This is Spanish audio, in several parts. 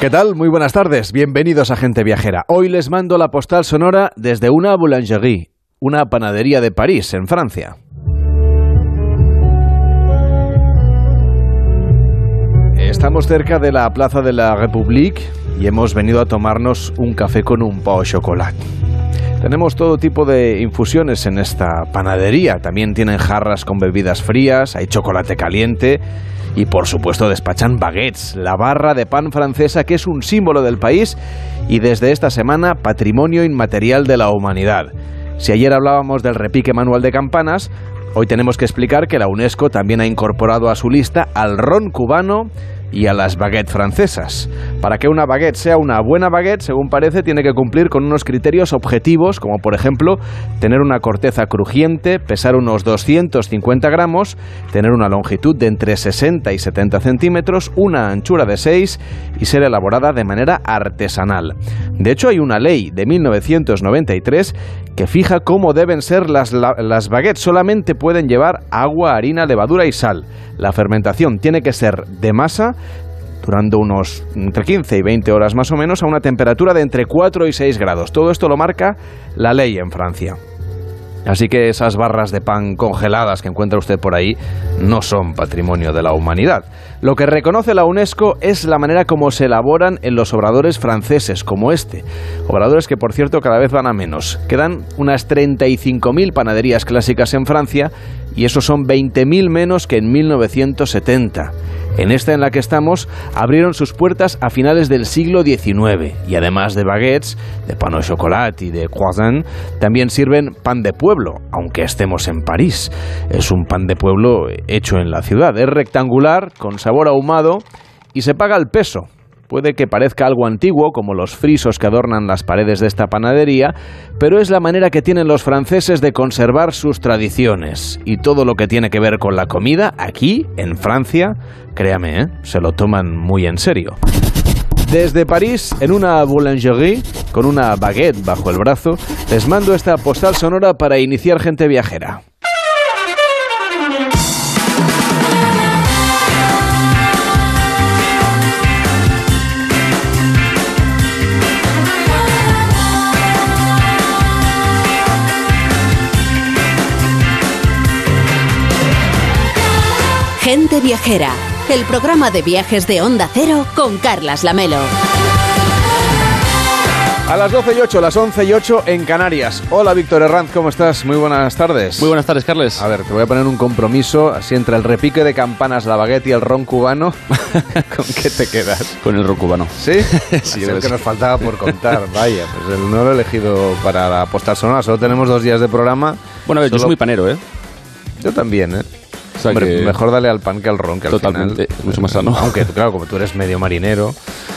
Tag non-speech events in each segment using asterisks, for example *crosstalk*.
¿Qué tal? Muy buenas tardes. Bienvenidos a Gente Viajera. Hoy les mando la postal sonora desde una boulangerie, una panadería de París, en Francia. Estamos cerca de la Plaza de la République y hemos venido a tomarnos un café con un pao chocolate. Tenemos todo tipo de infusiones en esta panadería. También tienen jarras con bebidas frías, hay chocolate caliente y por supuesto despachan baguettes, la barra de pan francesa que es un símbolo del país y desde esta semana patrimonio inmaterial de la humanidad. Si ayer hablábamos del repique manual de campanas, hoy tenemos que explicar que la UNESCO también ha incorporado a su lista al ron cubano y a las baguettes francesas. Para que una baguette sea una buena baguette, según parece, tiene que cumplir con unos criterios objetivos, como por ejemplo tener una corteza crujiente, pesar unos 250 gramos, tener una longitud de entre 60 y 70 centímetros, una anchura de 6 y ser elaborada de manera artesanal. De hecho, hay una ley de 1993 que fija cómo deben ser las, las baguettes. Solamente pueden llevar agua, harina, levadura y sal. La fermentación tiene que ser de masa durando unos entre 15 y 20 horas más o menos a una temperatura de entre 4 y 6 grados. Todo esto lo marca la ley en Francia. Así que esas barras de pan congeladas que encuentra usted por ahí no son patrimonio de la humanidad. Lo que reconoce la UNESCO es la manera como se elaboran en los obradores franceses, como este. Obradores que, por cierto, cada vez van a menos. Quedan unas 35.000 panaderías clásicas en Francia y eso son 20.000 menos que en 1970. En esta en la que estamos, abrieron sus puertas a finales del siglo XIX y además de baguettes, de pan au chocolat y de croissant, también sirven pan de pueblo, aunque estemos en París. Es un pan de pueblo hecho en la ciudad. Es rectangular, con sabor ahumado y se paga el peso. Puede que parezca algo antiguo, como los frisos que adornan las paredes de esta panadería, pero es la manera que tienen los franceses de conservar sus tradiciones. Y todo lo que tiene que ver con la comida, aquí, en Francia, créame, ¿eh? se lo toman muy en serio. Desde París, en una boulangerie, con una baguette bajo el brazo, les mando esta postal sonora para iniciar gente viajera. Gente Viajera, el programa de viajes de Onda Cero con Carlas Lamelo. A las 12 y 8, las 11 y 8 en Canarias. Hola Víctor Herranz, ¿cómo estás? Muy buenas tardes. Muy buenas tardes, Carles. A ver, te voy a poner un compromiso, así entre el repique de campanas, la baguette y el ron cubano. *laughs* ¿Con qué te quedas? Con el ron cubano. ¿Sí? *laughs* Sí, es el que nos faltaba por contar. *laughs* Vaya, pues el no lo he elegido para la postal sonora. Solo tenemos dos días de programa. Bueno, a ver, yo Solo- soy muy panero, ¿eh? Yo también, ¿eh? O sea Hombre, que- mejor dale al pan que al ron, que al final- mucho más sano. Aunque, claro, como tú eres medio marinero,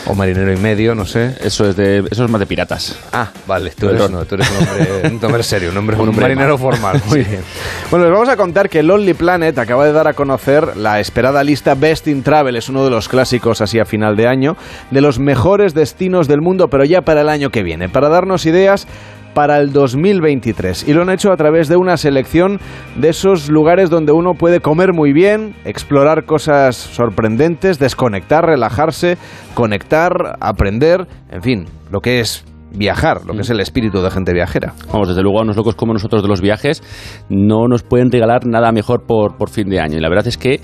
o marinero y medio, no sé. Eso es, de, eso es más de piratas. Ah, vale, tú eres, no, tú eres un, hombre, un hombre serio, un hombre, *laughs* Un marinero formal. Muy bien. Bueno, les vamos a contar que Lonely Planet acaba de dar a conocer la esperada lista Best in Travel, es uno de los clásicos así a final de año, de los mejores destinos del mundo, pero ya para el año que viene, para darnos ideas para el 2023 y lo han hecho a través de una selección de esos lugares donde uno puede comer muy bien, explorar cosas sorprendentes, desconectar, relajarse, conectar, aprender, en fin, lo que es viajar, lo que es el espíritu de gente viajera. Vamos, desde luego a unos locos como nosotros de los viajes no nos pueden regalar nada mejor por, por fin de año. Y la verdad es que,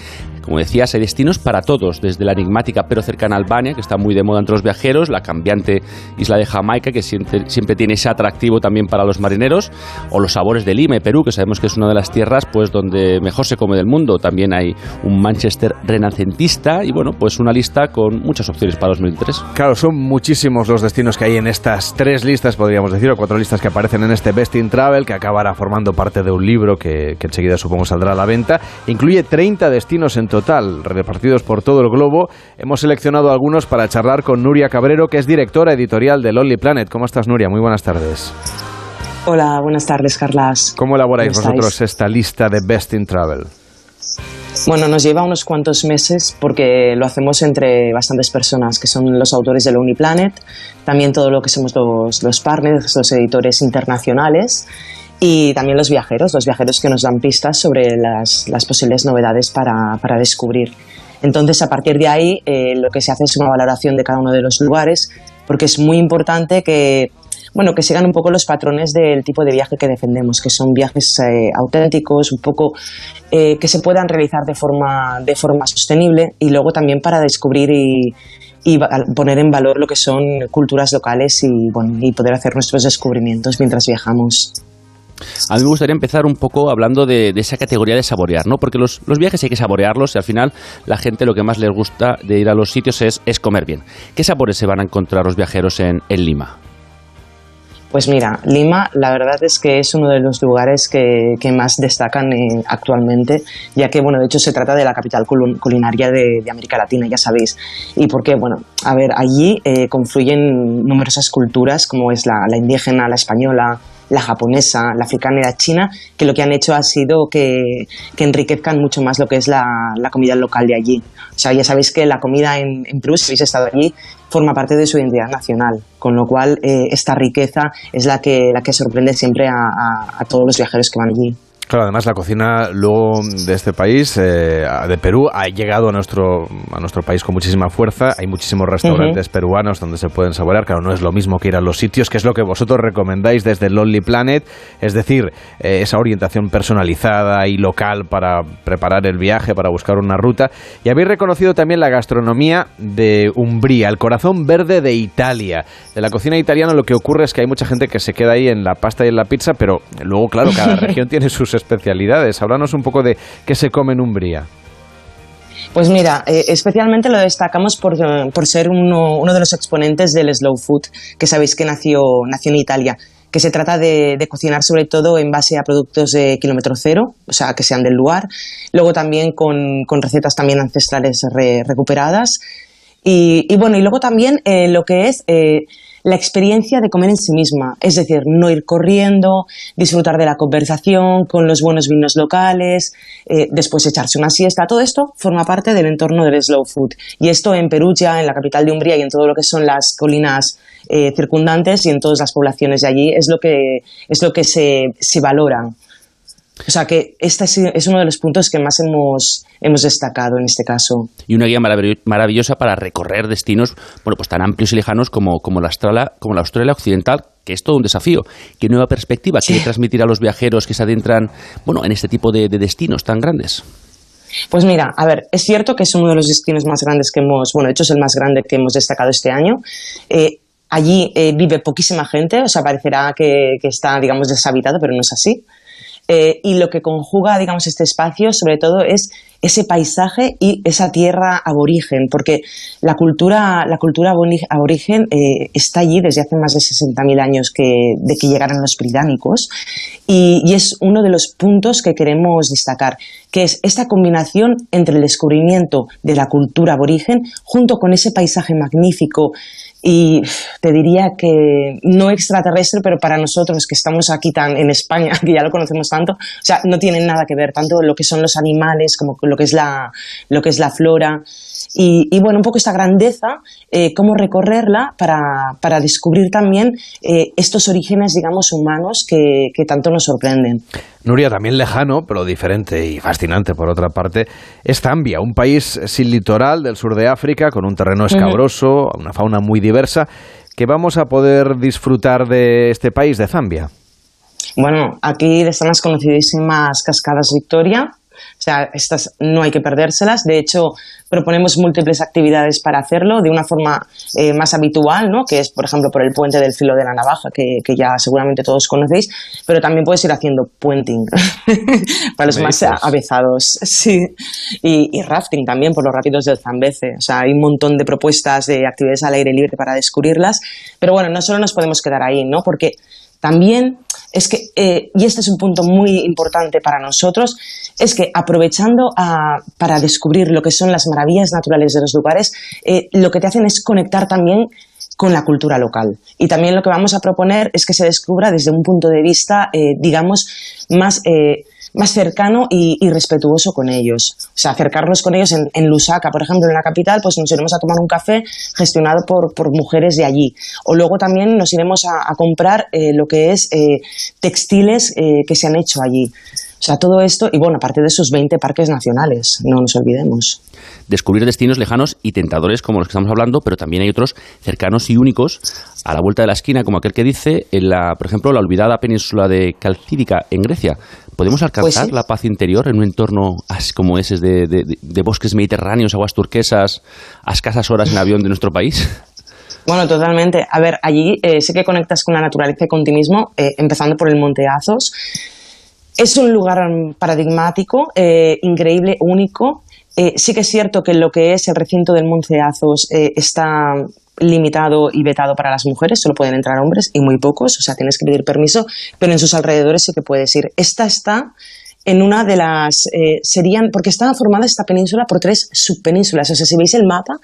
como decías, hay destinos para todos, desde la enigmática pero cercana Albania, que está muy de moda entre los viajeros, la cambiante isla de Jamaica, que siempre, siempre tiene ese atractivo también para los marineros, o los sabores de Lima y Perú, que sabemos que es una de las tierras pues donde mejor se come del mundo. También hay un Manchester renacentista y bueno, pues una lista con muchas opciones para 2023. Claro, son muchísimos los destinos que hay en estas tres listas, podríamos decir, o cuatro listas que aparecen en este Best in Travel, que acabará formando parte de un libro que, que enseguida supongo saldrá a la venta. Incluye 30 destinos en total, repartidos por todo el globo. Hemos seleccionado algunos para charlar con Nuria Cabrero, que es directora editorial de Lonely Planet. ¿Cómo estás, Nuria? Muy buenas tardes. Hola, buenas tardes, Carlas. ¿Cómo elaboráis ¿Cómo vosotros esta lista de Best in Travel? Bueno, nos lleva unos cuantos meses porque lo hacemos entre bastantes personas, que son los autores de Lonely Planet, también todo lo que somos los, los partners, los editores internacionales y también los viajeros, los viajeros que nos dan pistas sobre las, las posibles novedades para, para descubrir. Entonces, a partir de ahí, eh, lo que se hace es una valoración de cada uno de los lugares, porque es muy importante que, bueno, que sigan un poco los patrones del tipo de viaje que defendemos, que son viajes eh, auténticos, un poco eh, que se puedan realizar de forma, de forma sostenible y luego también para descubrir y, poner en valor lo que son culturas locales y, bueno, y poder hacer nuestros descubrimientos mientras viajamos. A mí me gustaría empezar un poco hablando de, esa categoría de saborear, ¿no? Porque los, viajes hay que saborearlos y al final la gente lo que más les gusta de ir a los sitios es, comer bien. ¿Qué sabores se van a encontrar los viajeros en, Lima? Pues mira, Lima la verdad es que es uno de los lugares que, más destacan eh, actualmente, ya que, bueno, de hecho se trata de la capital culinaria de, América Latina, ya sabéis. ¿Y por qué? Bueno, a ver, allí eh, confluyen numerosas culturas, como es la, indígena, la española, la japonesa, la africana y la china, que lo que han hecho ha sido que, enriquezcan mucho más lo que es la, comida local de allí. O sea, ya sabéis que la comida en, en Perú, si habéis estado allí, forma parte de su identidad nacional, con lo cual eh, esta riqueza es la que, la que sorprende siempre a todos los viajeros que van allí. Claro, además la cocina luego de este país, eh, de Perú, ha llegado a nuestro, a nuestro país con muchísima fuerza. Hay muchísimos restaurantes peruanos donde se pueden saborear. Claro, no es lo mismo que ir a los sitios, que es lo que vosotros recomendáis desde Lonely Planet, es decir, eh, esa orientación personalizada y local para preparar el viaje, para buscar una ruta. Y habéis reconocido también la gastronomía de Umbría, el corazón verde de Italia. De la cocina italiana lo que ocurre es que hay mucha gente que se queda ahí en la pasta y en la pizza, pero luego, claro, cada *laughs* región tiene sus especialidades. Háblanos un poco de qué se come en Umbría. Pues mira, eh, especialmente lo destacamos por, por ser uno, uno, de los exponentes del slow food, que sabéis que nació, nació en Italia, que se trata de, cocinar sobre todo en base a productos de kilómetro cero, o sea, que sean del lugar, luego también con, con recetas también ancestrales recuperadas, y, bueno, y luego también eh, lo que es... Eh, la experiencia de comer en sí misma, es decir, no ir corriendo, disfrutar de la conversación con los buenos vinos locales, eh, después echarse una siesta, todo esto forma parte del entorno del slow food. Y esto en Perugia, en la capital de Umbría y en todo lo que son las colinas eh, circundantes y en todas las poblaciones de allí es lo que, es lo que se, se valora. O sea que este es uno de los puntos que más hemos, hemos destacado en este caso. Y una guía maravillosa para recorrer destinos bueno, pues tan amplios y lejanos como, como, la, Australia, como la Australia Occidental, que es todo un desafío. ¿Qué nueva perspectiva quiere transmitir a los viajeros que se adentran bueno, en este tipo de, destinos tan grandes? Pues mira, a ver, es cierto que es uno de los destinos más grandes que hemos, bueno, de hecho es el más grande que hemos destacado este año. Eh, allí eh, vive poquísima gente, o sea, parecerá que, que, está, digamos, deshabitado, pero no es así. Eh, y lo que conjuga, digamos, este espacio, sobre todo, es ese paisaje y esa tierra aborigen, porque la cultura, la cultura aborigen eh, está allí desde hace más de 60.000 años que, de que llegaron los británicos y, y, es uno de los puntos que queremos destacar, que es esta combinación entre el descubrimiento de la cultura aborigen junto con ese paisaje magnífico y te diría que no extraterrestre, pero para nosotros que estamos aquí tan en España, *laughs* que ya lo conocemos tanto, o sea, no tienen nada que ver, tanto lo que son los animales como lo que es la, lo que es la flora. Y, bueno, un poco esta grandeza, eh, cómo recorrerla para, descubrir también eh, estos orígenes, digamos, humanos que, tanto nos sorprenden. Nuria, también lejano, pero diferente y fascinante por otra parte, es Zambia, un país sin litoral del sur de África, con un terreno escabroso, una fauna muy diversa. ¿Qué vamos a poder disfrutar de este país, de Zambia? Bueno, aquí están las conocidísimas cascadas Victoria, o sea, estas no hay que perdérselas. De hecho, proponemos múltiples actividades para hacerlo de una forma eh, más habitual, ¿no? que es, por ejemplo, por el puente del filo de la navaja, que, ya seguramente todos conocéis, pero también puedes ir haciendo puenting *laughs* para los más avezados. Sí. Y, rafting también por los rápidos del Zambeze. O sea, hay un montón de propuestas de actividades al aire libre para descubrirlas. Pero bueno, no solo nos podemos quedar ahí, ¿no? Porque también es que, eh, y este es un punto muy importante para nosotros, es que aprovechando para descubrir lo que son las maravillas naturales de los lugares, eh, lo que te hacen es conectar también con la cultura local. Y también lo que vamos a proponer es que se descubra desde un punto de vista, eh, digamos, más más cercano y, respetuoso con ellos. O sea, acercarnos con ellos en, Lusaka, por ejemplo, en la capital, pues nos iremos a tomar un café gestionado por, mujeres de allí. O luego también nos iremos a, comprar eh, lo que es eh, textiles eh, que se han hecho allí. O sea, todo esto, y bueno, aparte de sus 20 parques nacionales, no nos olvidemos. Descubrir destinos lejanos y tentadores como los que estamos hablando, pero también hay otros cercanos y únicos a la vuelta de la esquina, como aquel que dice, en la, por ejemplo, la olvidada península de Calcídica, en Grecia. ¿Podemos alcanzar Pues la paz interior en un entorno así como ese de, de, de bosques mediterráneos, aguas turquesas, a escasas horas en avión de nuestro país? Bueno, totalmente. A ver, allí eh, sí que conectas con la naturaleza y con ti mismo, eh, empezando por el Monte Azos. Es un lugar paradigmático, eh, increíble, único. Eh, sí que es cierto que lo que es el recinto del Monte Azos eh, está limitado y vetado para las mujeres, solo pueden entrar hombres y muy pocos, o sea, tienes que pedir permiso, pero en sus alrededores sí que puedes ir. Esta está en una de las eh, serían porque está formada esta península por tres subpenínsulas. O sea si veis el mapa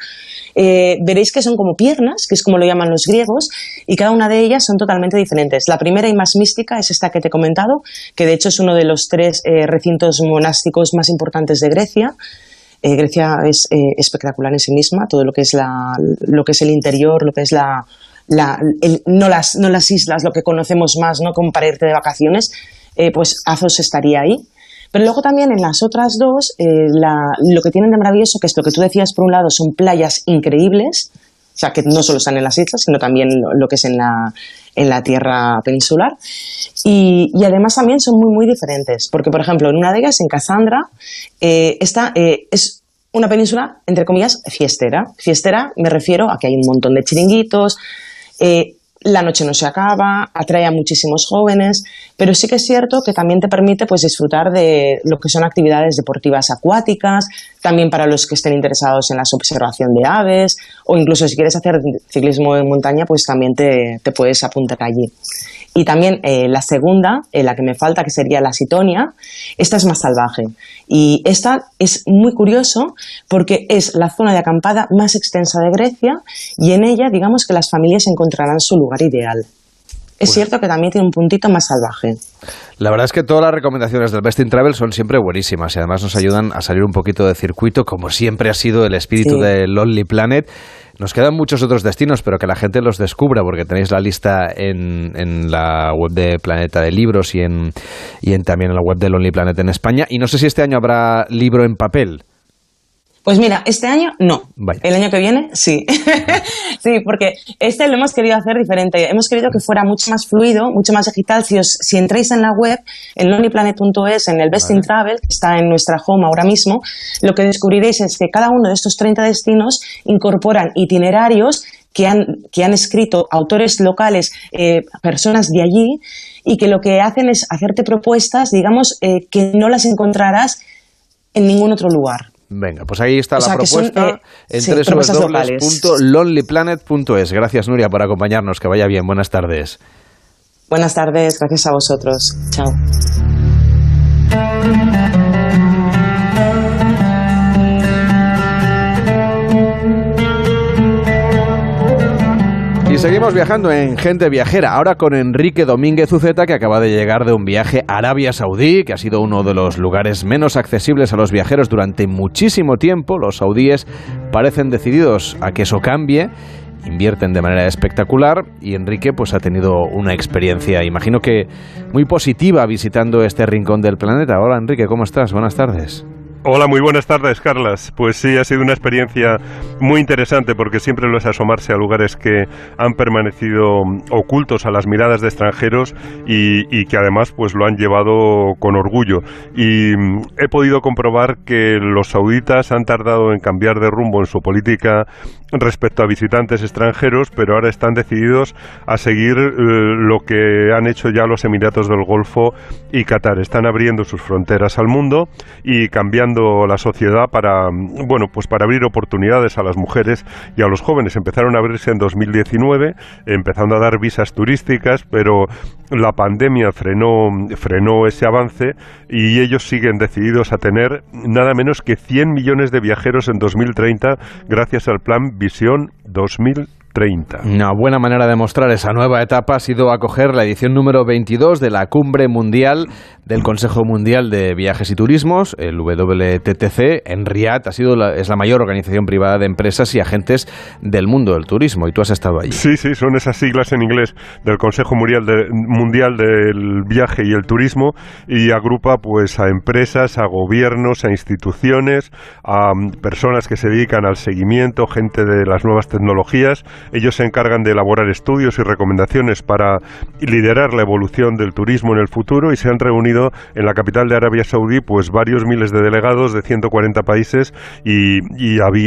eh, veréis que son como piernas que es como lo llaman los griegos y cada una de ellas son totalmente diferentes. La primera y más mística es esta que te he comentado que de hecho es uno de los tres eh, recintos monásticos más importantes de Grecia. Grecia es espectacular en sí misma todo lo que es la, lo que es el interior lo que es la, no las no las islas lo que conocemos más no como para irte de vacaciones pues Azos estaría ahí. Pero luego también en las otras dos, eh, lo que tienen de maravilloso, que es lo que tú decías, por un lado, son playas increíbles, o sea, que no solo están en las islas, sino también lo, que es en la, en la tierra peninsular. Y, además también son muy, muy diferentes, porque, por ejemplo, en una de ellas, en Casandra, eh, esta eh, es una península, entre comillas, fiestera. Fiestera me refiero a que hay un montón de chiringuitos, eh, la noche no se acaba, atrae a muchísimos jóvenes, pero sí que es cierto que también te permite pues, disfrutar de lo que son actividades deportivas acuáticas, también para los que estén interesados en la observación de aves, o incluso si quieres hacer ciclismo en montaña, pues también te, te puedes apuntar allí. Y también eh, la segunda, eh, la que me falta, que sería la Sitonia, esta es más salvaje. Y esta es muy curioso porque es la zona de acampada más extensa de Grecia y en ella, digamos que las familias encontrarán su lugar ideal. Es pues, cierto que también tiene un puntito más salvaje. La verdad es que todas las recomendaciones del Best in Travel son siempre buenísimas y además nos ayudan a salir un poquito de circuito, como siempre ha sido el espíritu sí. de Lonely Planet. Nos quedan muchos otros destinos, pero que la gente los descubra, porque tenéis la lista en, la web de Planeta de Libros y, en, y también en la web de Lonely Planet en España. Y no sé si este año habrá libro en papel. Pues mira, este año no. Vaya. El año que viene sí. *laughs* sí, porque este lo hemos querido hacer diferente. Hemos querido que fuera mucho más fluido, mucho más digital. Si, os, si entráis en la web, en lonelyplanet.es, en el Best vale. in Travel, que está en nuestra home ahora mismo, lo que descubriréis es que cada uno de estos 30 destinos incorporan itinerarios que han, que han escrito autores locales, eh, personas de allí, y que lo que hacen es hacerte propuestas, digamos, eh, que no las encontrarás en ningún otro lugar. Venga, pues ahí está o la sea, propuesta son, eh, en sí, www.lonelyplanet.es. Gracias, Nuria, por acompañarnos. Que vaya bien. Buenas tardes. Buenas tardes. Gracias a vosotros. Chao. Y seguimos viajando en Gente Viajera, ahora con Enrique Domínguez Uceta, que acaba de llegar de un viaje a Arabia Saudí, que ha sido uno de los lugares menos accesibles a los viajeros durante muchísimo tiempo. Los saudíes parecen decididos a que eso cambie invierten de manera espectacular y Enrique pues ha tenido una experiencia, imagino que muy positiva visitando este rincón del planeta. Hola Enrique, ¿cómo estás? Buenas tardes. Hola, muy buenas tardes, Carlas. Pues sí, ha sido una experiencia muy interesante porque siempre lo es asomarse a lugares que han permanecido ocultos a las miradas de extranjeros y, y que además pues lo han llevado con orgullo. Y he podido comprobar que los sauditas han tardado en cambiar de rumbo en su política respecto a visitantes extranjeros, pero ahora están decididos a seguir eh, lo que han hecho ya los Emiratos del Golfo y Qatar. Están abriendo sus fronteras al mundo y cambiando la sociedad para bueno pues para abrir oportunidades a las mujeres y a los jóvenes empezaron a abrirse en 2019 empezando a dar visas turísticas pero la pandemia frenó frenó ese avance y ellos siguen decididos a tener nada menos que 100 millones de viajeros en 2030 gracias al plan Visión 2030 2030. Una buena manera de mostrar esa nueva etapa ha sido acoger la edición número 22 de la Cumbre Mundial del Consejo Mundial de Viajes y Turismos, el WTTC, en Riad. Ha sido la, es la mayor organización privada de empresas y agentes del mundo del turismo. Y tú has estado allí. Sí, sí, son esas siglas en inglés del Consejo Mundial, de, Mundial del Viaje y el Turismo y agrupa pues a empresas, a gobiernos, a instituciones, a mm, personas que se dedican al seguimiento, gente de las nuevas tecnologías. Ellos se encargan de elaborar estudios y recomendaciones para liderar la evolución del turismo en el futuro y se han reunido en la capital de Arabia Saudí pues varios miles de delegados de 140 países y,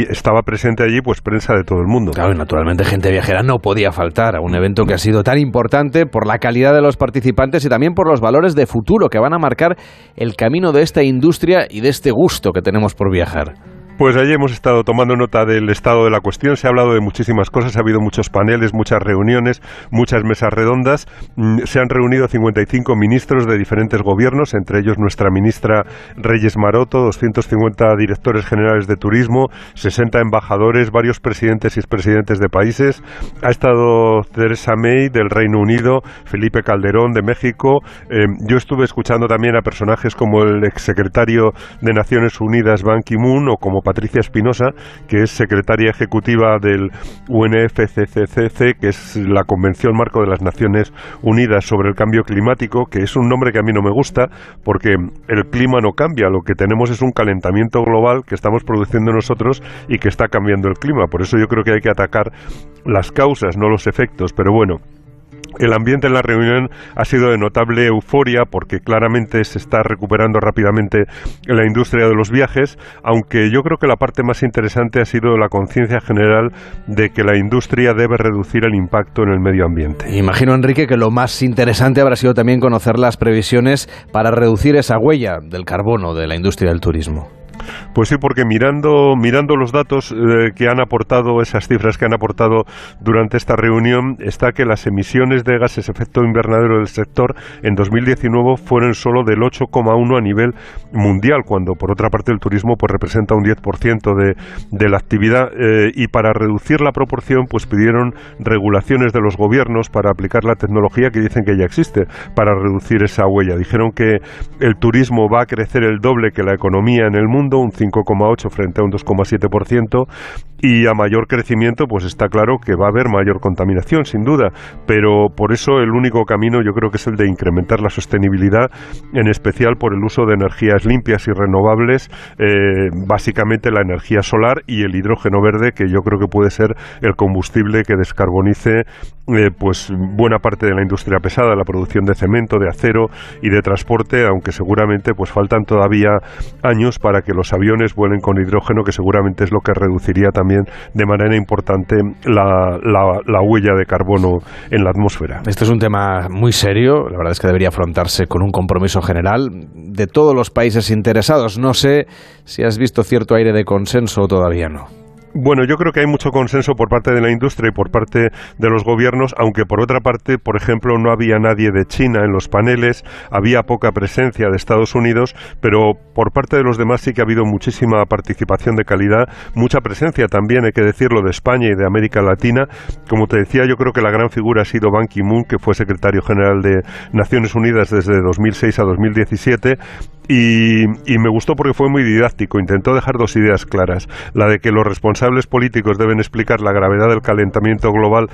estaba presente allí pues prensa de todo el mundo. Claro, naturalmente gente viajera no podía faltar a un evento que ha sido tan importante por la calidad de los participantes y también por los valores de futuro que van a marcar el camino de esta industria y de este gusto que tenemos por viajar. Pues allí hemos estado tomando nota del estado de la cuestión. Se ha hablado de muchísimas cosas, ha habido muchos paneles, muchas reuniones, muchas mesas redondas. Mm, se han reunido 55 ministros de diferentes gobiernos, entre ellos nuestra ministra Reyes Maroto, 250 directores generales de turismo, 60 embajadores, varios presidentes y expresidentes de países. Ha estado Theresa May del Reino Unido, Felipe Calderón de México. Eh, yo estuve escuchando también a personajes como el exsecretario de Naciones Unidas Ban Ki-moon o como Patricia Espinosa, que es secretaria ejecutiva del UNFCCC, que es la Convención Marco de las Naciones Unidas sobre el Cambio Climático, que es un nombre que a mí no me gusta porque el clima no cambia, lo que tenemos es un calentamiento global que estamos produciendo nosotros y que está cambiando el clima. Por eso yo creo que hay que atacar las causas, no los efectos. Pero bueno, el ambiente en la reunión ha sido de notable euforia porque claramente se está recuperando rápidamente la industria de los viajes, aunque yo creo que la parte más interesante ha sido la conciencia general de que la industria debe reducir el impacto en el medio ambiente. Imagino, Enrique, que lo más interesante habrá sido también conocer las previsiones para reducir esa huella del carbono de la industria del turismo. Pues sí, porque mirando, mirando los datos eh, que han aportado, esas cifras que han aportado durante esta reunión, está que las emisiones de gases efecto invernadero del sector en 2019 fueron solo del 8,1 a nivel mundial, cuando por otra parte el turismo pues representa un 10% de, de la actividad eh, y para reducir la proporción pues pidieron regulaciones de los gobiernos para aplicar la tecnología que dicen que ya existe para reducir esa huella. Dijeron que el turismo va a crecer el doble que la economía en el mundo un 5,8 frente a un 2,7%, y a mayor crecimiento, pues está claro que va a haber mayor contaminación, sin duda, pero por eso el único camino yo creo que es el de incrementar la sostenibilidad, en especial por el uso de energías limpias y renovables, eh, básicamente la energía solar y el hidrógeno verde, que yo creo que puede ser el combustible que descarbonice eh, pues buena parte de la industria pesada, la producción de cemento, de acero y de transporte, aunque seguramente pues faltan todavía años para que los aviones vuelen con hidrógeno, que seguramente es lo que reduciría también de manera importante la, la, huella de carbono en la atmósfera. Este es un tema muy serio, la verdad es que debería afrontarse con un compromiso general de todos los países interesados. No sé si has visto cierto aire de consenso o todavía no. Bueno, yo creo que hay mucho consenso por parte de la industria y por parte de los gobiernos, aunque por otra parte, por ejemplo, no había nadie de China en los paneles, había poca presencia de Estados Unidos, pero por parte de los demás sí que ha habido muchísima participación de calidad, mucha presencia también, hay que decirlo, de España y de América Latina. Como te decía, yo creo que la gran figura ha sido Ban Ki-moon, que fue secretario general de Naciones Unidas desde 2006 a 2017 y, me gustó porque fue muy didáctico. Intentó dejar dos ideas claras. La de que los responsables políticos deben explicar la gravedad del calentamiento global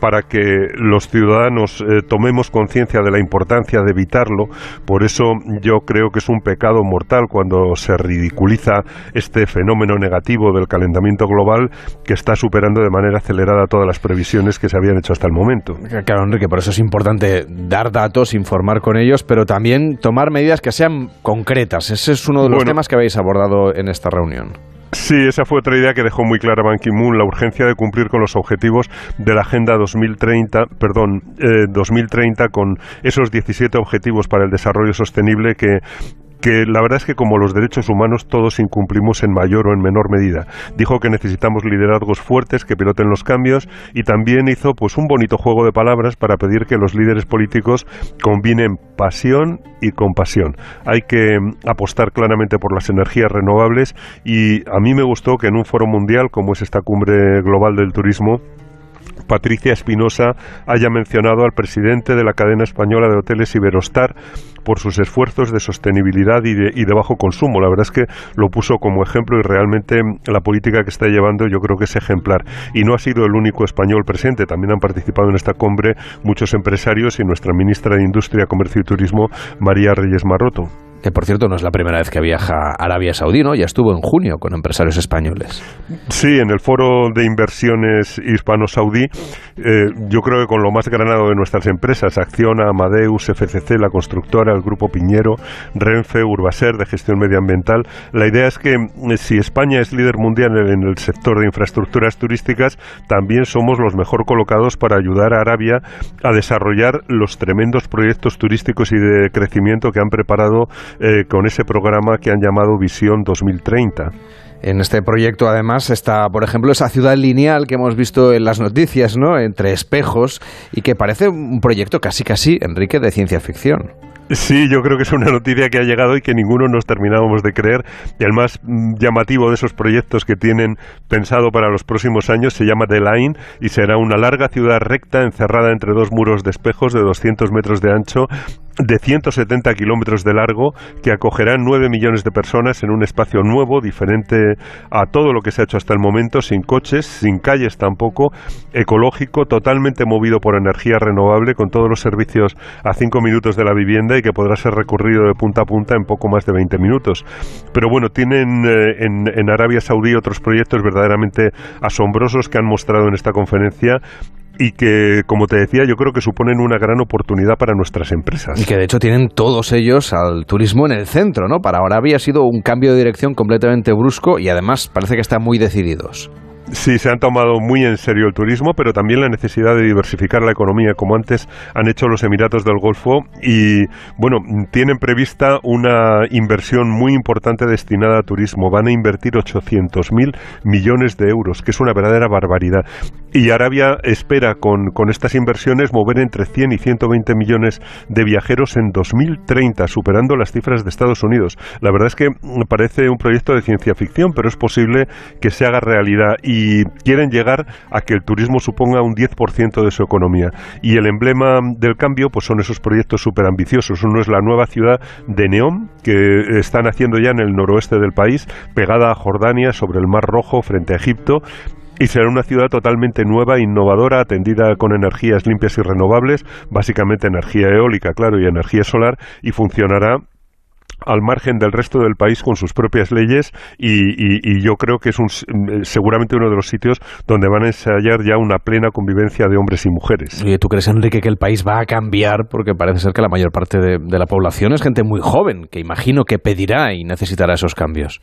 para que los ciudadanos eh, tomemos conciencia de la importancia de evitarlo. Por eso yo creo que es un pecado mortal cuando se ridiculiza este fenómeno negativo del calentamiento global que está superando de manera acelerada todas las previsiones que se habían hecho hasta el momento. Claro, Enrique, por eso es importante dar datos, informar con ellos, pero también tomar medidas que sean con concretas. Ese es uno de los temas que habéis abordado en esta reunión. Sí, esa fue otra idea que dejó muy clara Ban Ki-moon, la urgencia de cumplir con los objetivos de la Agenda 2030, perdón, 2030 eh, con esos 17 objetivos para el desarrollo sostenible que que la verdad es que como los derechos humanos todos incumplimos en mayor o en menor medida. Dijo que necesitamos liderazgos fuertes que piloten los cambios y también hizo pues un bonito juego de palabras para pedir que los líderes políticos combinen pasión y compasión. Hay que apostar claramente por las energías renovables y a mí me gustó que en un foro mundial como es esta cumbre global del turismo Patricia Espinosa haya mencionado al presidente de la cadena española de hoteles Iberostar por sus esfuerzos de sostenibilidad y de, y de, bajo consumo. La verdad es que lo puso como ejemplo y realmente la política que está llevando yo creo que es ejemplar. Y no ha sido el único español presente, también han participado en esta cumbre muchos empresarios y nuestra ministra de Industria, Comercio y Turismo, María Reyes Marroto que por cierto no es la primera vez que viaja a Arabia Saudí, ¿no? Ya estuvo en junio con empresarios españoles. Sí, en el foro de inversiones hispano-saudí, eh, yo creo que con lo más granado de nuestras empresas, Acciona, Amadeus, FCC, la constructora, el Grupo Piñero, Renfe, Urbaser, de gestión medioambiental, la idea es que eh, si España es líder mundial en el sector de infraestructuras turísticas, también somos los mejor colocados para ayudar a Arabia a desarrollar los tremendos proyectos turísticos y de crecimiento que han preparado eh, con ese programa que han llamado Visión 2030. En este proyecto, además, está, por ejemplo, esa ciudad lineal que hemos visto en las noticias, ¿no? Entre espejos, y que parece un proyecto casi, casi, Enrique, de ciencia ficción. Sí, yo creo que es una noticia que ha llegado y que ninguno nos terminábamos de creer. Y el más mm, llamativo de esos proyectos que tienen pensado para los próximos años se llama The Line y será una larga ciudad recta encerrada entre dos muros de espejos de 200 metros de ancho de 170 kilómetros de largo que acogerán 9 millones de personas en un espacio nuevo, diferente a todo lo que se ha hecho hasta el momento, sin coches, sin calles tampoco, ecológico, totalmente movido por energía renovable, con todos los servicios a 5 minutos de la vivienda y que podrá ser recorrido de punta a punta en poco más de 20 minutos. Pero bueno, tienen eh, en Arabia Saudí otros proyectos verdaderamente asombrosos que han mostrado en esta conferencia y que, como te decía, yo creo que suponen una gran oportunidad para nuestras empresas. Y que de hecho tienen todos ellos al turismo en el centro, ¿no? Para ahora había sido un cambio de dirección completamente brusco y además parece que están muy decididos. Sí, se han tomado muy en serio el turismo, pero también la necesidad de diversificar la economía, como antes han hecho los Emiratos del Golfo. Y bueno, tienen prevista una inversión muy importante destinada a turismo. Van a invertir 800.000 millones de euros, que es una verdadera barbaridad. Y Arabia espera con, con estas inversiones mover entre 100 y 120 millones de viajeros en 2030, superando las cifras de Estados Unidos. La verdad es que parece un proyecto de ciencia ficción, pero es posible que se haga realidad. Y quieren llegar a que el turismo suponga un 10% de su economía. Y el emblema del cambio pues son esos proyectos súper ambiciosos. Uno es la nueva ciudad de Neom, que están haciendo ya en el noroeste del país, pegada a Jordania, sobre el Mar Rojo, frente a Egipto y será una ciudad totalmente nueva, innovadora, atendida con energías limpias y renovables, básicamente energía eólica, claro, y energía solar, y funcionará al margen del resto del país con sus propias leyes y, yo creo que es un, seguramente uno de los sitios donde van a ensayar ya una plena convivencia de hombres y mujeres. ¿Y tú crees, Enrique, que el país va a cambiar? Porque parece ser que la mayor parte de la población es gente muy joven, que imagino que pedirá y necesitará esos cambios.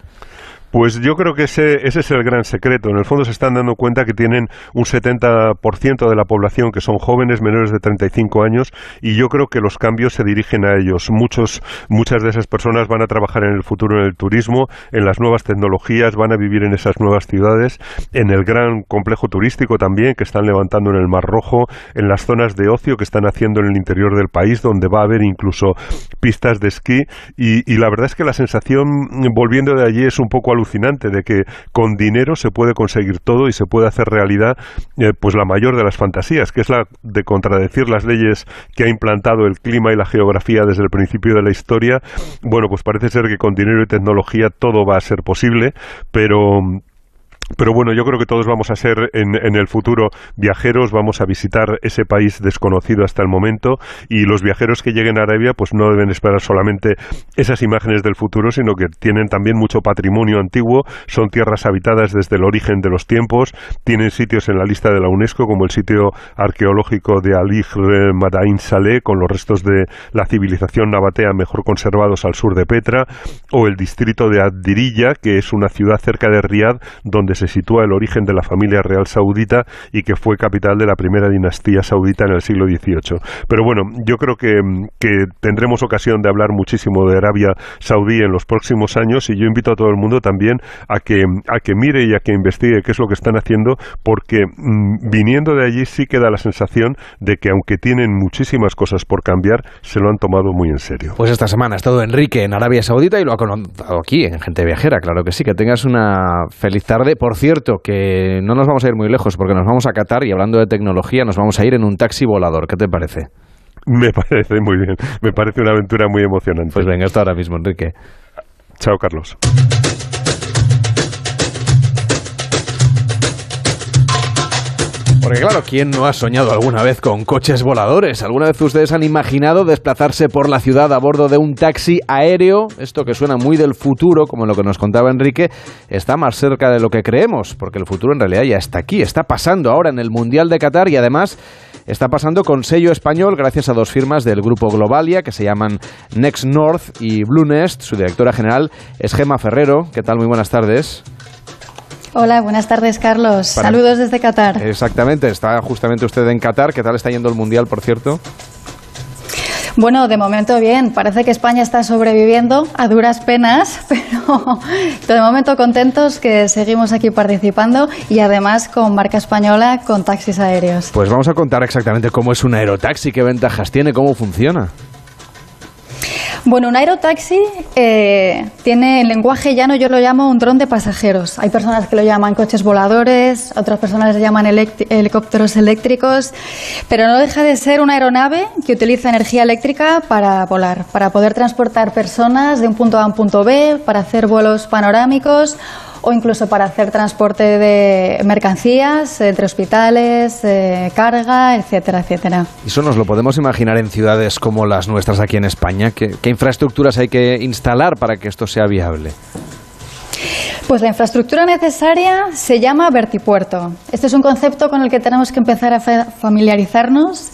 Pues yo creo que ese, ese es el gran secreto. En el fondo se están dando cuenta que tienen un 70% de la población que son jóvenes menores de 35 años y yo creo que los cambios se dirigen a ellos. Muchos, muchas de esas personas van a trabajar en el futuro en el turismo, en las nuevas tecnologías, van a vivir en esas nuevas ciudades, en el gran complejo turístico también que están levantando en el Mar Rojo, en las zonas de ocio que están haciendo en el interior del país, donde va a haber incluso pistas de esquí y, y la verdad es que la sensación volviendo de allí es un poco alucinante de que con dinero se puede conseguir todo y se puede hacer realidad eh, pues la mayor de las fantasías, que es la de contradecir las leyes que ha implantado el clima y la geografía desde el principio de la historia. Bueno, pues parece ser que con dinero y tecnología todo va a ser posible, pero pero bueno, yo creo que todos vamos a ser en, en, el futuro viajeros, vamos a visitar ese país desconocido hasta el momento y los viajeros que lleguen a Arabia pues no deben esperar solamente esas imágenes del futuro, sino que tienen también mucho patrimonio antiguo, son tierras habitadas desde el origen de los tiempos, tienen sitios en la lista de la UNESCO como el sitio arqueológico de Ali Madain Saleh con los restos de la civilización nabatea mejor conservados al sur de Petra o el distrito de Adiriyah que es una ciudad cerca de Riad donde se sitúa el origen de la familia real saudita y que fue capital de la primera dinastía saudita en el siglo XVIII. Pero bueno, yo creo que, que tendremos ocasión de hablar muchísimo de Arabia Saudí en los próximos años y yo invito a todo el mundo también a que, a que mire y a que investigue qué es lo que están haciendo porque mm, viniendo de allí sí queda la sensación de que aunque tienen muchísimas cosas por cambiar, se lo han tomado muy en serio. Pues esta semana ha estado Enrique en Arabia Saudita y lo ha contado aquí en Gente Viajera, claro que sí, que tengas una feliz tarde. Por cierto, que no nos vamos a ir muy lejos porque nos vamos a Qatar y hablando de tecnología nos vamos a ir en un taxi volador. ¿Qué te parece? Me parece muy bien. Me parece una aventura muy emocionante. Pues venga, hasta ahora mismo, Enrique. Chao, Carlos. Porque claro, ¿quién no ha soñado alguna vez con coches voladores? ¿Alguna vez ustedes han imaginado desplazarse por la ciudad a bordo de un taxi aéreo? Esto que suena muy del futuro, como lo que nos contaba Enrique, está más cerca de lo que creemos, porque el futuro en realidad ya está aquí, está pasando ahora en el Mundial de Qatar y además está pasando con sello español gracias a dos firmas del grupo Globalia que se llaman Next North y Blue Nest. Su directora general es Gema Ferrero. ¿Qué tal? Muy buenas tardes. Hola, buenas tardes, Carlos. Saludos desde Qatar. Exactamente, está justamente usted en Qatar. ¿Qué tal está yendo el Mundial, por cierto? Bueno, de momento bien. Parece que España está sobreviviendo a duras penas, *laughs* pero de momento contentos que seguimos aquí participando y además con marca española con taxis aéreos. Pues vamos a contar exactamente cómo es un aerotaxi, qué ventajas tiene, cómo funciona. Bueno, un aerotaxi eh, tiene el lenguaje llano, yo lo llamo un dron de pasajeros. Hay personas que lo llaman coches voladores, otras personas lo llaman helicópteros eléctricos, pero no deja de ser una aeronave que utiliza energía eléctrica para volar, para poder transportar personas de un punto A a un punto B, para hacer vuelos panorámicos o incluso para hacer transporte de mercancías entre hospitales, eh, carga, etcétera, etcétera. Eso nos lo podemos imaginar en ciudades como las nuestras aquí en España. ¿Qué, qué infraestructuras hay que instalar para que esto sea viable? Pues la infraestructura necesaria se llama vertipuerto. Este es un concepto con el que tenemos que empezar a familiarizarnos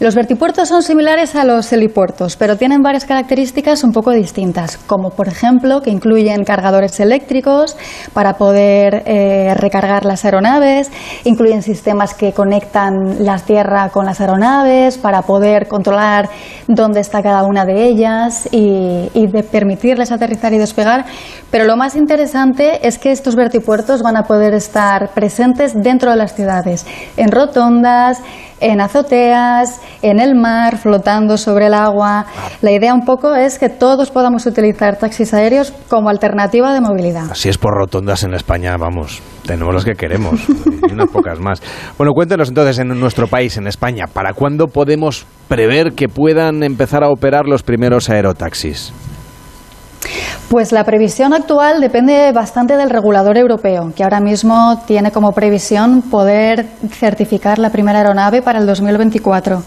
los vertipuertos son similares a los helipuertos, pero tienen varias características un poco distintas, como por ejemplo que incluyen cargadores eléctricos para poder eh, recargar las aeronaves, incluyen sistemas que conectan la tierra con las aeronaves para poder controlar dónde está cada una de ellas y, permitirles aterrizar y despegar. Pero lo más interesante es que estos vertipuertos van a poder estar presentes dentro de las ciudades, en rotondas, en azoteas, en el mar, flotando sobre el agua. La idea un poco es que todos podamos utilizar taxis aéreos como alternativa de movilidad. Así es por rotondas en España, vamos, tenemos los que queremos y unas pocas más. Bueno, cuéntenos entonces en nuestro país, en España, ¿para cuándo podemos prever que puedan empezar a operar los primeros aerotaxis? Pues la previsión actual depende bastante del regulador europeo, que ahora mismo tiene como previsión poder certificar la primera aeronave para el 2024.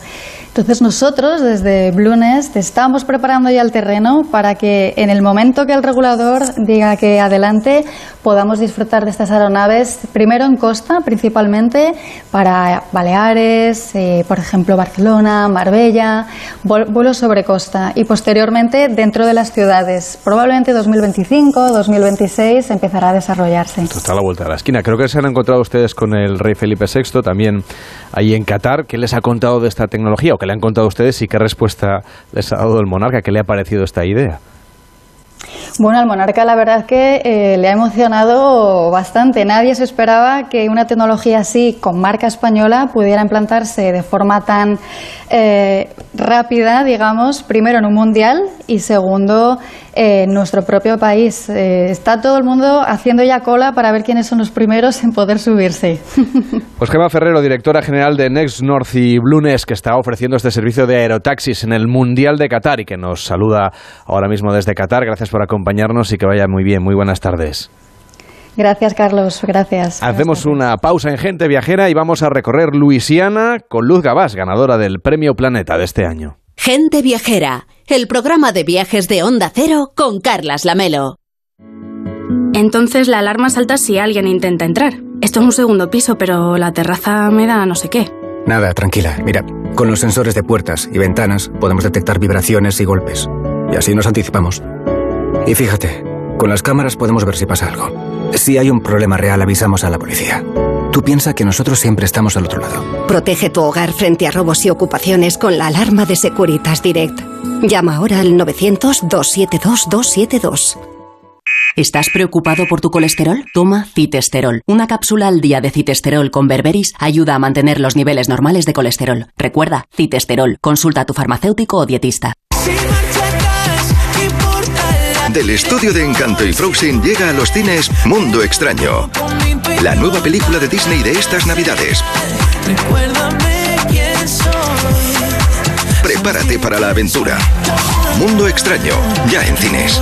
Entonces nosotros desde Bluenest estamos preparando ya el terreno para que en el momento que el regulador diga que adelante podamos disfrutar de estas aeronaves primero en costa principalmente para Baleares, eh, por ejemplo Barcelona, Marbella, vuelos sobre costa y posteriormente dentro de las ciudades. Probablemente 2025, 2026 empezará a desarrollarse. Esto está a la vuelta de la esquina. Creo que se han encontrado ustedes con el rey Felipe VI también ahí en Qatar. ¿Qué les ha contado de esta tecnología? Que le han contado ustedes y qué respuesta les ha dado el monarca, qué le ha parecido esta idea. Bueno, al monarca la verdad que eh, le ha emocionado bastante. Nadie se esperaba que una tecnología así, con marca española, pudiera implantarse de forma tan eh, rápida, digamos, primero en un mundial y segundo en nuestro propio país. Eh, está todo el mundo haciendo ya cola para ver quiénes son los primeros en poder subirse. *laughs* Pues Gemma Ferrero, directora general de Next North y Blunes, que está ofreciendo este servicio de aerotaxis en el Mundial de Qatar y que nos saluda ahora mismo desde Qatar. Gracias por acompañarnos y que vaya muy bien. Muy buenas tardes. Gracias, Carlos. Gracias. Hacemos una pausa en Gente Viajera y vamos a recorrer Luisiana con Luz Gabás, ganadora del Premio Planeta de este año. Gente Viajera, el programa de viajes de Onda Cero con Carlas Lamelo. Entonces la alarma salta si alguien intenta entrar. Esto es un segundo piso, pero la terraza me da no sé qué. Nada, tranquila. Mira, con los sensores de puertas y ventanas podemos detectar vibraciones y golpes. Y así nos anticipamos. Y fíjate, con las cámaras podemos ver si pasa algo. Si hay un problema real, avisamos a la policía. Tú piensas que nosotros siempre estamos al otro lado. Protege tu hogar frente a robos y ocupaciones con la alarma de Securitas Direct. Llama ahora al 900-272-272. ¿Estás preocupado por tu colesterol? Toma citesterol. Una cápsula al día de citesterol con berberis ayuda a mantener los niveles normales de colesterol. Recuerda, citesterol. Consulta a tu farmacéutico o dietista. Del estudio de Encanto y Frozen llega a los cines Mundo Extraño. la nueva película de Disney de estas Navidades. Prepárate para la aventura. Mundo extraño, ya en cines.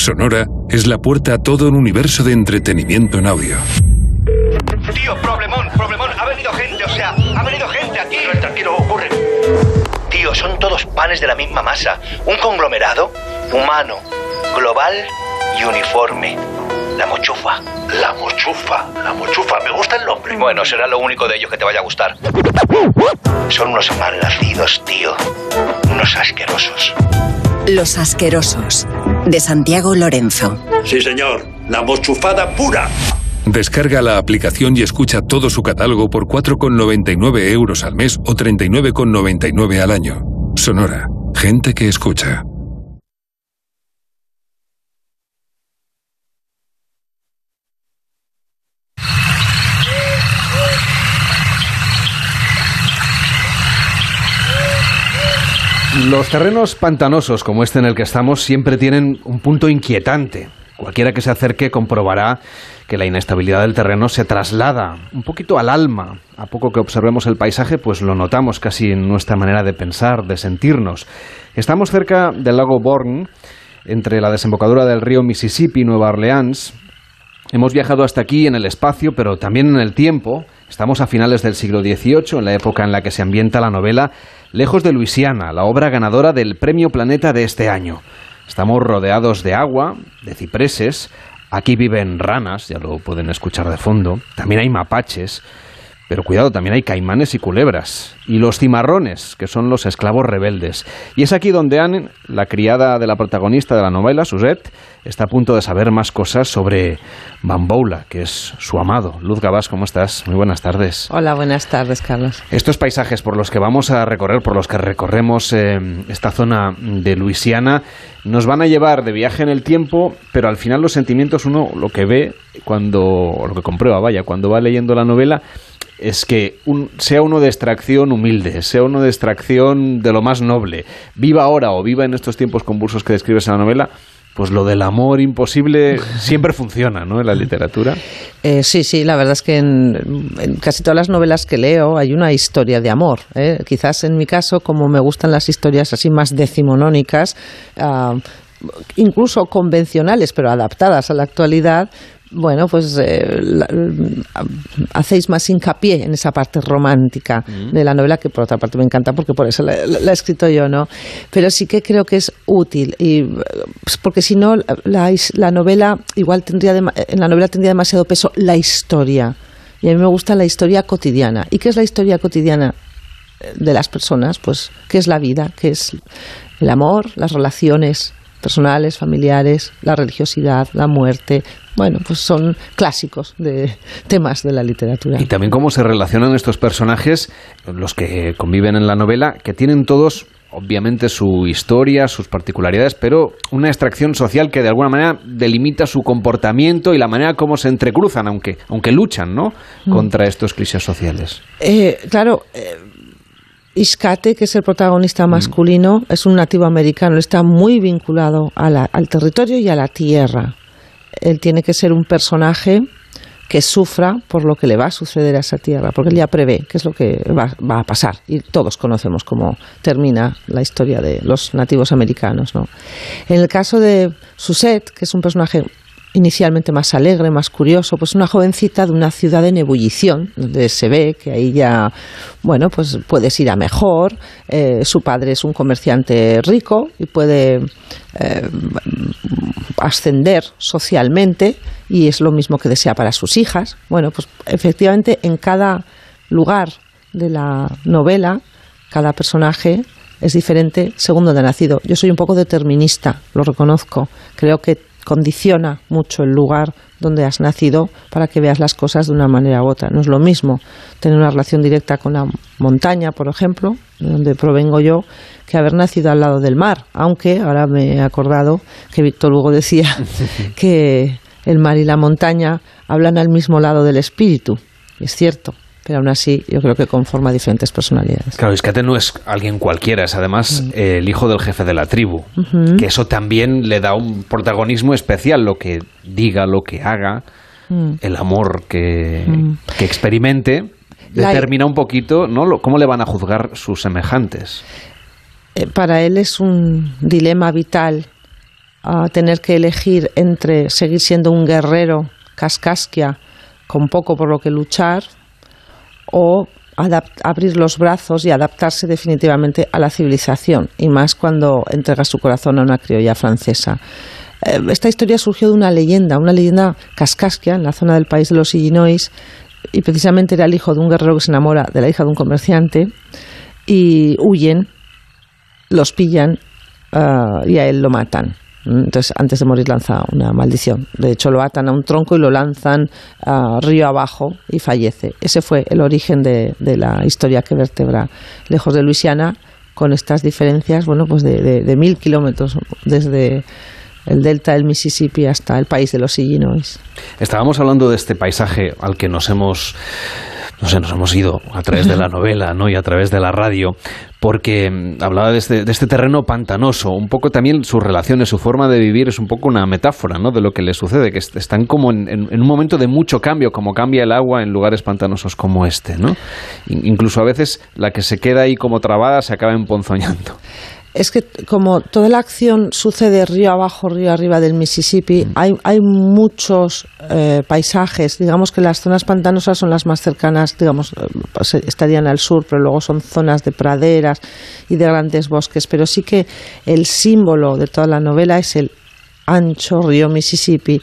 Sonora es la puerta a todo un universo de entretenimiento en audio. Tío, problemón, problemón. Ha venido gente, o sea, ha venido gente aquí. Tranquilo, tranquilo, ocurre. Tío, son todos panes de la misma masa. Un conglomerado humano, global y uniforme. La mochufa. La mochufa, la mochufa. Me gusta el nombre. Bueno, será lo único de ellos que te vaya a gustar. Son unos malnacidos, tío. Unos asquerosos. Los asquerosos. De Santiago Lorenzo. Sí, señor. La mochufada pura. Descarga la aplicación y escucha todo su catálogo por 4,99 euros al mes o 39,99 al año. Sonora. Gente que escucha. Los terrenos pantanosos como este en el que estamos siempre tienen un punto inquietante. Cualquiera que se acerque comprobará que la inestabilidad del terreno se traslada un poquito al alma. A poco que observemos el paisaje, pues lo notamos casi en nuestra manera de pensar, de sentirnos. Estamos cerca del lago Bourne, entre la desembocadura del río Mississippi y Nueva Orleans. Hemos viajado hasta aquí en el espacio, pero también en el tiempo. Estamos a finales del siglo XVIII, en la época en la que se ambienta la novela Lejos de Luisiana, la obra ganadora del Premio Planeta de este año. Estamos rodeados de agua, de cipreses, aquí viven ranas, ya lo pueden escuchar de fondo, también hay mapaches, pero cuidado, también hay caimanes y culebras. Y los cimarrones, que son los esclavos rebeldes. Y es aquí donde Anne, la criada de la protagonista de la novela, Suzette, está a punto de saber más cosas sobre Bamboula, que es su amado. Luz Gabás, ¿cómo estás? Muy buenas tardes. Hola, buenas tardes, Carlos. Estos paisajes por los que vamos a recorrer, por los que recorremos eh, esta zona de Luisiana, nos van a llevar de viaje en el tiempo, pero al final los sentimientos uno lo que ve cuando, o lo que comprueba, vaya, cuando va leyendo la novela, es que un, sea uno de extracción humilde, sea uno de extracción de lo más noble, viva ahora o viva en estos tiempos convulsos que describes en la novela, pues lo del amor imposible siempre funciona, ¿no? En la literatura. Eh, sí, sí, la verdad es que en, casi todas las novelas que leo hay una historia de amor. ¿eh? Quizás en mi caso, como me gustan las historias así más decimonónicas, uh, incluso convencionales, pero adaptadas a la actualidad, bueno, pues eh, la, hacéis más hincapié en esa parte romántica mm. de la novela, que por otra parte me encanta porque por eso la, la, he escrito yo, ¿no? Pero sí que creo que es útil, y, pues porque si no, la, la, novela igual tendría, en la novela tendría demasiado peso la historia. Y a mí me gusta la historia cotidiana. ¿Y qué es la historia cotidiana de las personas? Pues, ¿qué es la vida? ¿Qué es el amor, las relaciones personales, familiares, la religiosidad, la muerte. Bueno, pues son clásicos de *laughs* temas de la literatura. Y también cómo se relacionan estos personajes, los que conviven en la novela, que tienen todos obviamente su historia, sus particularidades, pero una extracción social que de alguna manera delimita su comportamiento y la manera como se entrecruzan, aunque, aunque luchan, ¿no? Mm. Contra estos clichés sociales. Eh, claro. Eh, Iscate, que es el protagonista masculino, es un nativo americano, está muy vinculado a la, al territorio y a la tierra. Él tiene que ser un personaje que sufra por lo que le va a suceder a esa tierra, porque él ya prevé qué es lo que va, va, a pasar. Y todos conocemos cómo termina la historia de los nativos americanos. ¿no? En el caso de Susette, que es un personaje inicialmente más alegre, más curioso, pues una jovencita de una ciudad en ebullición, donde se ve que ahí ya, bueno, pues puedes ir a mejor, eh, su padre es un comerciante rico y puede eh, ascender socialmente y es lo mismo que desea para sus hijas. Bueno, pues efectivamente en cada lugar de la novela, cada personaje es diferente según donde ha nacido. Yo soy un poco determinista, lo reconozco. Creo que condiciona mucho el lugar donde has nacido para que veas las cosas de una manera u otra. No es lo mismo tener una relación directa con la montaña, por ejemplo, de donde provengo yo, que haber nacido al lado del mar. Aunque ahora me he acordado que Víctor Hugo decía *laughs* que el mar y la montaña hablan al mismo lado del espíritu. Es cierto, pero aún así yo creo que conforma diferentes personalidades. Claro, Iscate no es alguien cualquiera, es además mm. el hijo del jefe de la tribu, que eso también le da un protagonismo especial, lo que diga, lo que haga, mm. el amor que, mm. que experimente, determina un poquito ¿no? cómo le van a juzgar sus semejantes. Eh, para él es un dilema vital a tener que elegir entre seguir siendo un guerrero cascasquia con poco por lo que luchar o abrir los brazos y adaptarse definitivamente a la civilización, y más cuando entrega su corazón a una criolla francesa. Eh, esta historia surgió de una leyenda, una leyenda cascasquia en la zona del país de los Illinois, y precisamente era el hijo de un guerrero que se enamora de la hija de un comerciante, y huyen, los pillan ah, y a él lo matan. Entonces, antes de morir lanza una maldición. De hecho, lo atan a un tronco y lo lanzan a río abajo y fallece. Ese fue el origen de, la historia que vertebra lejos de Luisiana, con estas diferencias, bueno, pues de, mil kilómetros desde el delta del Mississippi hasta el país de los Illinois. Estábamos hablando de este paisaje al que nos hemos no sé, nos hemos ido a través de la novela ¿no? y a través de la radio, porque mm, hablaba de este, de este terreno pantanoso, un poco también sus relaciones, su forma de vivir es un poco una metáfora ¿no? de lo que le sucede, que están como en, un momento de mucho cambio, como cambia el agua en lugares pantanosos como este. ¿no? Incluso a veces la que se queda ahí como trabada se acaba emponzoñando es que como toda la acción sucede río abajo, río arriba del Mississippi, mm. hay, hay muchos eh, paisajes. Digamos que las zonas pantanosas son las más cercanas, digamos, eh, estarían al sur, pero luego son zonas de praderas y de grandes bosques. Pero sí que el símbolo de toda la novela es el ancho río Mississippi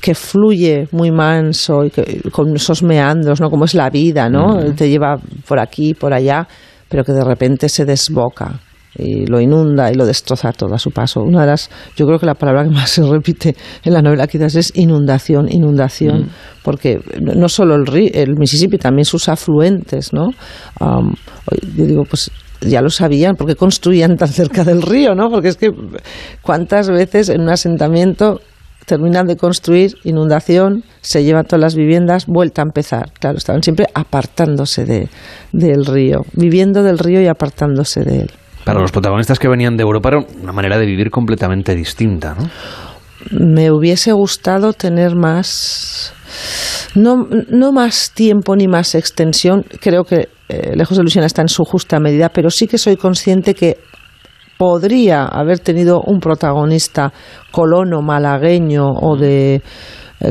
que fluye muy manso y con esos meandros, ¿no? Como es la vida, ¿no? Mm. Te lleva por aquí, por allá, pero que de repente se desboca y lo inunda y lo destroza todo a su paso. Una de las, yo creo que la palabra que más se repite en la novela quizás es inundación, inundación, mm. porque no solo el, río, el Mississippi, también sus afluentes, ¿no? yo digo, pues ya lo sabían, porque construían tan cerca del río, ¿no? Porque es que cuántas veces en un asentamiento terminan de construir, inundación, se llevan todas las viviendas, vuelta a empezar. Claro, estaban siempre apartándose de, del río, viviendo del río y apartándose de él. Para los protagonistas que venían de Europa era una manera de vivir completamente distinta, ¿no? Me hubiese gustado tener más, no, no más tiempo ni más extensión. Creo que eh, Lejos de Luisiana está en su justa medida, pero sí que soy consciente que podría haber tenido un protagonista colono, malagueño o de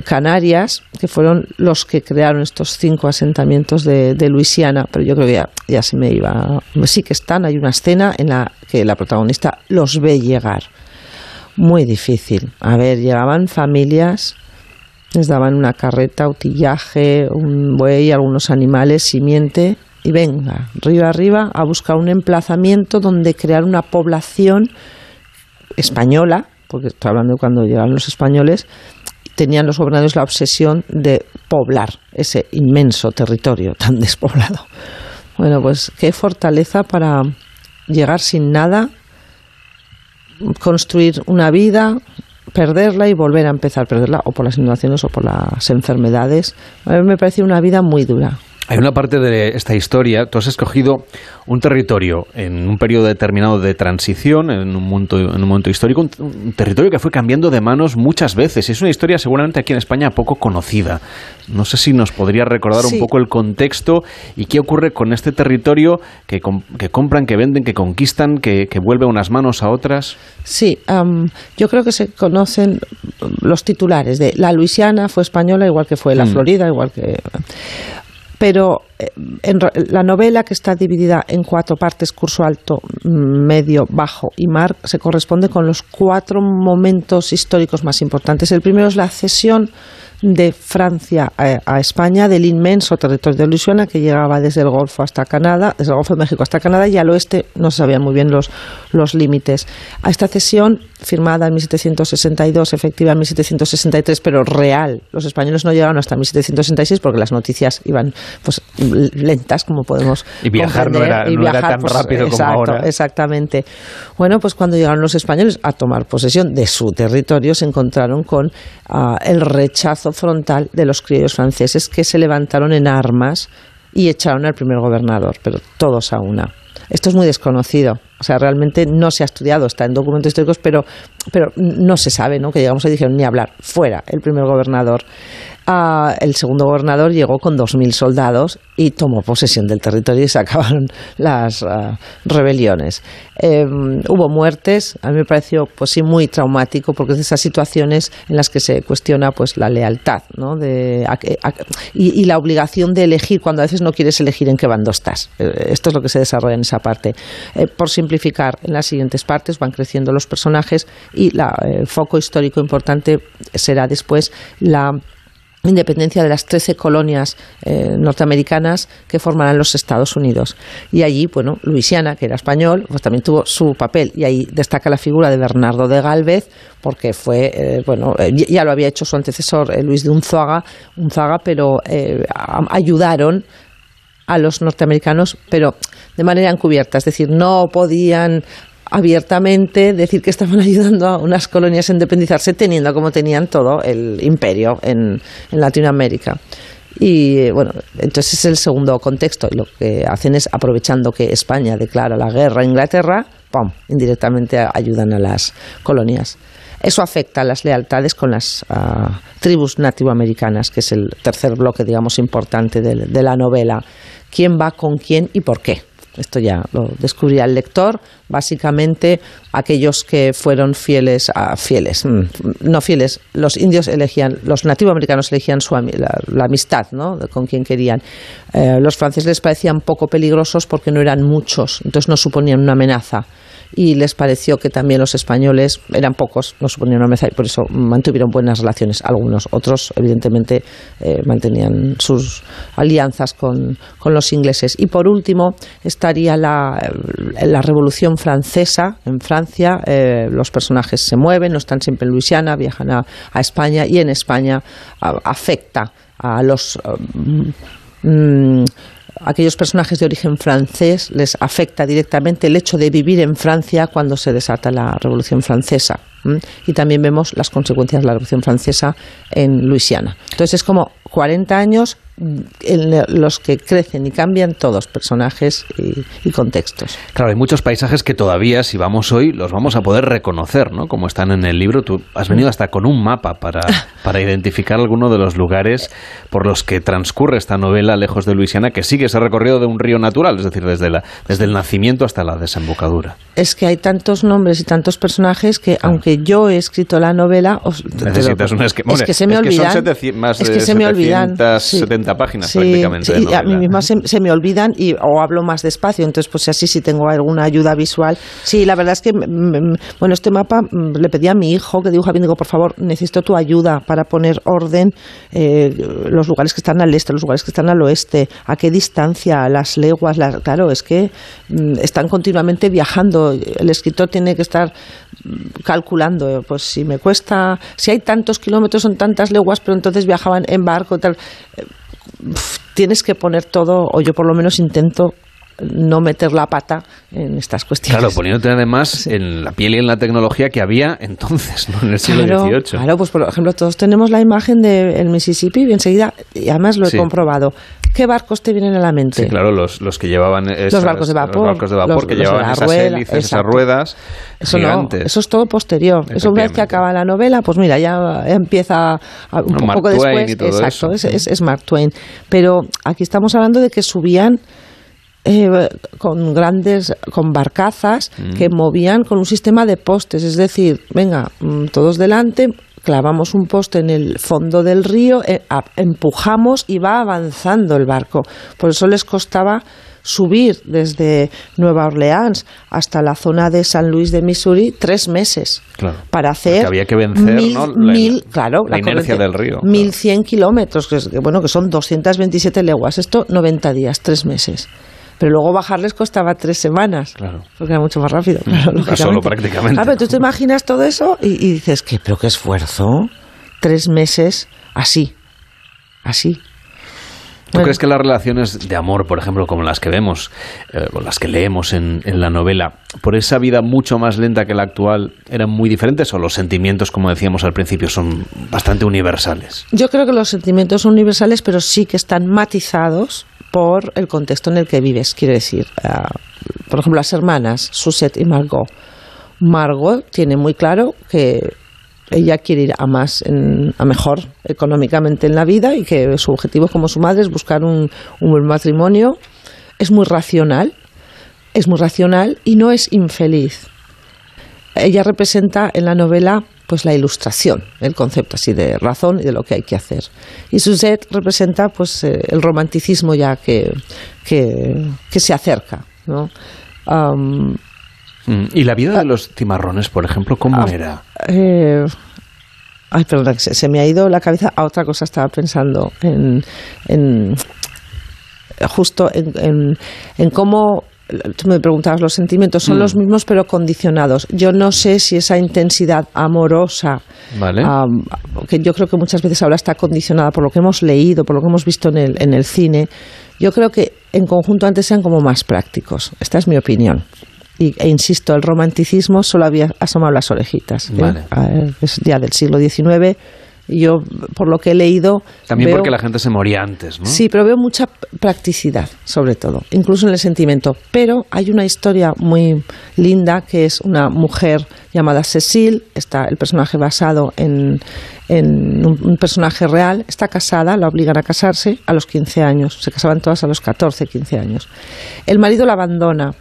Canarias, que fueron los que crearon estos cinco asentamientos de, Luisiana, pero yo creo que ya, se me iba. Sí que están, hay una escena en la que la protagonista los ve llegar. Muy difícil. A ver, llegaban familias, les daban una carreta, utillaje, un buey, algunos animales, simiente, y venga, río arriba, a buscar un emplazamiento donde crear una población española, porque estoy hablando de cuando llegaron los españoles, tenían los gobernadores la obsesión de poblar ese inmenso territorio tan *laughs* despoblado. Bueno, pues qué fortaleza para llegar sin nada, construir una vida, perderla y volver a empezar a perderla, o por las inundaciones o por las enfermedades. A mí me parece una vida muy dura. Hay una parte de esta historia, tú has escogido un territorio en un periodo determinado de transición, en un momento, en un momento histórico, un, territorio que fue cambiando de manos muchas veces. Es una historia seguramente aquí en España poco conocida. No sé si nos podría recordar un poco el contexto y qué ocurre con este territorio que, que compran, que venden, que conquistan, que, vuelve unas manos a otras. Sí, yo creo que se conocen los titulares de la Luisiana fue española igual que fue la mm. Florida, igual que pero eh, en la novela, que está dividida en cuatro partes, curso alto, medio, bajo y mar, se corresponde con los cuatro momentos históricos más importantes. El primero es la cesión de Francia a, España, del inmenso territorio de Luisiana que llegaba desde el Golfo hasta Canadá, desde el Golfo de México hasta Canadá y al oeste no se sabían muy bien los, los límites. A esta cesión, firmada en 1762, efectiva en 1763, pero real, los españoles no llegaron hasta 1766 porque las noticias iban pues lentas, como podemos Y viajar no era, tan pues, rápido como ahora. Exactamente. Bueno, pues cuando llegaron los españoles a tomar posesión de su territorio, se encontraron con ah, el rechazo frontal de los criollos franceses que se levantaron en armas y echaron al primer gobernador, pero todos a una. Esto es muy desconocido. O sea, realmente no se ha estudiado, está en documentos históricos, pero, pero no se sabe, ¿no? Que llegamos y dijeron ni hablar, fuera el primer gobernador. Ah, el segundo gobernador llegó con 2.000 soldados y tomó posesión del territorio y se *laughs* acabaron las ah, rebeliones. Em, hubo muertes, a mí me pareció pues sí muy traumático porque es de esas situaciones en las que se cuestiona pues la lealtad ¿no? de, y, la obligación de elegir cuando a veces no quieres elegir en qué bando estás. Eh, esto es lo que se desarrolla en esa parte. Eh, por simplificar, en las siguientes partes van creciendo los personajes y el foco histórico importante será después la independencia de las 13 colonias eh, norteamericanas que formarán los Estados Unidos. Y allí, bueno, Luisiana, que era español, pues también tuvo su papel. Y ahí destaca la figura de Bernardo de Galvez, porque fue, eh, bueno, eh, ya lo había hecho su antecesor Luis de Unzaga, Unzaga pero ayudaron a los norteamericanos, pero de manera encubierta, es decir, no podían abiertamente decir que estaban *laughs* ayudando a unas colonias a independizarse teniendo como tenían todo el imperio en, Latinoamérica. Y bueno, entonces es el segundo contexto. Y lo que hacen es, aprovechando que España declara la guerra a Inglaterra, ¡pum! indirectamente ayudan a las colonias. Eso afecta a las lealtades con las ah, tribus nativoamericanas, que es el tercer bloque, digamos, importante de la novela. ¿Quién va con quién y por qué? esto ya lo descubría el lector, básicamente aquellos que fueron fieles a fieles, mm, no fieles, los indios elegían, los nativoamericanos elegían su, la, amistad ¿no? con quien querían. Eh, los franceses les parecían poco peligrosos porque no eran muchos, entonces no suponían una amenaza y les pareció que también los españoles eran pocos, no suponían una mesa y por eso mantuvieron buenas relaciones algunos. Otros, evidentemente, eh, mantenían sus alianzas con, los ingleses. Y por último, estaría la, la Revolución Francesa en Francia. Eh, los personajes se mueven, no están siempre en Luisiana, viajan a, España y en España afecta a los. Mm, aquellos personajes de origen francés les afecta directamente el hecho de vivir en Francia cuando se desata la Revolución Francesa. Y también vemos las consecuencias de la Revolución Francesa en Luisiana. Entonces es como 40 años en los que crecen y cambian todos personajes y, contextos. Claro, hay muchos paisajes que todavía, si vamos hoy, los vamos a poder reconocer, ¿no? Como están en el libro. Tú has venido hasta con un mapa para, *laughs* para identificar algunos de los lugares por los que transcurre esta novela lejos de Luisiana, que sigue ese recorrido de un río natural, es decir, desde, la, desde el nacimiento hasta la desembocadura. Es que hay tantos nombres y tantos personajes que, aunque yo he escrito la novela... Necesitas un esquema. Es que se me olvidan. más es que se me olvidan páginas prácticamente. Sí, a mí misma se, me olvidan y o hablo más despacio, entonces pues así si tengo alguna ayuda visual. Sí, la verdad es que, mm, mm, bueno, este mapa mm, le pedí a mi hijo que dibuja bien, digo, por favor, necesito tu ayuda para poner orden eh, los lugares que están al este, los lugares que están al oeste, a qué distancia, las leguas, claro, es que están continuamente viajando, el escritor tiene que estar calculando, pues si me cuesta, si hay tantos kilómetros son tantas leguas, pero entonces viajaban en barco, tal tienes que poner todo, o yo por lo menos intento no meter la pata en estas cuestiones. Claro, poniéndote además en la piel y en la tecnología que había entonces, ¿no? en el siglo XVIII. Claro, pues por ejemplo, todos tenemos la imagen del Mississippi y enseguida, y además lo he comprobado. ¿Qué barcos te vienen a la mente? Sí, claro, los, los que llevaban los barcos de vapor, los barcos de vapor que llevaban esas hélices, esas ruedas eso gigantes. eso es todo posterior. Eso una vez que acaba la novela, pues mira, ya empieza un poco después. exacto, Es, es, es Mark Twain. Pero aquí estamos hablando de que subían eh, con grandes, con barcazas mm. que movían con un sistema de postes, es decir, venga, mm, todos delante, clavamos un poste en el fondo del río, eh, empujamos y va avanzando el barco. Por eso les costaba subir desde Nueva Orleans hasta la zona de San Luis de Missouri tres meses Claro. para hacer había que vencer, mil, ¿no? La- mil- claro, la inercia corriente, del río, claro. 1100 kilómetros, que, es- bueno, que son 227 leguas. Esto 90 días, tres meses. Pero luego bajarles costaba tres semanas. Claro. Porque era mucho más rápido. *laughs* Claro, lógicamente. solo prácticamente. Ah, pero tú te imaginas todo eso y, y dices, ¿qué? ¿Pero qué esfuerzo? Tres meses así. Así. ¿Tú Bueno. crees que las relaciones de amor, por ejemplo, como las que vemos, eh, o las que leemos en, en la novela, por esa vida mucho más lenta que la actual, eran muy diferentes o los sentimientos, como decíamos al principio, son bastante universales? Yo creo que los sentimientos son universales, pero sí que están matizados por el contexto en el que vives. Quiero decir, ah, por ejemplo, las hermanas, Suzette y Margot. Margot tiene muy claro que ella quiere ir a más, en- a mejor económicamente en la vida y que su objetivo como su madre es buscar un, un buen matrimonio. Es muy racional, es muy racional y no es infeliz ella representa en la novela pues la ilustración, el concepto así de razón y de lo que hay que hacer. Y Suzette representa pues eh, el romanticismo ya que, que, se acerca, ¿no? ¿Y la vida de los cimarrones, por ejemplo, cómo Ah. era? eh, ay, perdona, que se, se me ha ido la cabeza a otra cosa, estaba pensando en, en justo en, en, en cómo tú me preguntabas los sentimientos son Mm. los mismos pero condicionados yo no sé si esa intensidad amorosa ¿Vale? am, que yo creo que muchas veces ahora está condicionada por lo que hemos leído por lo que hemos visto en el, en el cine yo creo que en conjunto antes sean como más prácticos esta es mi opinión y, e insisto, el romanticismo solo había asomado las orejitas. ¿eh? Vale. Es ya del siglo XIX. Yo, por lo que he leído. También veo- porque la gente se moría antes, ¿no? Sí, pero veo mucha practicidad, sobre todo, incluso en el sentimiento. Pero hay una historia muy linda que es una mujer llamada Cecile, está el personaje basado en, en un, un personaje real, está casada, la obligan a casarse a los 15 años, se casaban todas a los 14, 15 años. El marido la abandona.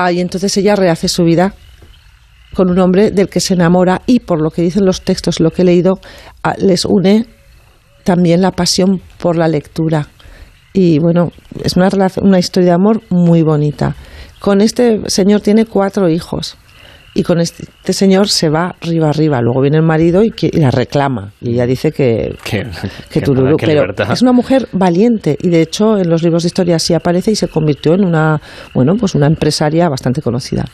Ah, y entonces ella rehace su vida con un hombre del que se enamora y por lo que dicen los textos, lo que he leído, ah, les une también la pasión por la lectura. Y bueno, es una, una historia de amor muy bonita. Con este señor tiene cuatro hijos. Y con este, este señor se va arriba arriba. Luego viene el marido y, que- y la reclama. Y ella dice que, Qué, que *laughs* tururú, nada, pero es una mujer valiente y de hecho en los libros de historia sí aparece y se convirtió en una bueno pues una empresaria bastante conocida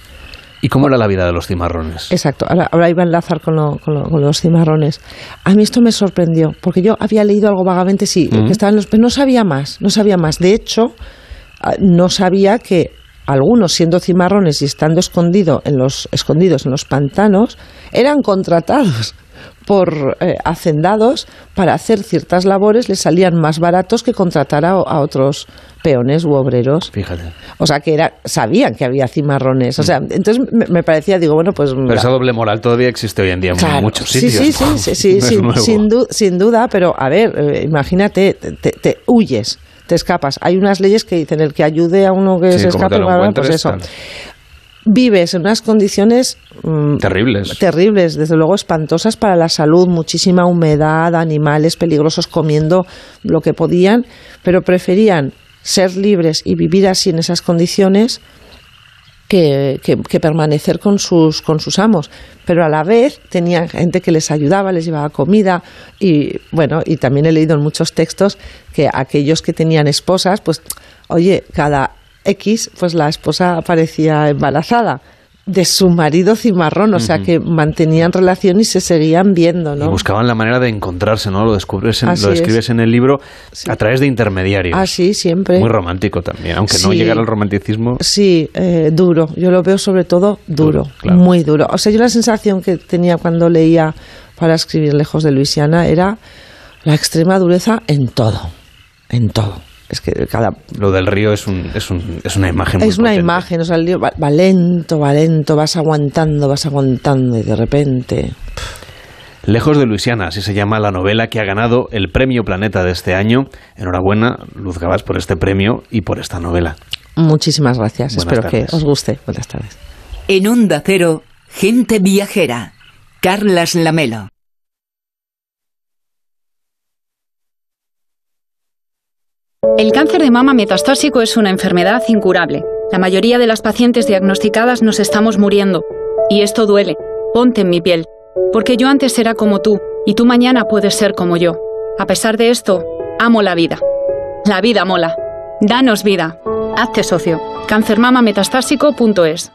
¿Y cómo era la vida de los cimarrones? exacto ahora, ahora iba a enlazar con, lo- con, lo- con los cimarrones a mí esto me sorprendió porque yo había leído algo vagamente sí Mm. que estaban los pero no sabía más no sabía más de hecho ah, no sabía que algunos siendo cimarrones y estando escondido en los escondidos en los pantanos eran contratados *laughs* por eh, hacendados para hacer ciertas labores les salían más baratos que contratar a, a otros peones u obreros. Fíjate. O sea, que era, sabían que había cimarrones. O sea, entonces me, me parecía, digo, bueno, pues... Pero esa doble moral todavía existe hoy en día en muchos sitios. Sí, sí, sí, *laughs* sí, sin, sin du- sin duda, pero a ver, eh, imagínate, te, te- te huyes, te escapas. Hay unas leyes que dicen el que ayude a uno que Sí, se escape, pues eso. tal. Vives en unas condiciones mm, Terribles. terribles, desde luego espantosas para la salud, muchísima humedad, animales peligrosos comiendo lo que podían, pero preferían ser libres y vivir así en esas condiciones que, que- que permanecer con sus, con sus amos. Pero a la vez tenían gente que les ayudaba, les llevaba comida y bueno, y también he leído en muchos textos que aquellos que tenían esposas, pues oye, cada X, pues la esposa aparecía embarazada de su marido cimarrón, o sea que mantenían relación y se seguían viendo, Y ¿no? buscaban la manera de encontrarse, ¿no? Lo descubres, en- lo es. describes en el libro a través de intermediarios. Así siempre. Muy romántico también, aunque no llegara al romanticismo. Sí, eh, duro. Yo lo veo sobre todo duro, claro. muy duro. O sea, yo la sensación que tenía cuando leía para escribir Lejos de Luisiana era la extrema dureza en todo, en todo. Es que cada Lo del río es, un, es, un, es una imagen muy es una potente. imagen, o sea, el lío va, va lento, va lento, vas aguantando, vas aguantando y de repente Lejos de Luisiana, así se llama la novela que ha ganado el Premio Planeta de este año. Enhorabuena, Luz Gabás, por este premio y por esta novela. muchísimas gracias. Buenas Espero tardes. que os guste. Buenas tardes. En Onda Cero, gente viajera. Carlas Lamelo. El cáncer de mama metastásico es una enfermedad incurable. La mayoría de las pacientes diagnosticadas nos estamos muriendo. Y esto duele. Ponte en mi piel. Porque yo antes era como tú, y tú mañana puedes ser como yo. A pesar de esto, amo la vida. La vida mola. Danos vida. Hazte socio. Cancermamametastásico.es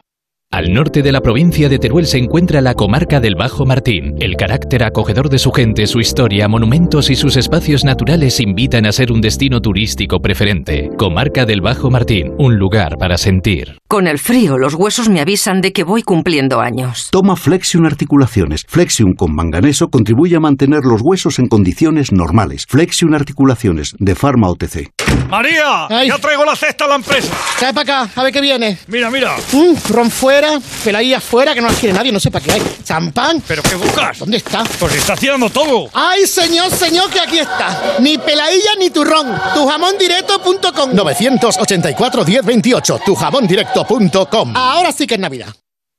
al norte de la provincia de Teruel se encuentra la comarca del Bajo Martín. El carácter acogedor de su gente, su historia, monumentos y sus espacios naturales invitan a ser un destino turístico preferente. Comarca del Bajo Martín, un lugar para sentir. Con el frío, los huesos me avisan de que voy cumpliendo años. Toma Flexion Articulaciones. Flexion con manganeso contribuye a mantener los huesos en condiciones normales. Flexion Articulaciones, de Pharma OTC. ¡María! ¡Ya traigo la cesta a la empresa! Cae para acá, a ver qué viene. Mira, mira. Mm, ron fuera, peladilla fuera, que no las quiere nadie, no sé para qué hay. Champán. ¿Pero qué buscas? ¿Dónde está? Pues está haciendo todo. ¡Ay, señor, señor, que aquí está! Ni peladilla ni turrón. Tujamondirecto.com 984 1028 tujamondirecto.com Ahora sí que es Navidad.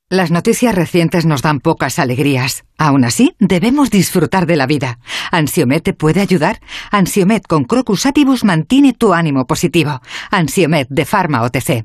Las noticias recientes nos dan pocas alegrías. Aún así, debemos disfrutar de la vida. ¿Ansiomet te puede ayudar? Ansiomet con Crocus Atibus mantiene tu ánimo positivo. Ansiomet de Pharma OTC.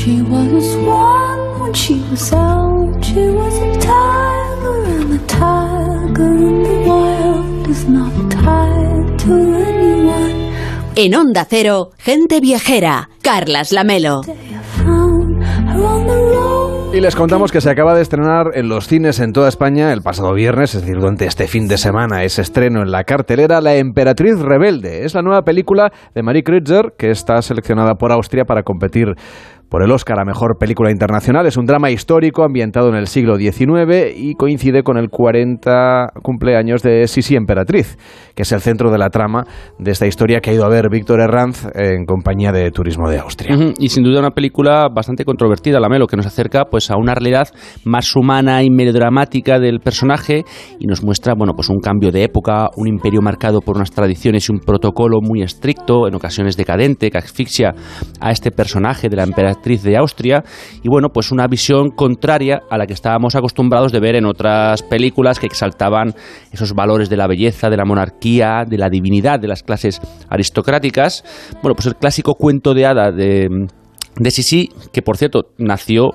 She was one when she was out. She was a tiger, and the tiger in the wild is not tied to anyone. En Onda Cero, gente viajera, Carlas Lamelo. Y les contamos que se acaba de estrenar en los cines en toda España el pasado viernes, es decir, durante este fin de semana, ese estreno en la cartelera La Emperatriz Rebelde. Es la nueva película de Marie Kreutzer que está seleccionada por Austria para competir por el Oscar a Mejor Película Internacional. Es un drama histórico ambientado en el siglo XIX y coincide con el 40 cumpleaños de Sisi Emperatriz, que es el centro de la trama de esta historia que ha ido a ver Víctor Herranz en compañía de Turismo de Austria. Y sin duda una película bastante controvertida, la Melo, que nos acerca pues a una realidad más humana y melodramática del personaje y nos muestra bueno pues un cambio de época, un imperio marcado por unas tradiciones y un protocolo muy estricto, en ocasiones decadente, que asfixia a este personaje de la emperatriz de Austria y bueno pues una visión contraria a la que estábamos acostumbrados de ver en otras películas que exaltaban esos valores de la belleza, de la monarquía, de la divinidad de las clases aristocráticas. Bueno pues el clásico cuento de hada de de Sisi, que por cierto nació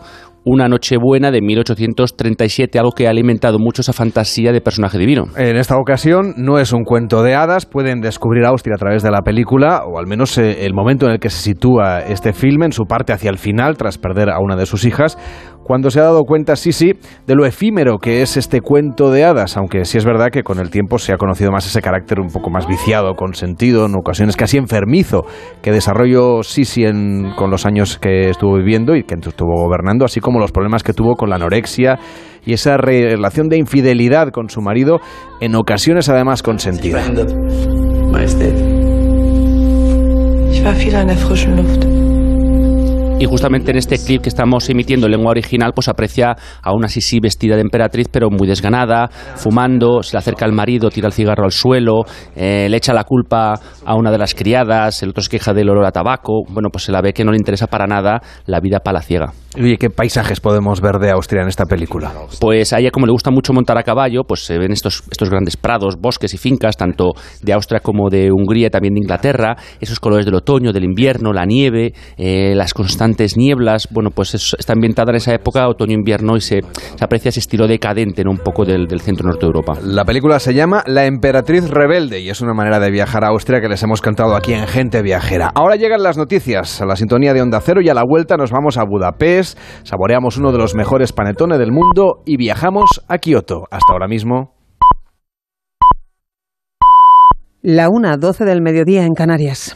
una Nochebuena de 1837, algo que ha alimentado mucho esa fantasía de personaje divino. En esta ocasión no es un cuento de hadas, pueden descubrir Austria a través de la película, o al menos eh, el momento en el que se sitúa este filme, en su parte hacia el final, tras perder a una de sus hijas, cuando se ha dado cuenta, sí, sí, de lo efímero que es este cuento de hadas, aunque sí es verdad que con el tiempo se ha conocido más ese carácter un poco más viciado, con sentido, en ocasiones casi enfermizo, que desarrolló Sisi en, con los años que estuvo viviendo y que estuvo gobernando, así como los problemas que tuvo con la anorexia y esa relación de infidelidad con su marido, en ocasiones además consentida. Ich war viel an der frischen Luft. Y justamente en este clip que estamos emitiendo en lengua original, pues aprecia a una Sisi vestida de emperatriz, pero muy desganada, fumando, se le acerca al marido, tira el cigarro al suelo, eh, le echa la culpa a una de las criadas, el otro se queja del olor a tabaco. Bueno, pues se la ve que no le interesa para nada la vida palaciega. Oye, ¿qué paisajes podemos ver de Austria en esta película? Pues a ella, como le gusta mucho montar a caballo, pues se ven estos, estos grandes prados, bosques y fincas, tanto de Austria como de Hungría y también de Inglaterra, esos colores del otoño, del invierno, la nieve, eh, las constantes bastantes nieblas. Bueno, pues está ambientada en esa época, otoño-invierno, y se, aprecia ese estilo decadente, ¿no? un poco del, del centro norte de Europa. La película se llama La Emperatriz Rebelde y es una manera de viajar a Austria que les hemos cantado aquí en Gente Viajera. Ahora llegan las noticias a la sintonía de Onda Cero y a la vuelta nos vamos a Budapest, saboreamos uno de los mejores panetones del mundo y viajamos a Kioto. Hasta ahora mismo. La 1.12 del mediodía en Canarias.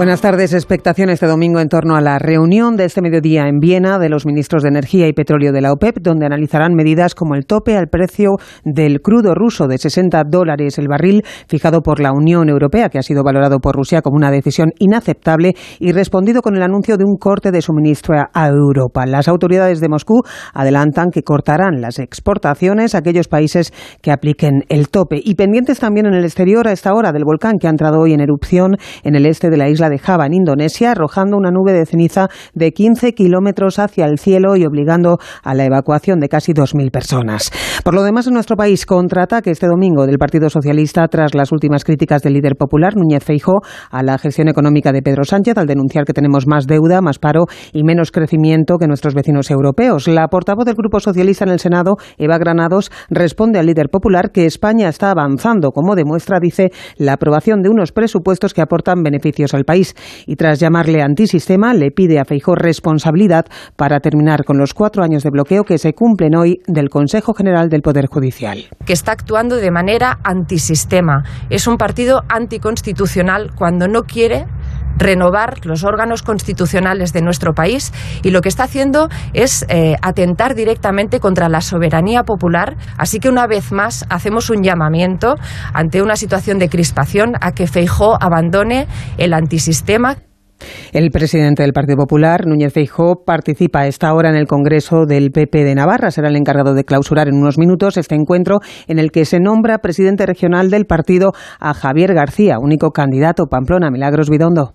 Buenas tardes. Expectación este domingo en torno a la reunión de este mediodía en Viena de los ministros de Energía y Petróleo de la OPEP, donde analizarán medidas como el tope al precio del crudo ruso de 60 dólares el barril, fijado por la Unión Europea, que ha sido valorado por Rusia como una decisión inaceptable y respondido con el anuncio de un corte de suministro a Europa. Las autoridades de Moscú adelantan que cortarán las exportaciones a aquellos países que apliquen el tope. Y pendientes también en el exterior a esta hora del volcán que ha entrado hoy en erupción en el este de la isla isla de Java, en Indonesia, arrojando una nube de ceniza de 15 kilómetros hacia el cielo y obligando a la evacuación de casi 2.000 personas. Por lo demás, en nuestro país, contraataque este domingo del Partido Socialista tras las últimas críticas del líder popular, Núñez Feijó, a la gestión económica de Pedro Sánchez, al denunciar que tenemos más deuda, más paro y menos crecimiento que nuestros vecinos europeos. La portavoz del Grupo Socialista en el Senado, Eva Granados, responde al líder popular que España está avanzando, como demuestra, dice, la aprobación de unos presupuestos que aportan beneficios al país y tras llamarle antisistema le pide a Feijó responsabilidad para terminar con los cuatro años de bloqueo que se cumplen hoy del Consejo General del Poder Judicial. Que está actuando de manera antisistema. Es un partido anticonstitucional cuando no quiere renovar los órganos constitucionales de nuestro país y lo que está haciendo es eh, atentar directamente contra la soberanía popular. Así que una vez más hacemos un llamamiento ante una situación de crispación a que Feijó abandone el antisistema. El presidente del Partido Popular, Núñez Feijó, participa a esta hora en el Congreso del PP de Navarra. Será el encargado de clausurar en unos minutos este encuentro en el que se nombra presidente regional del partido a Javier García, único candidato Pamplona. Milagros Bidondo.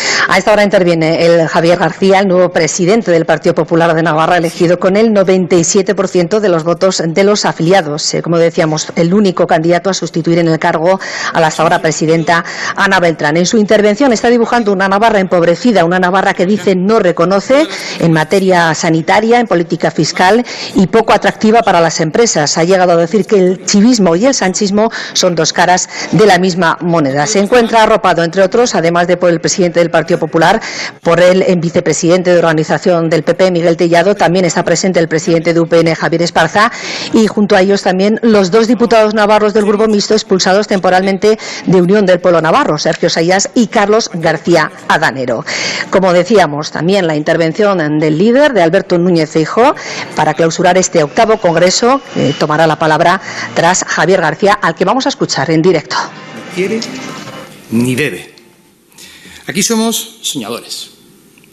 A esta hora interviene el Javier García, el nuevo presidente del Partido Popular de Navarra, elegido con el 97% de los votos de los afiliados. Eh, como decíamos, el único candidato a sustituir en el cargo a la hasta ahora presidenta Ana Beltrán. En su intervención está dibujando una Navarra empobrecida, una Navarra que dice no reconoce en materia sanitaria, en política fiscal y poco atractiva para las empresas. Ha llegado a decir que el chivismo y el sanchismo son dos caras de la misma moneda. Se encuentra arropado, entre otros, además de por el presidente del Partido Popular, por el vicepresidente de organización del PP, Miguel Tellado, también está presente el presidente de UPN, Javier Esparza, y junto a ellos también los dos diputados navarros del Grupo Mixto expulsados temporalmente de Unión del Pueblo Navarro, Sergio Sayas y Carlos García Adanero. Como decíamos, también la intervención del líder, de Alberto Núñez Feijó, para clausurar este octavo congreso, tomará la palabra tras Javier García, al que vamos a escuchar en directo. Quiere ni debe Aquí somos soñadores.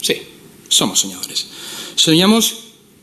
Sí, somos soñadores. Soñamos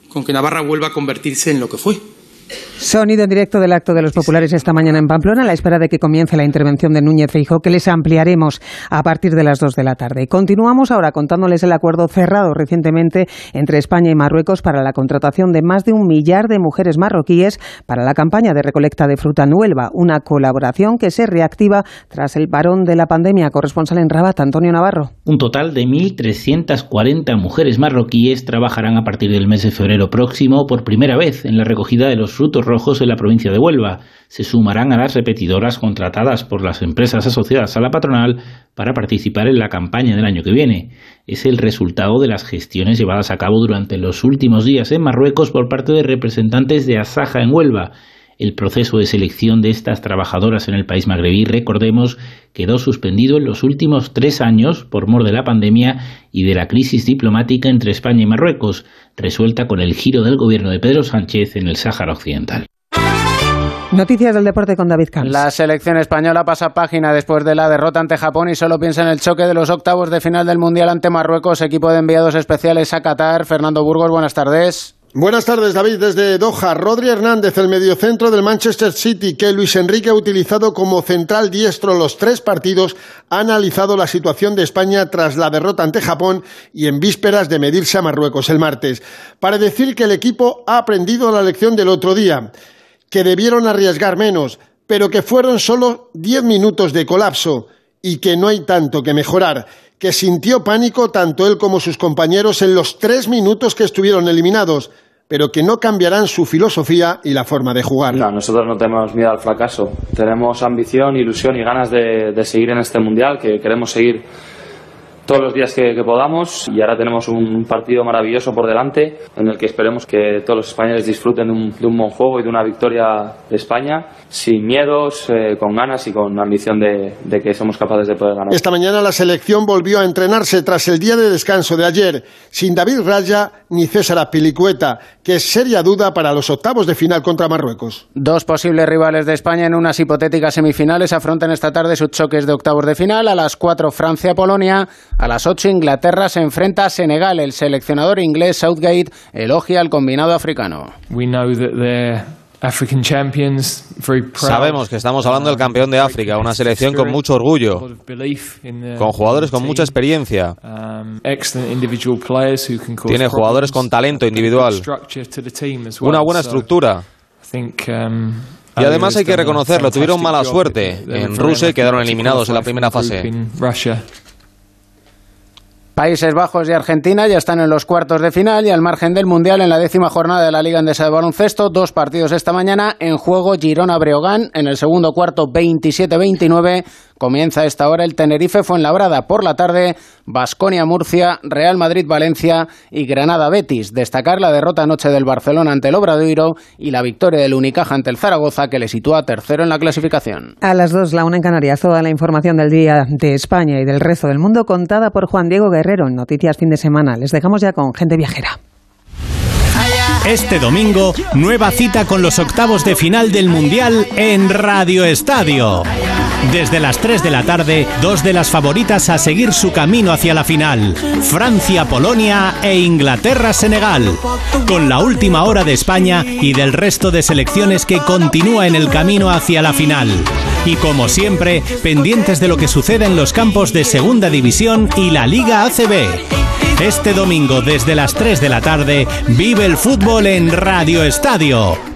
con que Navarra vuelva a convertirse en lo que fue, Sonido en directo del acto de los populares esta mañana en Pamplona, a la espera de que comience la intervención de Núñez Feijó, que les ampliaremos a partir de las dos de la tarde. Continuamos ahora contándoles el acuerdo cerrado recientemente entre España y Marruecos para la contratación de más de un millar de mujeres marroquíes para la campaña de recolecta de fruta nueva, una colaboración que se reactiva tras el parón de la pandemia. Corresponsal en Rabat, Antonio Navarro. Un total de 1.340 mujeres marroquíes trabajarán a partir del mes de febrero próximo por primera vez en la recogida de los frutos rojos en la provincia de Huelva. Se sumarán a las repetidoras contratadas por las empresas asociadas a la patronal para participar en la campaña del año que viene. Es el resultado de las gestiones llevadas a cabo durante los últimos días en Marruecos por parte de representantes de Asaja en Huelva. El proceso de selección de estas trabajadoras en el país magrebí, recordemos, quedó suspendido en los últimos tres años por mor de la pandemia y de la crisis diplomática entre España y Marruecos, resuelta con el giro del gobierno de Pedro Sánchez en el Sáhara Occidental. Noticias del deporte con David Camps. La selección española pasa página después de la derrota ante Japón y solo piensa en el choque de los octavos de final del Mundial ante Marruecos, equipo de enviados especiales a Qatar. Fernando Burgos, buenas tardes. Buenas tardes, David. Desde Doha, Rodri Hernández, el mediocentro del Manchester City, que Luis Enrique ha utilizado como central diestro los tres partidos, ha analizado la situación de España tras la derrota ante Japón y en vísperas de medirse a Marruecos el martes, para decir que el equipo ha aprendido la lección del otro día, que debieron arriesgar menos, pero que fueron solo 10 minutos de colapso y que no hay tanto que mejorar, que sintió pánico tanto él como sus compañeros en los tres minutos que estuvieron eliminados, pero que no cambiarán su filosofía y la forma de jugar. No, nosotros no tenemos miedo al fracaso. Tenemos ambición, ilusión y ganas de, de seguir en este mundial, que queremos seguir todos los días que, que, podamos y ahora tenemos un partido maravilloso por delante en el que esperemos que todos los españoles disfruten de un, de un buen juego y de una victoria de España sin miedos, eh, con ganas y con ambición de, de, que somos capaces de poder ganar. Esta mañana la selección volvió a entrenarse tras el día de descanso de ayer sin David Raya ni César Apilicueta, que es seria duda para los octavos de final contra Marruecos. Dos posibles rivales de España en unas hipotéticas semifinales afrontan esta tarde sus choques de octavos de final. A las 4 Francia-Polonia, a las 8 Inglaterra se enfrenta a Senegal. El seleccionador inglés Southgate elogia al combinado africano. Sabemos que estamos hablando del campeón de África, una selección con mucho orgullo, con jugadores con mucha experiencia. Tiene jugadores con talento individual, una buena estructura. Y además hay que reconocerlo, tuvieron mala suerte. En Rusia quedaron eliminados en la primera fase. Países Bajos y Argentina ya están en los cuartos de final y al margen del Mundial en la décima jornada de la Liga Endesa de Baloncesto, dos partidos esta mañana en juego Girona-Breogán en el segundo cuarto 27-29. Comienza a esta hora el Tenerife Fuenlabrada por la tarde, Basconia-Murcia, Real Madrid-Valencia y Granada-Betis. Destacar la derrota anoche del Barcelona ante el Obradoiro y la victoria del Unicaja ante el Zaragoza que le sitúa tercero en la clasificación. A las dos, la una en Canarias, toda la información del día de España y del resto del mundo contada por Juan Diego Guerrero en Noticias Fin de Semana. Les dejamos ya con gente viajera. Este domingo, nueva cita con los octavos de final del Mundial en Radio Estadio. Desde las 3 de la tarde, dos de las favoritas a seguir su camino hacia la final, Francia-Polonia e Inglaterra-Senegal, con la última hora de España y del resto de selecciones que continúa en el camino hacia la final. Y como siempre, pendientes de lo que sucede en los campos de Segunda División y la Liga ACB. Este domingo desde las 3 de la tarde, vive el fútbol en Radio Estadio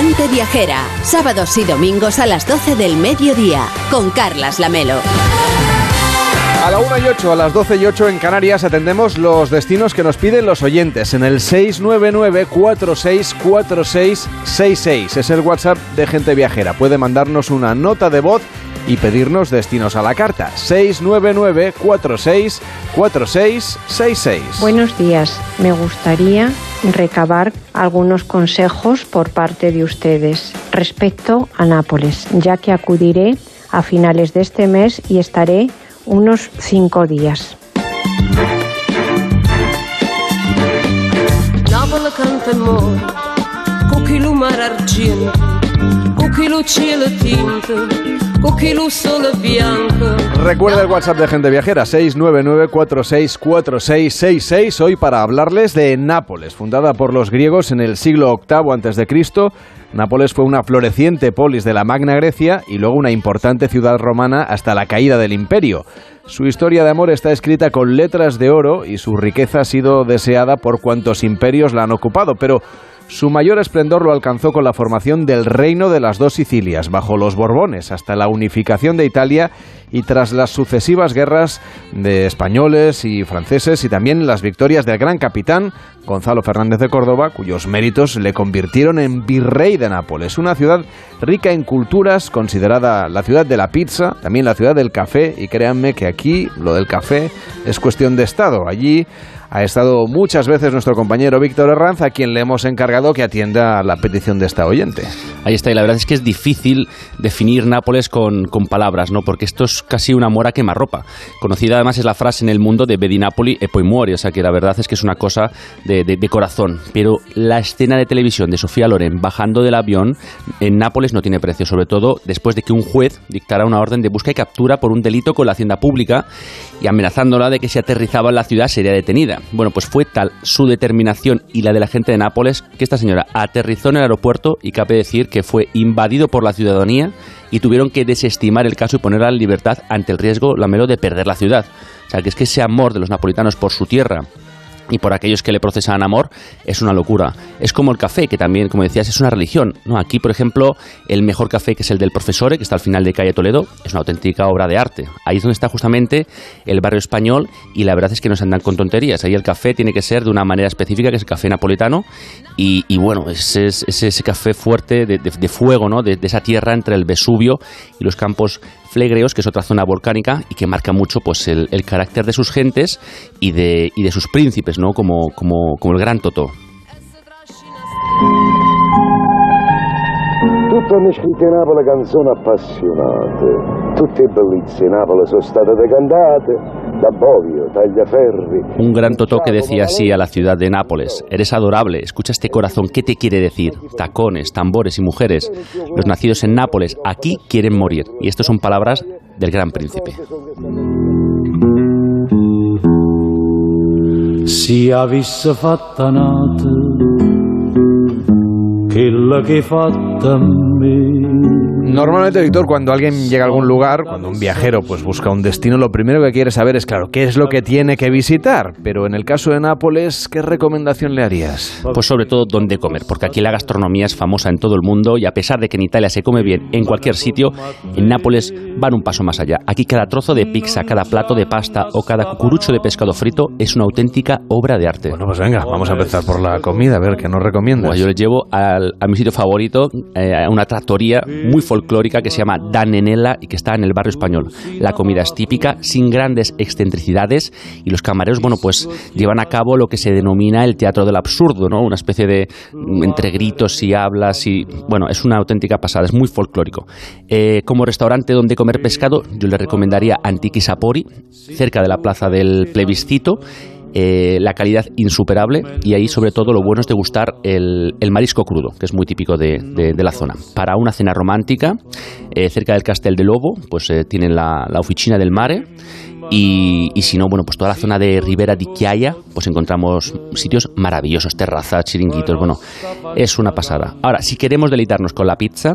Gente Viajera, sábados y domingos a las 12 del mediodía, con Carlas Lamelo. A la 1 y 8, a las 12 y 8 en Canarias atendemos los destinos que nos piden los oyentes en el 699-464666. Es el WhatsApp de Gente Viajera. Puede mandarnos una nota de voz y pedirnos destinos a la carta. 699-464666. Buenos días. Me gustaría recabar algunos consejos por parte de ustedes respecto a Nápoles, ya que acudiré a finales de este mes y estaré unos cinco días. Recuerda el WhatsApp de Gente Viajera 699464666 hoy para hablarles de Nápoles, fundada por los griegos en el siglo VIII a.C. Nápoles fue una floreciente polis de la Magna Grecia y luego una importante ciudad romana hasta la caída del imperio. Su historia de amor está escrita con letras de oro y su riqueza ha sido deseada por cuantos imperios la han ocupado, pero su mayor esplendor lo alcanzó con la formación del Reino de las dos Sicilias, bajo los Borbones, hasta la unificación de Italia y tras las sucesivas guerras de españoles y franceses y también las victorias del gran capitán Gonzalo Fernández de Córdoba, cuyos méritos le convirtieron en virrey de Nápoles, una ciudad rica en culturas, considerada la ciudad de la pizza, también la ciudad del café, y créanme que aquí lo del café es cuestión de Estado. Allí ha estado muchas veces nuestro compañero Víctor Herranz, a quien le hemos encargado que atienda la petición de esta oyente. Ahí está, y la verdad es que es difícil definir Nápoles con, palabras, ¿no? Porque esto es casi una mora quemarropa. Conocida además es la frase en el mundo de Vedi Napoli e poi muori, o sea que la verdad es que es una cosa de, de corazón. Pero la escena de televisión de Sofía Loren bajando del avión en Nápoles no tiene precio, sobre todo después de que un juez dictara una orden de busca y captura por un delito con la hacienda pública y amenazándola de que si aterrizaba en la ciudad sería detenida. Bueno, pues fue tal su determinación y la de la gente de Nápoles que esta señora aterrizó en el aeropuerto y cabe decir que fue invadido por la ciudadanía y tuvieron que desestimar el caso y ponerla en libertad ante el riesgo, la melo, de perder la ciudad. O sea, que es que ese amor de los napolitanos por su tierra y por aquellos que le procesan amor es una locura. Es como el café, que también, como decías, es una religión. ¿no? Aquí, por ejemplo, el mejor café, que es el del Profesore, que está al final de calle Toledo, es una auténtica obra de arte. Ahí es donde está justamente el barrio español y la verdad es que no se andan con tonterías. Ahí el café tiene que ser de una manera específica, que es el café napolitano, y, bueno, es, ese café fuerte de, fuego, ¿no? De, esa tierra entre el Vesubio y los campos Flegreos, que es otra zona volcánica y que marca mucho pues el, carácter de sus gentes y de, y de sus príncipes, ¿no? Como, como, como el gran Totó. Un gran Totó que decía así a la ciudad de Nápoles: Eres adorable, escucha este corazón, ¿qué te quiere decir? Tacones, tambores y mujeres. Los nacidos en Nápoles aquí quieren morir. Y estas son palabras del gran príncipe. Si avesse fatta nata quella che fatta a me Normalmente, Víctor, cuando alguien llega a algún lugar, cuando un viajero pues busca un destino, lo primero que quiere saber es, claro, qué es lo que tiene que visitar. Pero en el caso de Nápoles, ¿qué recomendación le harías? Pues sobre todo dónde comer, porque aquí la gastronomía es famosa en todo el mundo y a pesar de que en Italia se come bien en cualquier sitio, en Nápoles van un paso más allá. Aquí cada trozo de pizza, cada plato de pasta o cada cucurucho de pescado frito es una auténtica obra de arte. Bueno, pues venga, vamos a empezar por la comida, a ver qué nos recomiendas. yo les llevo a mi sitio favorito, eh, a una trattoria muy folclórica que se llama Danenella y que está en el barrio español. La comida es típica, sin grandes excentricidades y los camareros, bueno, pues llevan a cabo lo que se denomina el teatro del absurdo, ¿no? Una especie de mm, entre gritos y hablas y, bueno, es una auténtica pasada, es muy folclórico. Eh, como restaurante donde comer pescado, yo le recomendaría Antiqui Sapori, cerca de la plaza del plebiscito eh, la calidad insuperable y ahí sobre todo lo bueno es degustar el, el marisco crudo, que es muy típico de, la zona. Para una cena romántica, eh, cerca del Castel de Lobo, pues eh, tienen la, la, oficina del mare y, y, si no, bueno, pues toda la zona de Ribera di Chiaia, pues encontramos sitios maravillosos, terrazas, chiringuitos, bueno, es una pasada. Ahora, si queremos deleitarnos con la pizza,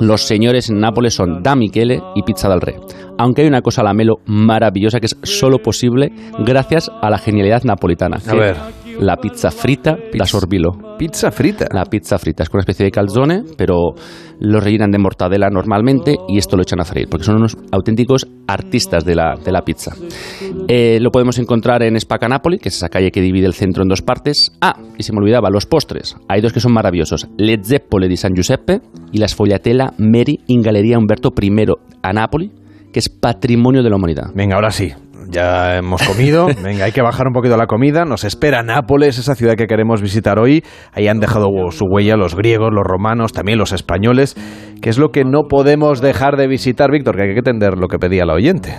los señores en Nápoles son Da Michele y Pizza del Re. Aunque hay una cosa la melo maravillosa que es solo posible gracias a la genialidad napolitana. A ver la pizza frita la sorbilo. ¿Pizza frita? La pizza frita es con una especie de calzone, pero lo rellenan de mortadela normalmente y esto lo echan a freír, porque son unos auténticos artistas de la, de la pizza. Eh, lo podemos encontrar en Napoli, que es esa calle que divide el centro en dos partes. Ah, y se me olvidaba, los postres. Hay dos que son maravillosos. Le Zeppole di San Giuseppe y la sfogliatella Mary in Galería Humberto I a Napoli, que es patrimonio de la humanidad. Venga, ahora sí, ya hemos comido, *laughs* venga, hay que bajar un poquito la comida. Nos espera Nápoles, esa ciudad que queremos visitar hoy. Ahí han dejado su huella los griegos, los romanos, también los españoles, que es lo que no podemos dejar de visitar, Víctor, que hay que entender lo que pedía la oyente.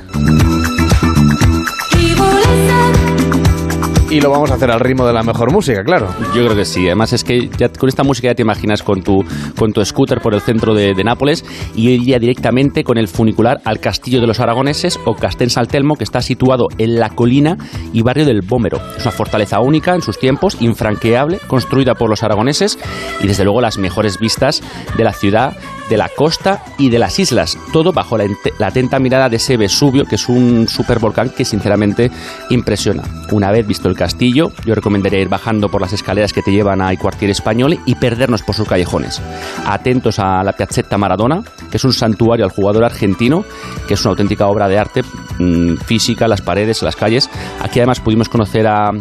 Y lo vamos a hacer al ritmo de la mejor música, claro. Yo creo que sí. Además es que con esta música ya te imaginas con tu, con tu scooter por el centro de, Nápoles y iría directamente con el funicular al Castillo de los Aragoneses o Castén Saltelmo, que está situado en la colina y barrio del Bómero. Es una fortaleza única en sus tiempos, infranqueable, construida por los aragoneses y desde luego las mejores vistas de la ciudad de la costa y de las islas, todo bajo la, atenta mirada de ese Vesubio, que es un supervolcán que sinceramente impresiona. Una vez visto el castillo, yo recomendaría ir bajando por las escaleras que te llevan a Cuartier Español y perdernos por sus callejones. Atentos a la Piazzetta Maradona, que es un santuario al jugador argentino, que es una auténtica obra de arte mm, física, las paredes, las calles. Aquí además pudimos conocer a,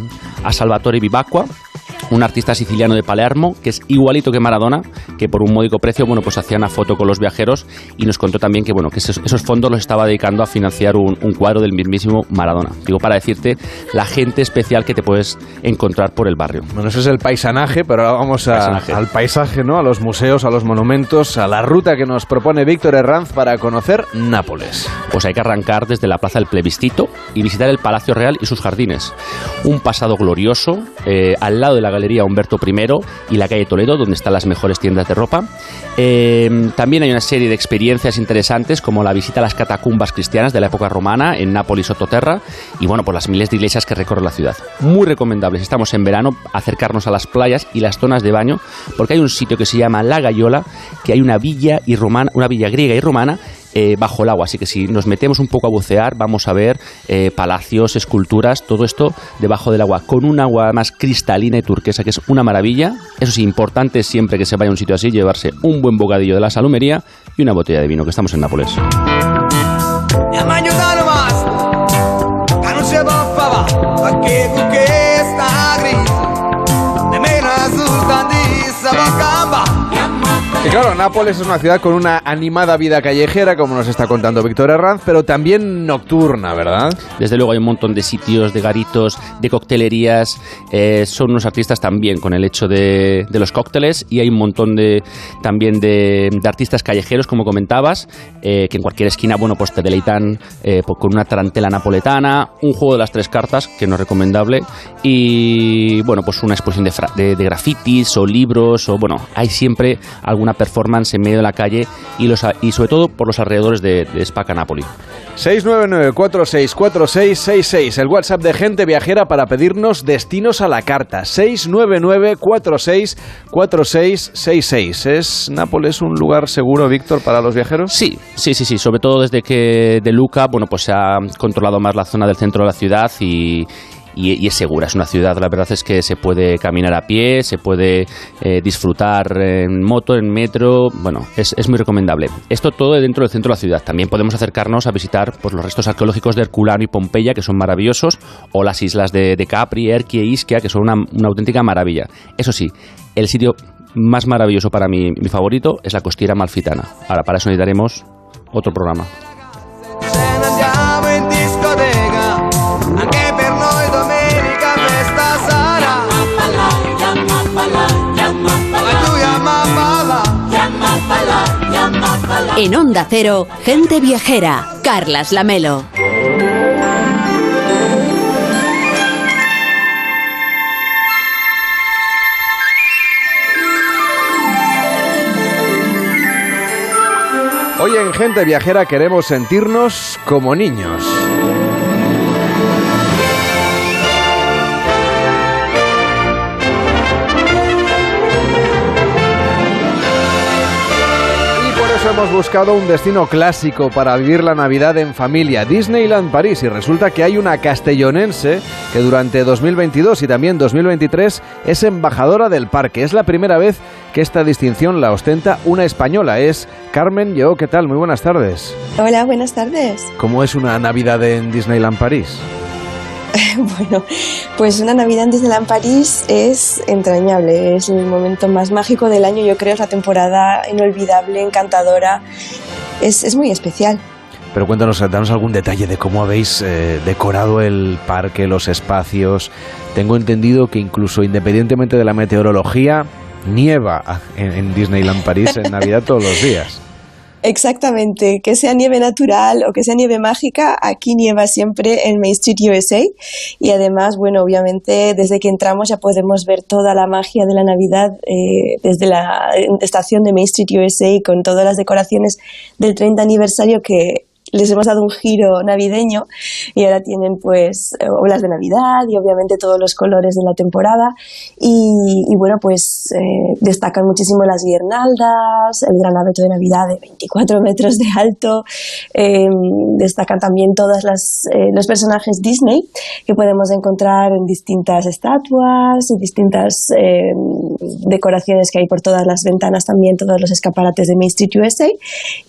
a Salvatore Vivacqua, un artista siciliano de Palermo, que es igualito que Maradona, que por un módico precio, bueno, pues hacía una foto con los viajeros y nos contó también que, bueno, que esos, fondos los estaba dedicando a financiar un, cuadro del mismísimo Maradona. Digo, para decirte la gente especial que te puedes encontrar por el barrio. Bueno, eso es el paisanaje, pero ahora vamos al paisaje, ¿no? A los museos, a los monumentos, a la ruta que nos propone Víctor Herranz para conocer Nápoles. Pues hay que arrancar desde la Plaza del Plebiscito y visitar el Palacio Real y sus jardines. Un pasado glorioso, eh, al lado de la Galería Humberto I y la calle Toledo, donde están las mejores tiendas de ropa. Eh, también hay una serie de experiencias interesantes, como la visita a las catacumbas cristianas de la época romana en Nápoles, Sototerra, y bueno, por las miles de iglesias que recorre la ciudad. Muy recomendable, si estamos en verano, acercarnos a las playas y las zonas de baño, porque hay un sitio que se llama La Gayola, que hay una villa, y romana, una villa griega y romana eh, bajo el agua. Así que si nos metemos un poco a bucear, vamos a ver eh, palacios, esculturas, todo esto debajo del agua, con un agua más cristalina y turquesa, que es una maravilla. Eso sí, importante siempre que se vaya a un sitio así, llevarse un buen bocadillo de la salumería y una botella de vino, que estamos en Nápoles. Claro, Nápoles es una ciudad con una animada vida callejera, como nos está contando Víctor Herranz, pero también nocturna, ¿verdad? Desde luego hay un montón de sitios, de garitos, de coctelerías. Eh, son unos artistas también con el hecho de, los cócteles y hay un montón de también de, artistas callejeros, como comentabas, eh, que en cualquier esquina, bueno, pues te deleitan eh, pues con una tarantela napoletana, un juego de las tres cartas, que no es recomendable, y bueno, pues una exposición de, de grafitis o libros, o bueno, hay siempre alguna performance en medio de la calle y, los, y sobre todo por los alrededores de, de Spaca Napoli. 699-464666, el WhatsApp de gente viajera para pedirnos destinos a la carta. 699-464666. ¿Es Nápoles un lugar seguro, Víctor, para los viajeros? Sí, sí, sí, sí. Sobre todo desde que de Luca, bueno, pues se ha controlado más la zona del centro de la ciudad y, y, es segura. Es una ciudad, la verdad es que se puede caminar a pie, se puede eh, disfrutar en moto, en metro. Bueno, es, muy recomendable. Esto todo dentro del centro de la ciudad. También podemos acercarnos a visitar pues, los restos arqueológicos de Herculano y Pompeya, que son maravillosos, o las islas de, Capri, Erquia e Ischia, que son una, una auténtica maravilla. Eso sí, el sitio más maravilloso para mí, mi favorito, es la costiera malfitana. Ahora, para eso necesitaremos otro programa. En Onda Cero, gente viajera, Carlas Lamelo. Hoy en Gente Viajera queremos sentirnos como niños. Hemos buscado un destino clásico para vivir la Navidad en familia, Disneyland París, y resulta que hay una castellonense que durante 2022 y también 2023 es embajadora del parque. Es la primera vez que esta distinción la ostenta una española. Es Carmen Yo, ¿qué tal? Muy buenas tardes. Hola, buenas tardes. ¿Cómo es una Navidad en Disneyland París? *laughs* bueno, pues una Navidad en Disneyland París es entrañable, es el momento más mágico del año, yo creo, es la temporada inolvidable, encantadora, es, muy especial. Pero cuéntanos, danos algún detalle de cómo habéis eh, decorado el parque, los espacios. Tengo entendido que incluso independientemente de la meteorología, nieva en, en Disneyland París en Navidad todos los días. Exactamente, que sea nieve natural o que sea nieve mágica, aquí nieva siempre en Main Street USA y además, bueno, obviamente desde que entramos ya podemos ver toda la magia de la Navidad eh, desde la estación de Main Street USA con todas las decoraciones del 30 aniversario que les hemos dado un giro navideño y ahora tienen pues eh, olas de Navidad y obviamente todos los colores de la temporada. Y, bueno pues eh, destacan muchísimo las guirnaldas, el gran abeto de Navidad de 24 metros de alto, em, destacan también todos eh, los personajes Disney que podemos encontrar en distintas estatuas, y distintas em, decoraciones que hay por todas las ventanas también, todos los escaparates de Main Street USA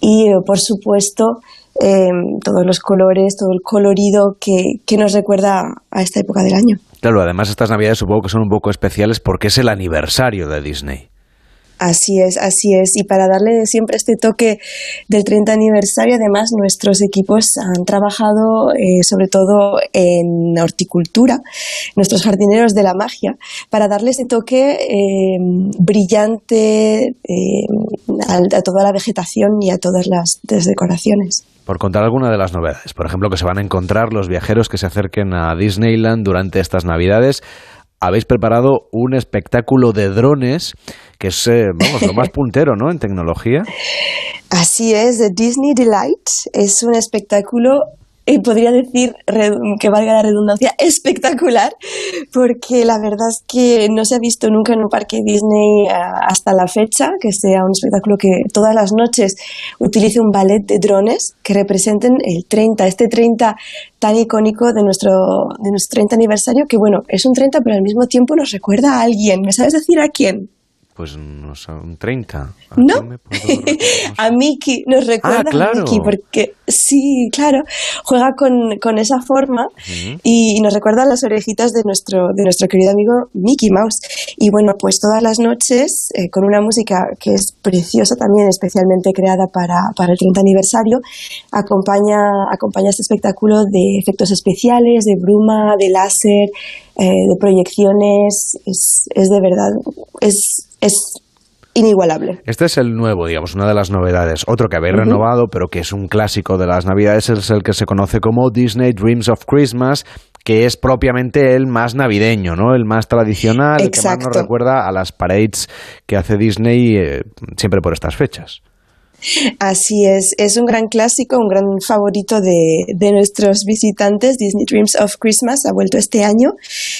y por supuesto Em, todos los colores, todo el colorido que, que nos recuerda a esta época del año. Claro, además estas navidades supongo que son un poco especiales porque es el aniversario de Disney. Así es, así es. Y para darle siempre este toque del 30 aniversario, además nuestros equipos han trabajado eh, sobre todo en horticultura, nuestros jardineros de la magia, para darle ese toque eh, brillante eh, a, toda la vegetación y a todas las decoraciones por contar alguna de las novedades. Por ejemplo, que se van a encontrar los viajeros que se acerquen a Disneyland durante estas Navidades. Habéis preparado un espectáculo de drones que es, eh, vamos, lo más puntero, ¿no? En tecnología. Así es, Disney Delight es un espectáculo y podría decir, que valga la redundancia, *laughs* espectacular, porque la verdad es que no se ha visto nunca en un parque Disney eh, hasta la fecha, que sea un espectáculo que todas las noches utilice un ballet de drones que representen el 30, este 30 tan icónico de nuestro, de nuestro 30 aniversario, que bueno, es un 30, pero al mismo tiempo nos recuerda a alguien. ¿Me sabes decir a quién? Pues no sé, un 30. ¿No? *laughs* a Mickey, nos recuerda ah, a Mickey, porque sí, claro, juega con, con esa forma y, nos recuerda las orejitas de nuestro, de nuestro querido amigo Mickey Mouse. Y bueno, pues todas las noches, eh, con una música que es preciosa también, especialmente creada para, para el 30 aniversario, acompaña, acompaña este espectáculo de efectos especiales, de bruma, de láser, eh, de proyecciones, es, es de verdad, es es inigualable. Este es el nuevo, digamos, una de las novedades. Otro que habéis renovado, pero que es un clásico de las Navidades, es el que se conoce como Disney Dreams of Christmas, que es propiamente el más navideño, ¿no? El más tradicional, el que más nos recuerda a las parades que hace Disney eh, siempre por estas fechas. Así es, es un gran clásico, un gran favorito de, de, nuestros visitantes. Disney Dreams of Christmas ha vuelto este año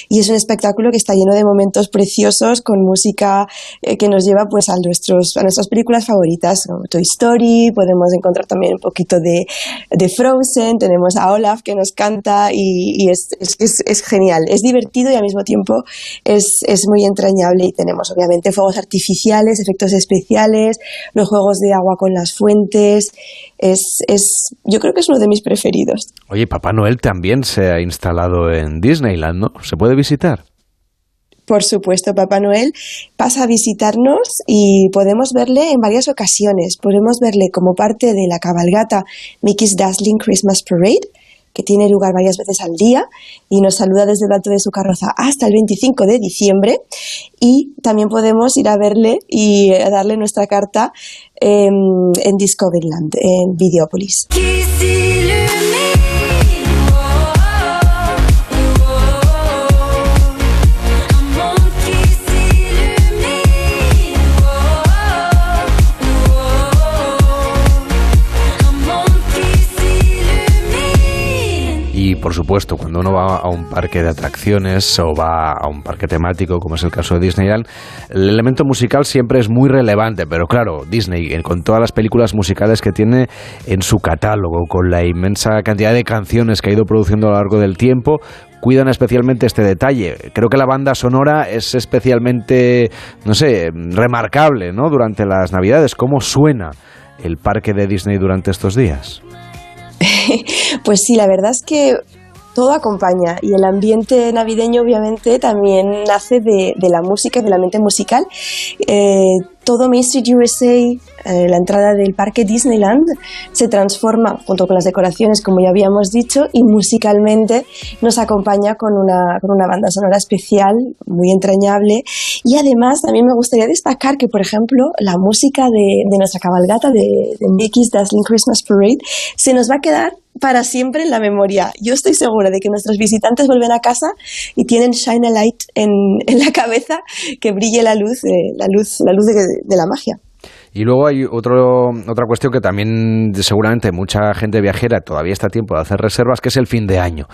y es un espectáculo que está lleno de momentos preciosos con música eh, que nos lleva pues a, nuestros, a nuestras películas favoritas como Toy Story, podemos encontrar también un poquito de, de Frozen, tenemos a Olaf que nos canta y, y es, es, es, genial, es divertido y al mismo tiempo es, es muy entrañable. Y tenemos obviamente fuegos artificiales, efectos especiales, los juegos de agua con las fuentes. Es, es, yo creo que es uno de mis preferidos. Oye, Papá Noel también se ha instalado en Disneyland, ¿no? ¿Se puede visitar? Por supuesto, Papá Noel pasa a visitarnos y podemos verle en varias ocasiones. Podemos verle como parte de la cabalgata Mickey's Dazzling Christmas Parade, que tiene lugar varias veces al día y nos saluda desde el alto de su carroza hasta el 25 de diciembre. Y también podemos ir a verle y darle nuestra carta en, en Discoveryland, en Videopolis. Por supuesto, cuando uno va a un parque de atracciones o va a un parque temático, como es el caso de Disneyland, el elemento musical siempre es muy relevante, pero claro, Disney, con todas las películas musicales que tiene en su catálogo, con la inmensa cantidad de canciones que ha ido produciendo a lo largo del tiempo, cuidan especialmente este detalle. Creo que la banda sonora es especialmente, no sé, remarcable, ¿no? Durante las Navidades, cómo suena el parque de Disney durante estos días. *laughs* pues sí, la verdad es que todo acompaña y el ambiente navideño obviamente también nace de, la música, del ambiente musical. Eh, todo Main Street USA, eh, la entrada del parque Disneyland, se transforma junto con las decoraciones, como ya habíamos dicho, y musicalmente nos acompaña con una, con una banda sonora especial, muy entrañable. Y además también me gustaría destacar que, por ejemplo, la música de, de nuestra cabalgata de, de Mickey's Dazzling Christmas Parade se nos va a quedar para siempre en la memoria. Yo estoy segura de que nuestros visitantes vuelven a casa y tienen Shine a Light en, en la cabeza, que brille la luz, eh, la luz, la luz de, de la magia. Y luego hay otro, otra cuestión que también seguramente mucha gente viajera todavía está a tiempo de hacer reservas, que es el fin de año.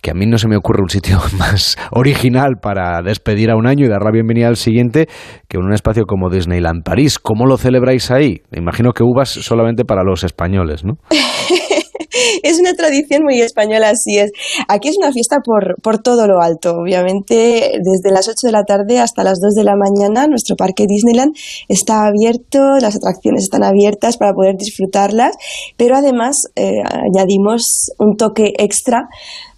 Que a mí no se me ocurre un sitio *laughs* más original para despedir a un año y dar la bienvenida al siguiente que en un espacio como Disneyland París. ¿Cómo lo celebráis ahí? Me imagino que uvas solamente para los españoles, ¿no? *laughs* *laughs* es una tradición muy española, así es. Aquí es una fiesta por, por todo lo alto. Obviamente, desde las 8 de la tarde hasta las 2 de la mañana, nuestro parque Disneyland está abierto, las atracciones están abiertas para poder disfrutarlas, pero además eh, añadimos un toque extra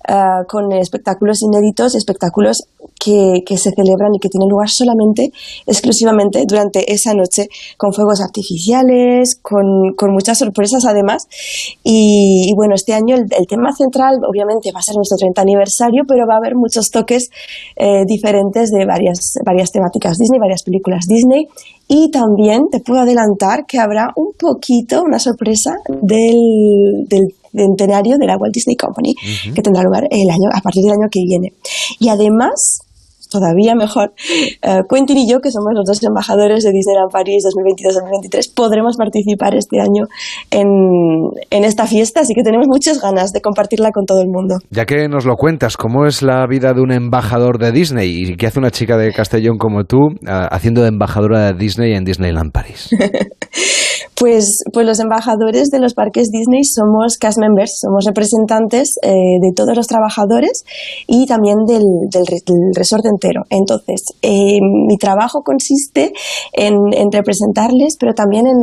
uh, con espectáculos inéditos, espectáculos que, que, se celebran y que tienen lugar solamente, exclusivamente durante esa noche, con fuegos artificiales, con, con muchas sorpresas además. Y, y bueno, este año el, el, tema central obviamente va a ser nuestro 30 aniversario, pero va a haber muchos toques eh, diferentes de varias, varias temáticas Disney, varias películas Disney. Y también te puedo adelantar que habrá un poquito, una sorpresa del, del centenario de la Walt Disney Company, uh -huh. que tendrá lugar el año, a partir del año que viene. Y además, todavía mejor, uh, Quentin y yo, que somos los dos embajadores de Disneyland París 2022-2023, podremos participar este año en, en, esta fiesta, así que tenemos muchas ganas de compartirla con todo el mundo. Ya que nos lo cuentas, ¿cómo es la vida de un embajador de Disney y qué hace una chica de Castellón como tú uh, haciendo de embajadora de Disney en Disneyland París? *laughs* Pues, pues los embajadores de los parques Disney somos cast members, somos representantes eh, de todos los trabajadores y también del, del, del resort entero. Entonces, eh, mi trabajo consiste en, en, representarles, pero también en,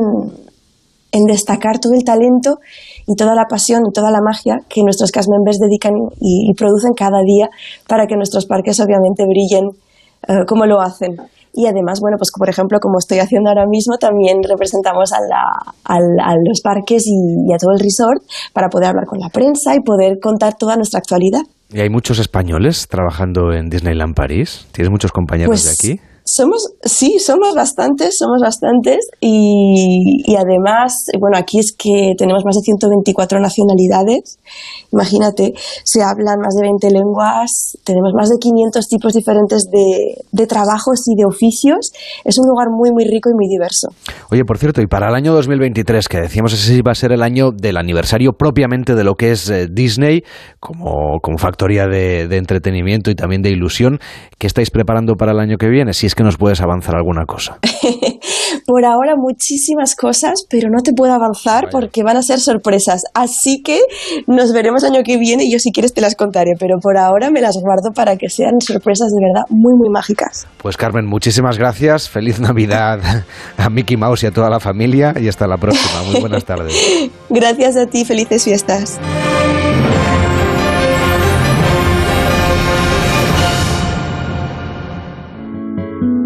en destacar todo el talento y toda la pasión y toda la magia que nuestros cast members dedican y, producen cada día para que nuestros parques obviamente brillen uh, como lo hacen y además, bueno, pues por ejemplo, como estoy haciendo ahora mismo, también representamos a, la, a, a los parques y, y, a todo el resort para poder hablar con la prensa y poder contar toda nuestra actualidad. ¿Y hay muchos españoles trabajando en Disneyland París? ¿Tienes muchos compañeros pues, de aquí? Somos, sí, somos bastantes, somos bastantes y, y, además, bueno, aquí es que tenemos más de 124 nacionalidades, imagínate, se hablan más de 20 lenguas, tenemos más de 500 tipos diferentes de, de trabajos y de oficios, es un lugar muy, muy rico y muy diverso. Oye, por cierto, y para el año 2023, que decíamos ese va a ser el año del aniversario propiamente de lo que es eh, Disney, como, como factoría de, de entretenimiento y también de ilusión, ¿qué estáis preparando para el año que viene? Si es que nos puedes avanzar alguna cosa. *laughs* Por ahora muchísimas cosas, pero no te puedo avanzar porque van a ser sorpresas. Así que nos veremos año que viene y yo si quieres te las contaré, pero por ahora me las guardo para que sean sorpresas de verdad muy, muy mágicas. Pues Carmen, muchísimas gracias. Feliz Navidad *laughs* a Mickey Mouse y a toda la familia y hasta la próxima. Muy buenas tardes. *laughs* gracias a ti, felices fiestas.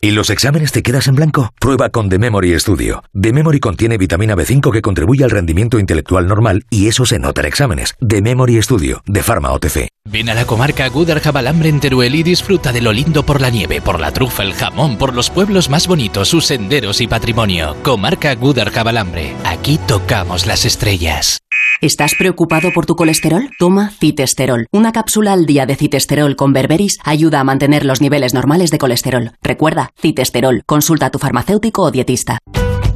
¿Y los exámenes te quedas en blanco? Prueba con The Memory Studio. The Memory contiene vitamina B5 que contribuye al rendimiento intelectual normal y eso se nota en exámenes. The Memory Studio, de Pharma OTC. Ven a la comarca Gudar Jabalambre en Teruel y disfruta de lo lindo por la nieve, por la trufa, el jamón, por los pueblos más bonitos, sus senderos y patrimonio. Comarca Gudar Jabalambre. Aquí tocamos las estrellas. ¿Estás preocupado por tu colesterol? Toma citesterol. Una cápsula al día de citesterol con berberis ayuda a mantener los niveles normales de colesterol. Recuerda, citesterol. Consulta a tu farmacéutico o dietista.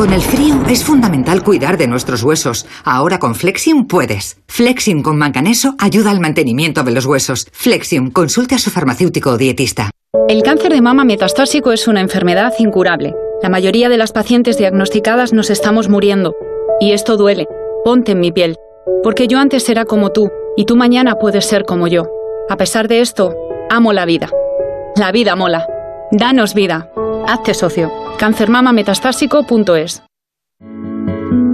Con el frío es fundamental cuidar de nuestros huesos. Ahora con Flexium puedes. Flexium con manganeso ayuda al mantenimiento de los huesos. Flexium, consulte a su farmacéutico o dietista. El cáncer de mama metastásico es una enfermedad incurable. La mayoría de las pacientes diagnosticadas nos estamos muriendo. Y esto duele. Ponte en mi piel. Porque yo antes era como tú, y tú mañana puedes ser como yo. A pesar de esto, amo la vida. La vida mola. Danos vida. Hazte socio. cancermamametastásico.es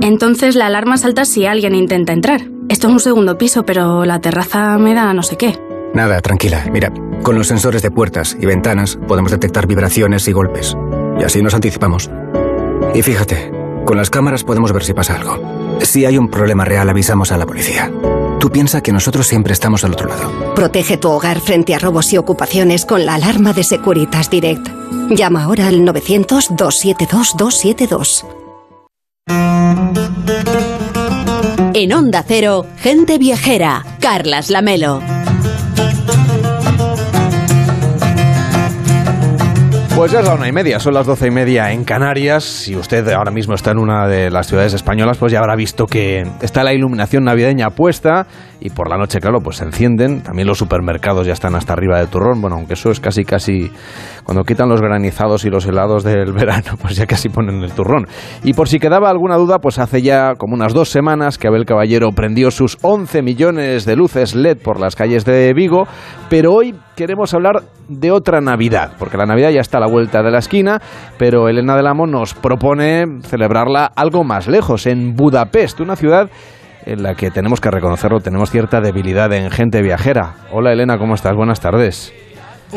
Entonces la alarma salta si alguien intenta entrar. Esto es un segundo piso, pero la terraza me da no sé qué. Nada, tranquila. Mira, con los sensores de puertas y ventanas podemos detectar vibraciones y golpes. Y así nos anticipamos. Y fíjate, con las cámaras podemos ver si pasa algo. Si hay un problema real, avisamos a la policía. Tú piensa que nosotros siempre estamos al otro lado. Protege tu hogar frente a robos y ocupaciones con la alarma de Securitas Direct. Llama ahora al 900-272-272. En Onda Cero, gente viajera. Carlas Lamelo. Pues ya es la una y media, son las doce y media en Canarias. Si usted ahora mismo está en una de las ciudades españolas, pues ya habrá visto que está la iluminación navideña puesta y por la noche, claro, pues se encienden. También los supermercados ya están hasta arriba del turrón. Bueno, aunque eso es casi, casi cuando quitan los granizados y los helados del *laughs* verano, pues ya casi ponen el turrón. Y por si quedaba alguna duda, pues hace ya como unas dos semanas que Abel Caballero prendió sus 11 millones de luces LED por las calles de Vigo, pero hoy queremos hablar de otra Navidad, porque la Navidad ya está a la vuelta de la esquina, pero Elena del Amo nos propone celebrarla algo más lejos, en Budapest, una ciudad en la que tenemos que reconocerlo, tenemos cierta debilidad en gente viajera. Hola Elena, ¿cómo estás? Buenas tardes.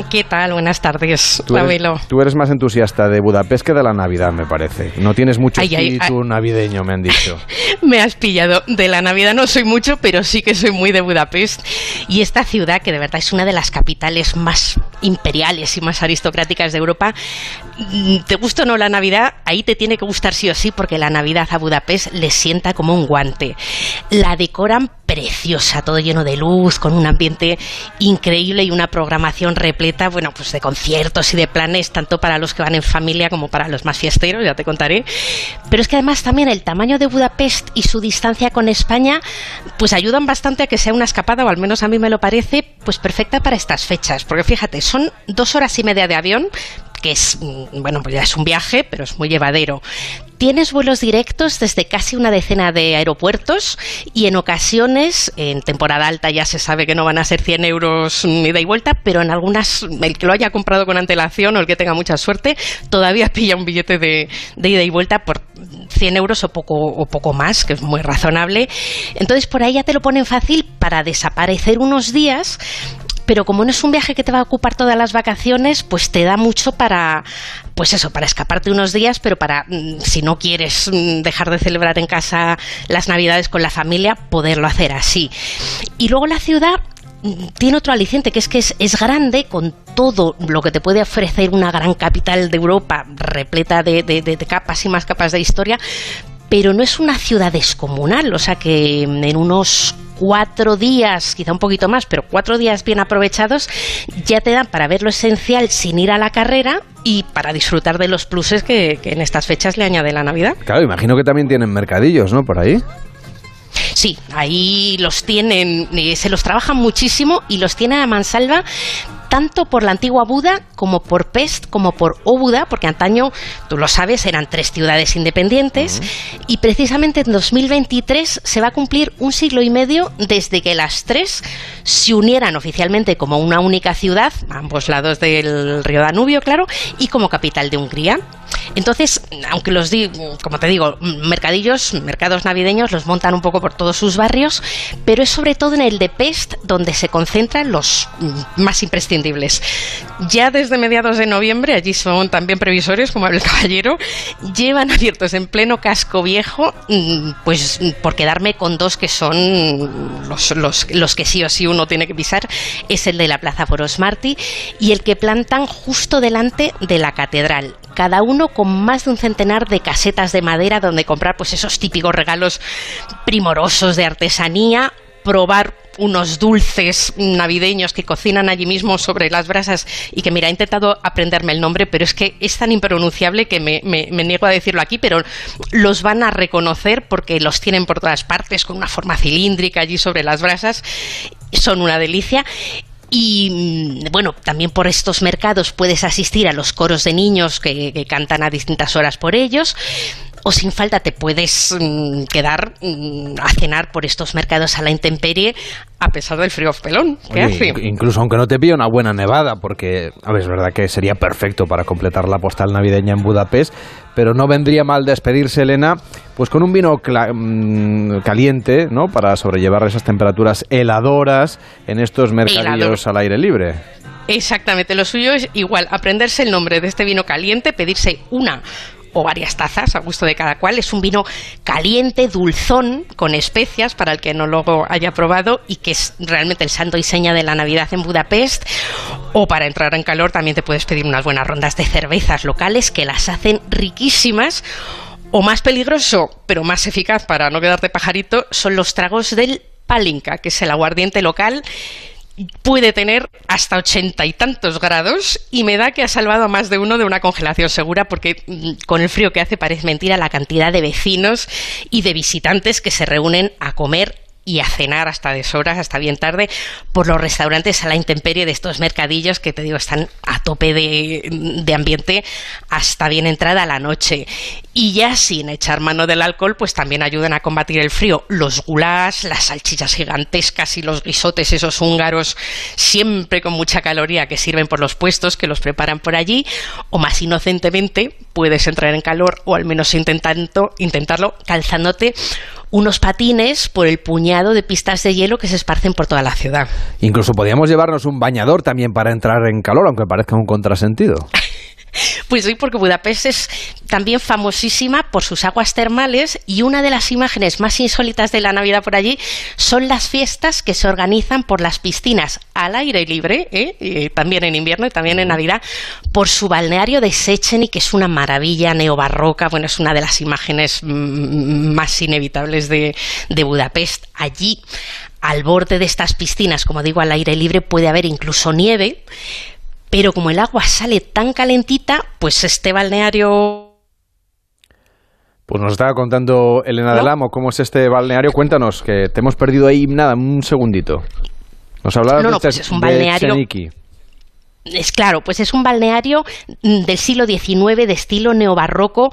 ¿Qué tal? Buenas tardes, tú eres, tú eres, más entusiasta de Budapest que de la Navidad, me parece. No tienes mucho espíritu navideño, me han dicho. *laughs* me has pillado. De la Navidad no soy mucho, pero sí que soy muy de Budapest. Y esta ciudad, que de verdad es una de las capitales más imperiales y más aristocráticas de Europa, mm, te gusta o no la Navidad, ahí te tiene que gustar sí o sí, porque la Navidad a Budapest le sienta como un guante. La decoran preciosa, todo lleno de luz, con un ambiente increíble y una programación repleta, bueno, pues de conciertos y de planes, tanto para los que van en familia como para los más fiesteros, ya te contaré. Pero es que además también el tamaño de Budapest y su distancia con España, pues ayudan bastante a que sea una escapada, o al menos a mí me lo parece, pues perfecta para estas fechas. Porque fíjate, son dos horas y media de avión, que es, mm, bueno, pues ya es un viaje, pero es muy llevadero. Tienes vuelos directos desde casi una decena de aeropuertos y en ocasiones, en temporada alta ya se sabe que no van a ser 100 euros ida y vuelta, pero en algunas, el que lo haya comprado con antelación o el que tenga mucha suerte, todavía *laughs* pilla un billete de, de ida y vuelta por 100 euros o poco, o poco más, que es muy razonable. Entonces por ahí ya te lo ponen fácil para desaparecer unos días pero como no es un viaje que te va a ocupar todas las vacaciones, pues te da mucho para, pues eso, para escaparte unos días, pero para, mm, si no quieres mm, dejar de celebrar en casa las navidades con la familia, poderlo hacer así. Y luego la ciudad mm, tiene otro aliciente, que es que es, grande con todo lo que te puede ofrecer una gran capital de Europa, repleta de, de, capas y más capas de historia, pero no es una ciudad descomunal, o sea que en unos cuatro días, quizá un poquito más, pero cuatro días bien aprovechados, ya te dan para ver lo esencial sin ir a la carrera y para disfrutar de los pluses que, en estas fechas le añade la Navidad. Claro, imagino que también tienen mercadillos, ¿no? Por ahí. Sí, ahí los tienen, eh, se los trabajan muchísimo y los tienen a mansalva tanto por la antigua Buda como por Pest como por Obuda, porque antaño, tú lo sabes, eran tres ciudades independientes y precisamente en 2023 se va a cumplir un siglo y medio desde que las tres se unieran oficialmente como una única ciudad, a ambos lados del río Danubio, claro, y como capital de Hungría. Entonces, aunque los di, como te digo, mercadillos, mercados navideños los montan un poco por todos sus barrios, pero es sobre todo en el de Pest donde se concentran los más imprescindibles. Ya desde mediados de noviembre, allí son también previsores, como el caballero, llevan abiertos en pleno casco viejo, mm, pues por quedarme con dos que son los, los, que sí o sí uno tiene que pisar, es el de la Plaza Foros Martí y el que plantan justo delante de la catedral. Cada uno con más de un centenar de casetas de madera donde comprar pues esos típicos regalos primorosos de artesanía, probar unos dulces navideños que cocinan allí mismo sobre las brasas y que mira, he intentado aprenderme el nombre, pero es que es tan impronunciable que me, niego a decirlo aquí, pero los van a reconocer porque los tienen por todas partes con una forma cilíndrica allí sobre las brasas. Son una delicia y mm, bueno, también por estos mercados puedes asistir a los coros de niños que, cantan a distintas horas por ellos o sin falta te puedes mm, quedar mm, a cenar por estos mercados a la intemperie a pesar del frío pelón que hace. Incluso aunque no te pilla una buena nevada, porque a ver, es verdad que sería perfecto para completar la postal navideña en Budapest, pero no vendría mal despedirse, Elena, pues con un vino mm, caliente, ¿no? Para sobrellevar esas temperaturas heladoras en estos mercadillos al aire libre. Exactamente, lo suyo es igual, aprenderse el nombre de este vino caliente, pedirse una o varias tazas a gusto de cada cual. Es un vino caliente, dulzón, con especias para el que no luego haya probado y que es realmente el santo y seña de la Navidad en Budapest. O para entrar en calor también te puedes pedir unas buenas rondas de cervezas locales que las hacen riquísimas. O más peligroso, pero más eficaz para no quedarte pajarito, son los tragos del palinka, que es el aguardiente local puede tener hasta ochenta y tantos grados y me da que ha salvado a más de uno de una congelación segura porque mm, con el frío que hace parece mentira la cantidad de vecinos y de visitantes que se reúnen a comer y a cenar hasta deshoras, hasta bien tarde, por los restaurantes a la intemperie de estos mercadillos que te digo están a tope de, ambiente hasta bien entrada la noche. Y ya sin echar mano del alcohol, pues también ayudan a combatir el frío. Los gulash, las salchichas gigantescas y los guisotes, esos húngaros, siempre con mucha caloría que sirven por los puestos que los preparan por allí, o más inocentemente puedes entrar en calor o al menos intentando, intentarlo calzándote unos patines por el puñado de pistas de hielo que se esparcen por toda la ciudad. Incluso podríamos llevarnos un bañador también para entrar en calor, aunque parezca un contrasentido. *laughs* Pues sí, porque Budapest es también famosísima por sus aguas termales y una de las imágenes más insólitas de la Navidad por allí son las fiestas que se organizan por las piscinas al aire libre, ¿eh? también en invierno y también en Navidad, por su balneario de Szecheny, que es una maravilla neobarroca, bueno, es una de las imágenes mm, más inevitables de, de Budapest. Allí, al borde de estas piscinas, como digo, al aire libre, puede haber incluso nieve, pero como el agua sale tan calentita, pues este balneario pues nos estaba contando Elena del Amo cómo es este balneario. Cuéntanos, que te hemos perdido ahí nada, un segundito. Nos hablabas no, no, pues es un balneario. Es claro, pues es un balneario del siglo XIX de estilo neobarroco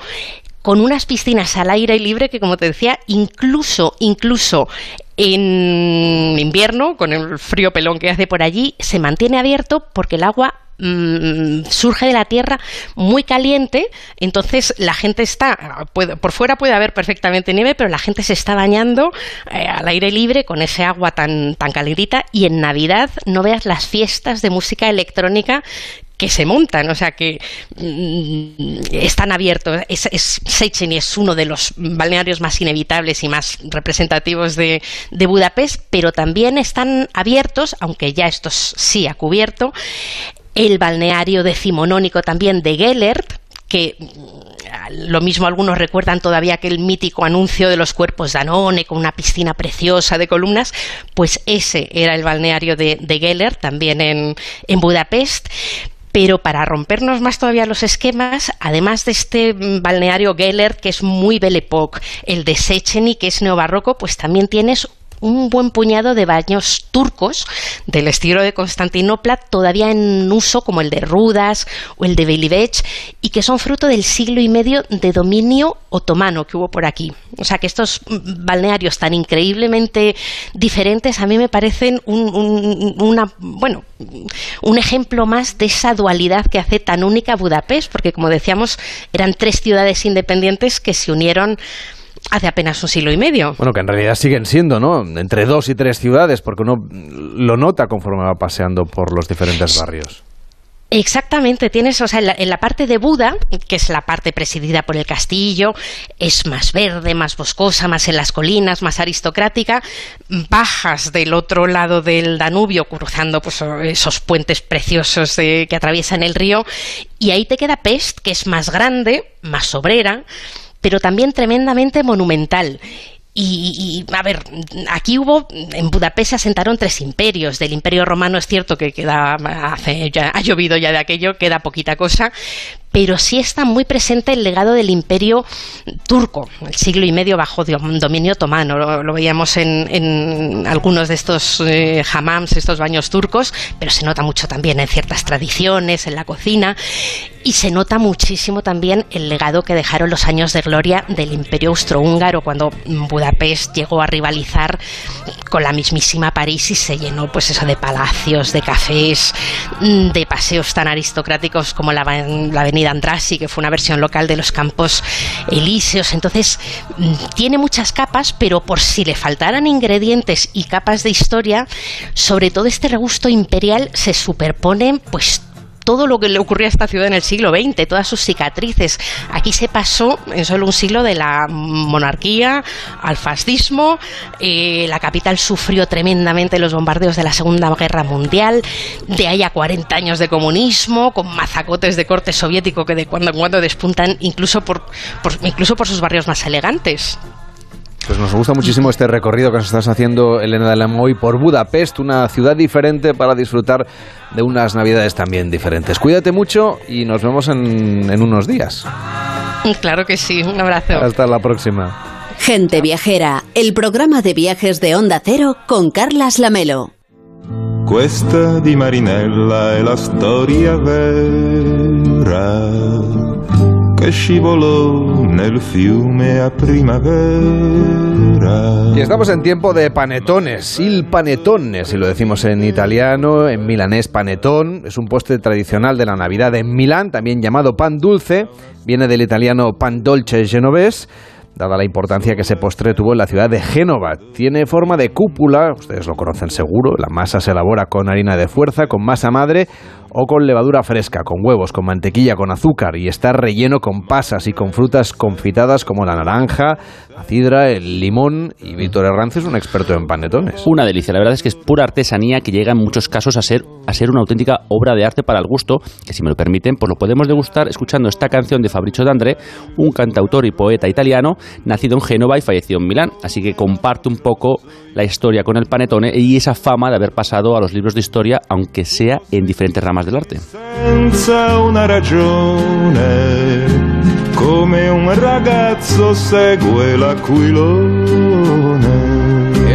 con unas piscinas al aire libre que, como te decía, incluso, incluso en invierno, con el frío pelón que hace por allí, se mantiene abierto porque el agua Mm, surge de la tierra muy caliente, entonces la gente está, por fuera puede haber perfectamente nieve, pero la gente se está bañando eh, al aire libre con ese agua tan, tan calentita y en Navidad no veas las fiestas de música electrónica que se montan, o sea que mm, están abiertos. Es, es, uno de los balnearios más inevitables y más representativos de, de, Budapest, pero también están abiertos, aunque ya estos sí ha cubierto, el balneario decimonónico también de Gellert, que mm, lo mismo algunos recuerdan todavía aquel mítico anuncio de los cuerpos Danone con una piscina preciosa de columnas, pues ese era el balneario de, de Gellert, también en, Budapest. Pero para rompernos más todavía los esquemas, además de este mm, balneario Gellert, que es muy Belle Époque, el de Szecheny, que es neobarroco, pues también tienes un buen puñado de baños turcos del estilo de Constantinopla, todavía en uso como el de Rudas o el de Belivech, y que son fruto del siglo y medio de dominio otomano que hubo por aquí. O sea que estos balnearios tan increíblemente diferentes a mí me parecen un, una, bueno, un ejemplo más de esa dualidad que hace tan única Budapest, porque como decíamos, eran tres ciudades independientes que se unieron hace apenas un siglo y medio. Bueno, que en realidad siguen siendo, ¿no? Entre dos y tres ciudades, porque uno lo nota conforme va paseando por los diferentes barrios. Exactamente, tienes, o sea, en la, parte de Buda, que es la parte presidida por el castillo, es más verde, más boscosa, más en las colinas, más aristocrática. Bajas del otro lado del Danubio, cruzando pues, esos puentes preciosos que atraviesan el río, y ahí te queda Pest, que es más grande, más obrera, pero también tremendamente monumental. Y, a ver, aquí hubo, en Budapest se asentaron tres imperios. Del imperio romano es cierto que queda, hace, ya, ha llovido ya de aquello, queda poquita cosa, pero sí está muy presente el legado del imperio turco, el siglo y medio bajo dominio otomano. Lo, veíamos en, algunos de estos eh, hammams, estos baños turcos, pero se nota mucho también en ciertas tradiciones, en la cocina, y se nota muchísimo también el legado que dejaron los años de gloria del imperio austrohúngaro cuando Budapest llegó a rivalizar con la mismísima París y se llenó pues eso de palacios, de cafés, de paseos tan aristocráticos como la avenida Andrasi, que fue una versión local de los Campos Elíseos. Entonces, mm, tiene muchas capas, pero por si le faltaran ingredientes y capas de historia, sobre todo este regusto imperial se superpone pues todo lo que le ocurrió a esta ciudad en el siglo XX, todas sus cicatrices. Aquí se pasó en solo un siglo de la monarquía al fascismo, eh, la capital sufrió tremendamente los bombardeos de la Segunda Guerra Mundial, de ahí a 40 años de comunismo, con mazacotes de corte soviético que de cuando en cuando despuntan incluso por, incluso por sus barrios más elegantes. Pues nos gusta muchísimo este recorrido que nos estás haciendo, Elena de la Moy, por Budapest, una ciudad diferente para disfrutar de unas navidades también diferentes. Cuídate mucho y nos vemos en, en unos días. Claro que sí, un abrazo. Hasta la próxima. Gente Viajera, el programa de viajes de Onda Cero con Carlas Lamelo. Questa di Marinella è la storia vera che scivolò nel fiume a primavera. Y estamos en tiempo de panetones, il panetone, si lo decimos en italiano, en milanés panetón, es un postre tradicional de la Navidad en Milán, también llamado pan dulce, viene del italiano pan dolce genovés dada la importancia que ese postre tuvo en la ciudad de Génova. Tiene forma de cúpula, ustedes lo conocen seguro, la masa se elabora con harina de fuerza, con masa madre o con levadura fresca, con huevos, con mantequilla, con azúcar y está relleno con pasas y con frutas confitadas como la naranja, la cidra, el limón y Víctor Herranz es un experto en panetones. Una delicia, la verdad es que es pura artesanía que llega en muchos casos a ser, a ser una auténtica obra de arte para el gusto, que si me lo permiten, pues lo podemos degustar escuchando esta canción de Fabrizio D'André, un cantautor y poeta italiano nacido en Génova y fallecido en Milán, así que comparte un poco la historia con el panetone y esa fama de haber pasado a los libros de historia, aunque sea en diferentes ramas del arte. Senza una ragione, come un ragazzo segue l'aquilone.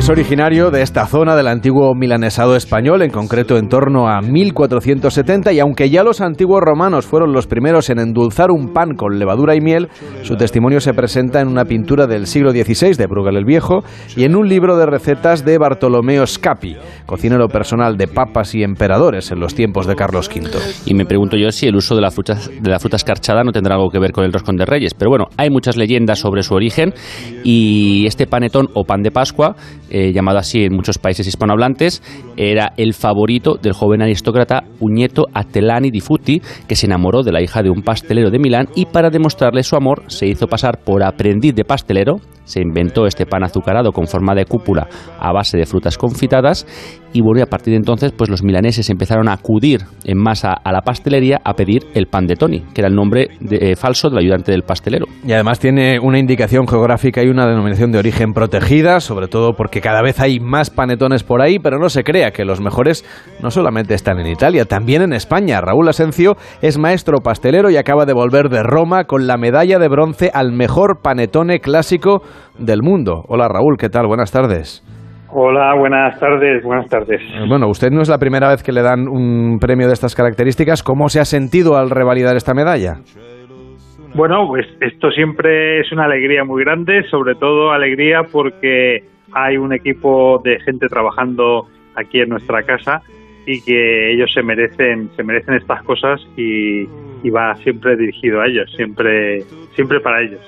Es originario de esta zona del antiguo milanesado español, en concreto en torno a 1470, y aunque ya los antiguos romanos fueron los primeros en endulzar un pan con levadura y miel, su testimonio se presenta en una pintura del siglo XVI de Bruegel el Viejo y en un libro de recetas de Bartolomeo Scapi, cocinero personal de papas y emperadores en los tiempos de Carlos V. Y me pregunto yo si el uso de la fruta, de la fruta escarchada no tendrá algo que ver con el roscón de reyes, pero bueno, hay muchas leyendas sobre su origen y este panetón o pan de Pascua eh, llamado así en muchos países hispanohablantes, era el favorito del joven aristócrata Uñeto Atelani di Futi, que se enamoró de la hija de un pastelero de Milán y para demostrarle su amor se hizo pasar por aprendiz de pastelero, se inventó este pan azucarado con forma de cúpula a base de frutas confitadas y bueno, a partir de entonces pues los milaneses empezaron a acudir en masa a la pastelería a pedir el pan de Tony, que era el nombre de, eh, falso del ayudante del pastelero. Y además tiene una indicación geográfica y una denominación de origen protegida, sobre todo porque cada vez hay más panetones por ahí, pero no se crea que los mejores no solamente están en Italia, también en España. Raúl Asencio es maestro pastelero y acaba de volver de Roma con la medalla de bronce al mejor panetone clásico del mundo. Hola Raúl, ¿qué tal? Buenas tardes. Hola, buenas tardes, buenas tardes. Eh, Bueno, usted no es la primera vez que le dan un premio de estas características. ¿Cómo se ha sentido al revalidar esta medalla? Bueno, pues esto siempre es una alegría muy grande, sobre todo alegría porque hay un equipo de gente trabajando aquí en nuestra casa y que ellos se merecen, se merecen estas cosas y, y va siempre dirigido a ellos, siempre, siempre para ellos.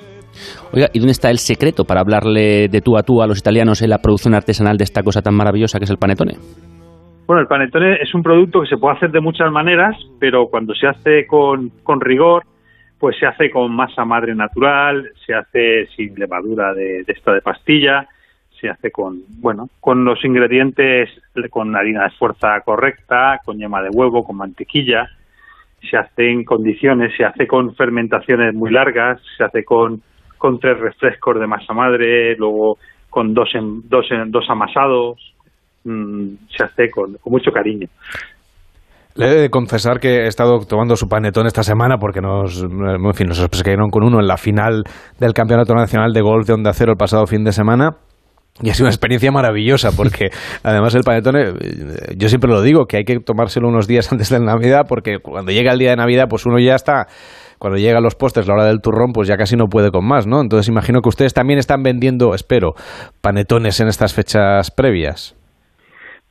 Oiga, ¿y dónde está el secreto para hablarle de tú a tú a los italianos en la producción artesanal de esta cosa tan maravillosa que es el panetone? Bueno, el panetone es un producto que se puede hacer de muchas maneras, pero cuando se hace con, con rigor, pues se hace con masa madre natural, se hace sin levadura de, de esta de pastilla, se hace con, bueno, con los ingredientes, con harina de fuerza correcta, con yema de huevo, con mantequilla, se hace en condiciones, se hace con fermentaciones muy largas, se hace con, con tres refrescos de masa madre, luego con dos, en, dos, en- dos amasados, mm, se hace con, mucho cariño. Le he de confesar que he estado tomando su panetón esta semana porque nos, en fin, nos sorprendieron con uno en la final del Campeonato Nacional de Golf de Onda Cero el pasado fin de semana. Y ha sido una experiencia maravillosa porque *laughs* además el panetone, eh, yo siempre lo digo, que hay que tomárselo unos días *laughs* antes de Navidad porque cuando llega el día de Navidad pues uno ya está, cuando llega a los postres, la hora del turrón, pues ya casi no puede con más, ¿no? Entonces imagino que ustedes también están vendiendo, espero, panetones en estas fechas previas.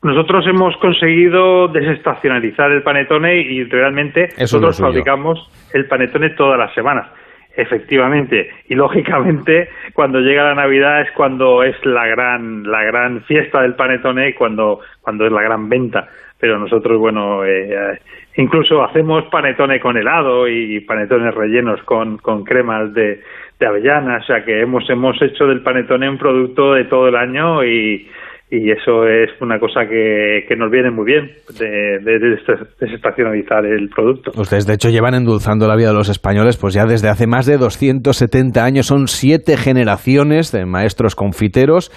Nosotros hemos conseguido desestacionalizar el panetone y realmente Eso nosotros fabricamos el panetone todas las semanas. Efectivamente, y lógicamente cuando llega la Navidad es cuando es la gran la gran fiesta del panetone y cuando cuando es la gran venta. Pero nosotros, bueno, eh, eh, incluso hacemos panetone con helado y panetones rellenos con, con cremas de, de avellana, o sea que hemos hemos hecho del panetone un producto de todo el año y, y eso es una cosa que, que nos viene muy bien de, de, de desestacionalizar el producto. Ustedes, de hecho, llevan endulzando la vida de los españoles pues ya desde hace más de 270 años. Son siete generaciones de maestros confiteros.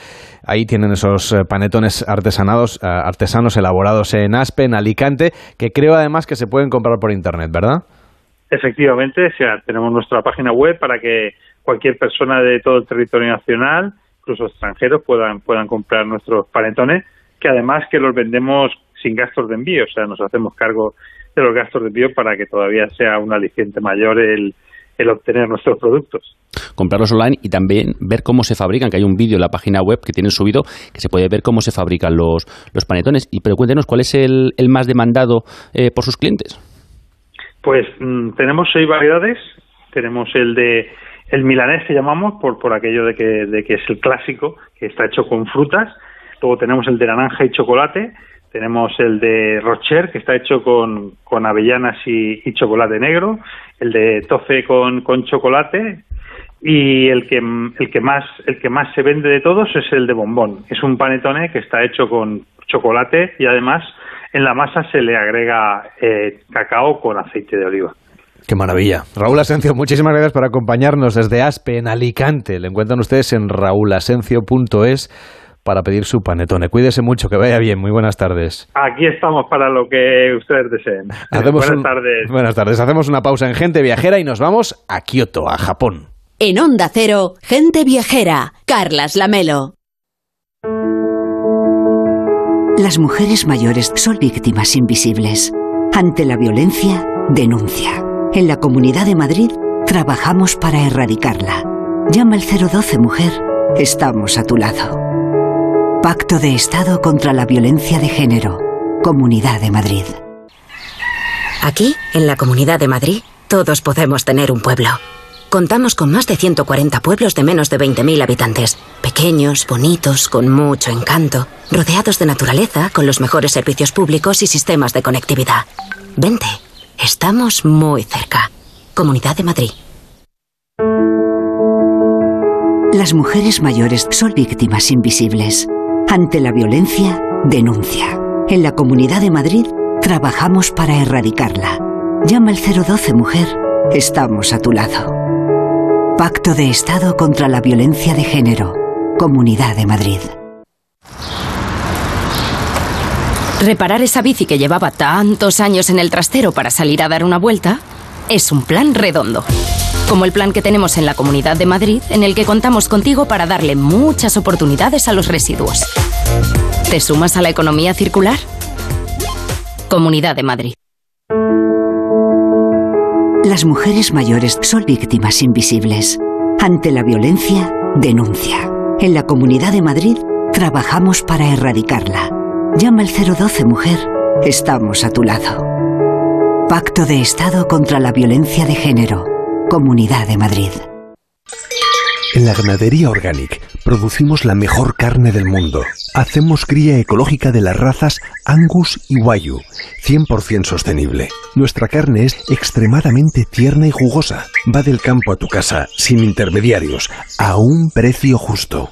Ahí tienen esos eh, panetones artesanados, eh, artesanos elaborados en Aspe, en Alicante, que creo además que se pueden comprar por Internet, ¿verdad? Efectivamente, o sea, tenemos nuestra página web para que cualquier persona de todo el territorio nacional, incluso extranjeros, puedan, puedan comprar nuestros panetones, que además que los vendemos sin gastos de envío, o sea, nos hacemos cargo de los gastos de envío para que todavía sea un aliciente mayor el, el obtener nuestros productos. comprarlos online y también ver cómo se fabrican, que hay un vídeo en la página web que tienen subido que se puede ver cómo se fabrican los, los panetones. Y pero cuéntenos, ¿cuál es el, el más demandado eh, por sus clientes? Pues mm, tenemos seis variedades. Tenemos el de el milanés que llamamos por por aquello de que de que es el clásico que está hecho con frutas. Luego tenemos el de naranja y chocolate. Tenemos el de rocher que está hecho con, con avellanas y, chocolate negro. El de tofe con, con chocolate y el que el que más el que más se vende de todos es el de bombón. Es un panetone que está hecho con chocolate y además en la masa se le agrega eh, cacao con aceite de oliva. Qué maravilla. Raúl Asencio, muchísimas gracias por acompañarnos desde Aspe, en Alicante. Le encuentran ustedes en raulasencio.es para pedir su panetone. Cuídese mucho, que vaya bien. Muy buenas tardes. Aquí estamos para lo que ustedes deseen. Hacemos Buenas un- tardes. Buenas tardes. Hacemos una pausa en Gente Viajera y nos vamos a Kioto, a Japón. En Onda Cero, gente viajera. Carlas Lamelo. Las mujeres mayores son víctimas invisibles. Ante la violencia, denuncia. En la Comunidad de Madrid trabajamos para erradicarla. Llama al 012 Mujer. Estamos a tu lado. Pacto de Estado contra la Violencia de Género. Comunidad de Madrid. Aquí, en la Comunidad de Madrid, todos podemos tener un pueblo. Contamos con más de 140 pueblos de menos de 20.000 habitantes. Pequeños, bonitos, con mucho encanto, rodeados de naturaleza, con los mejores servicios públicos y sistemas de conectividad. Vente, estamos muy cerca. Comunidad de Madrid. Las mujeres mayores son víctimas invisibles. Ante la violencia, denuncia. En la Comunidad de Madrid trabajamos para erradicarla. Llama al 012 Mujer. Estamos a tu lado. Pacto de Estado contra la Violencia de Género. Comunidad de Madrid. Reparar esa bici que llevaba tantos años en el trastero para salir a dar una vuelta es un plan redondo. Como el plan que tenemos en la Comunidad de Madrid, en el que contamos contigo para darle muchas oportunidades a los residuos. ¿Te sumas a la economía circular? Comunidad de Madrid. Las mujeres mayores son víctimas invisibles. Ante la violencia, denuncia. En la Comunidad de Madrid trabajamos para erradicarla. Llama al 012 Mujer. Estamos a tu lado. Pacto de Estado contra la Violencia de Género. Comunidad de Madrid. En la ganadería Organic producimos la mejor carne del mundo. Hacemos cría ecológica de las razas Angus y Wayu, 100% sostenible. Nuestra carne es extremadamente tierna y jugosa. Va del campo a tu casa, sin intermediarios, a un precio justo.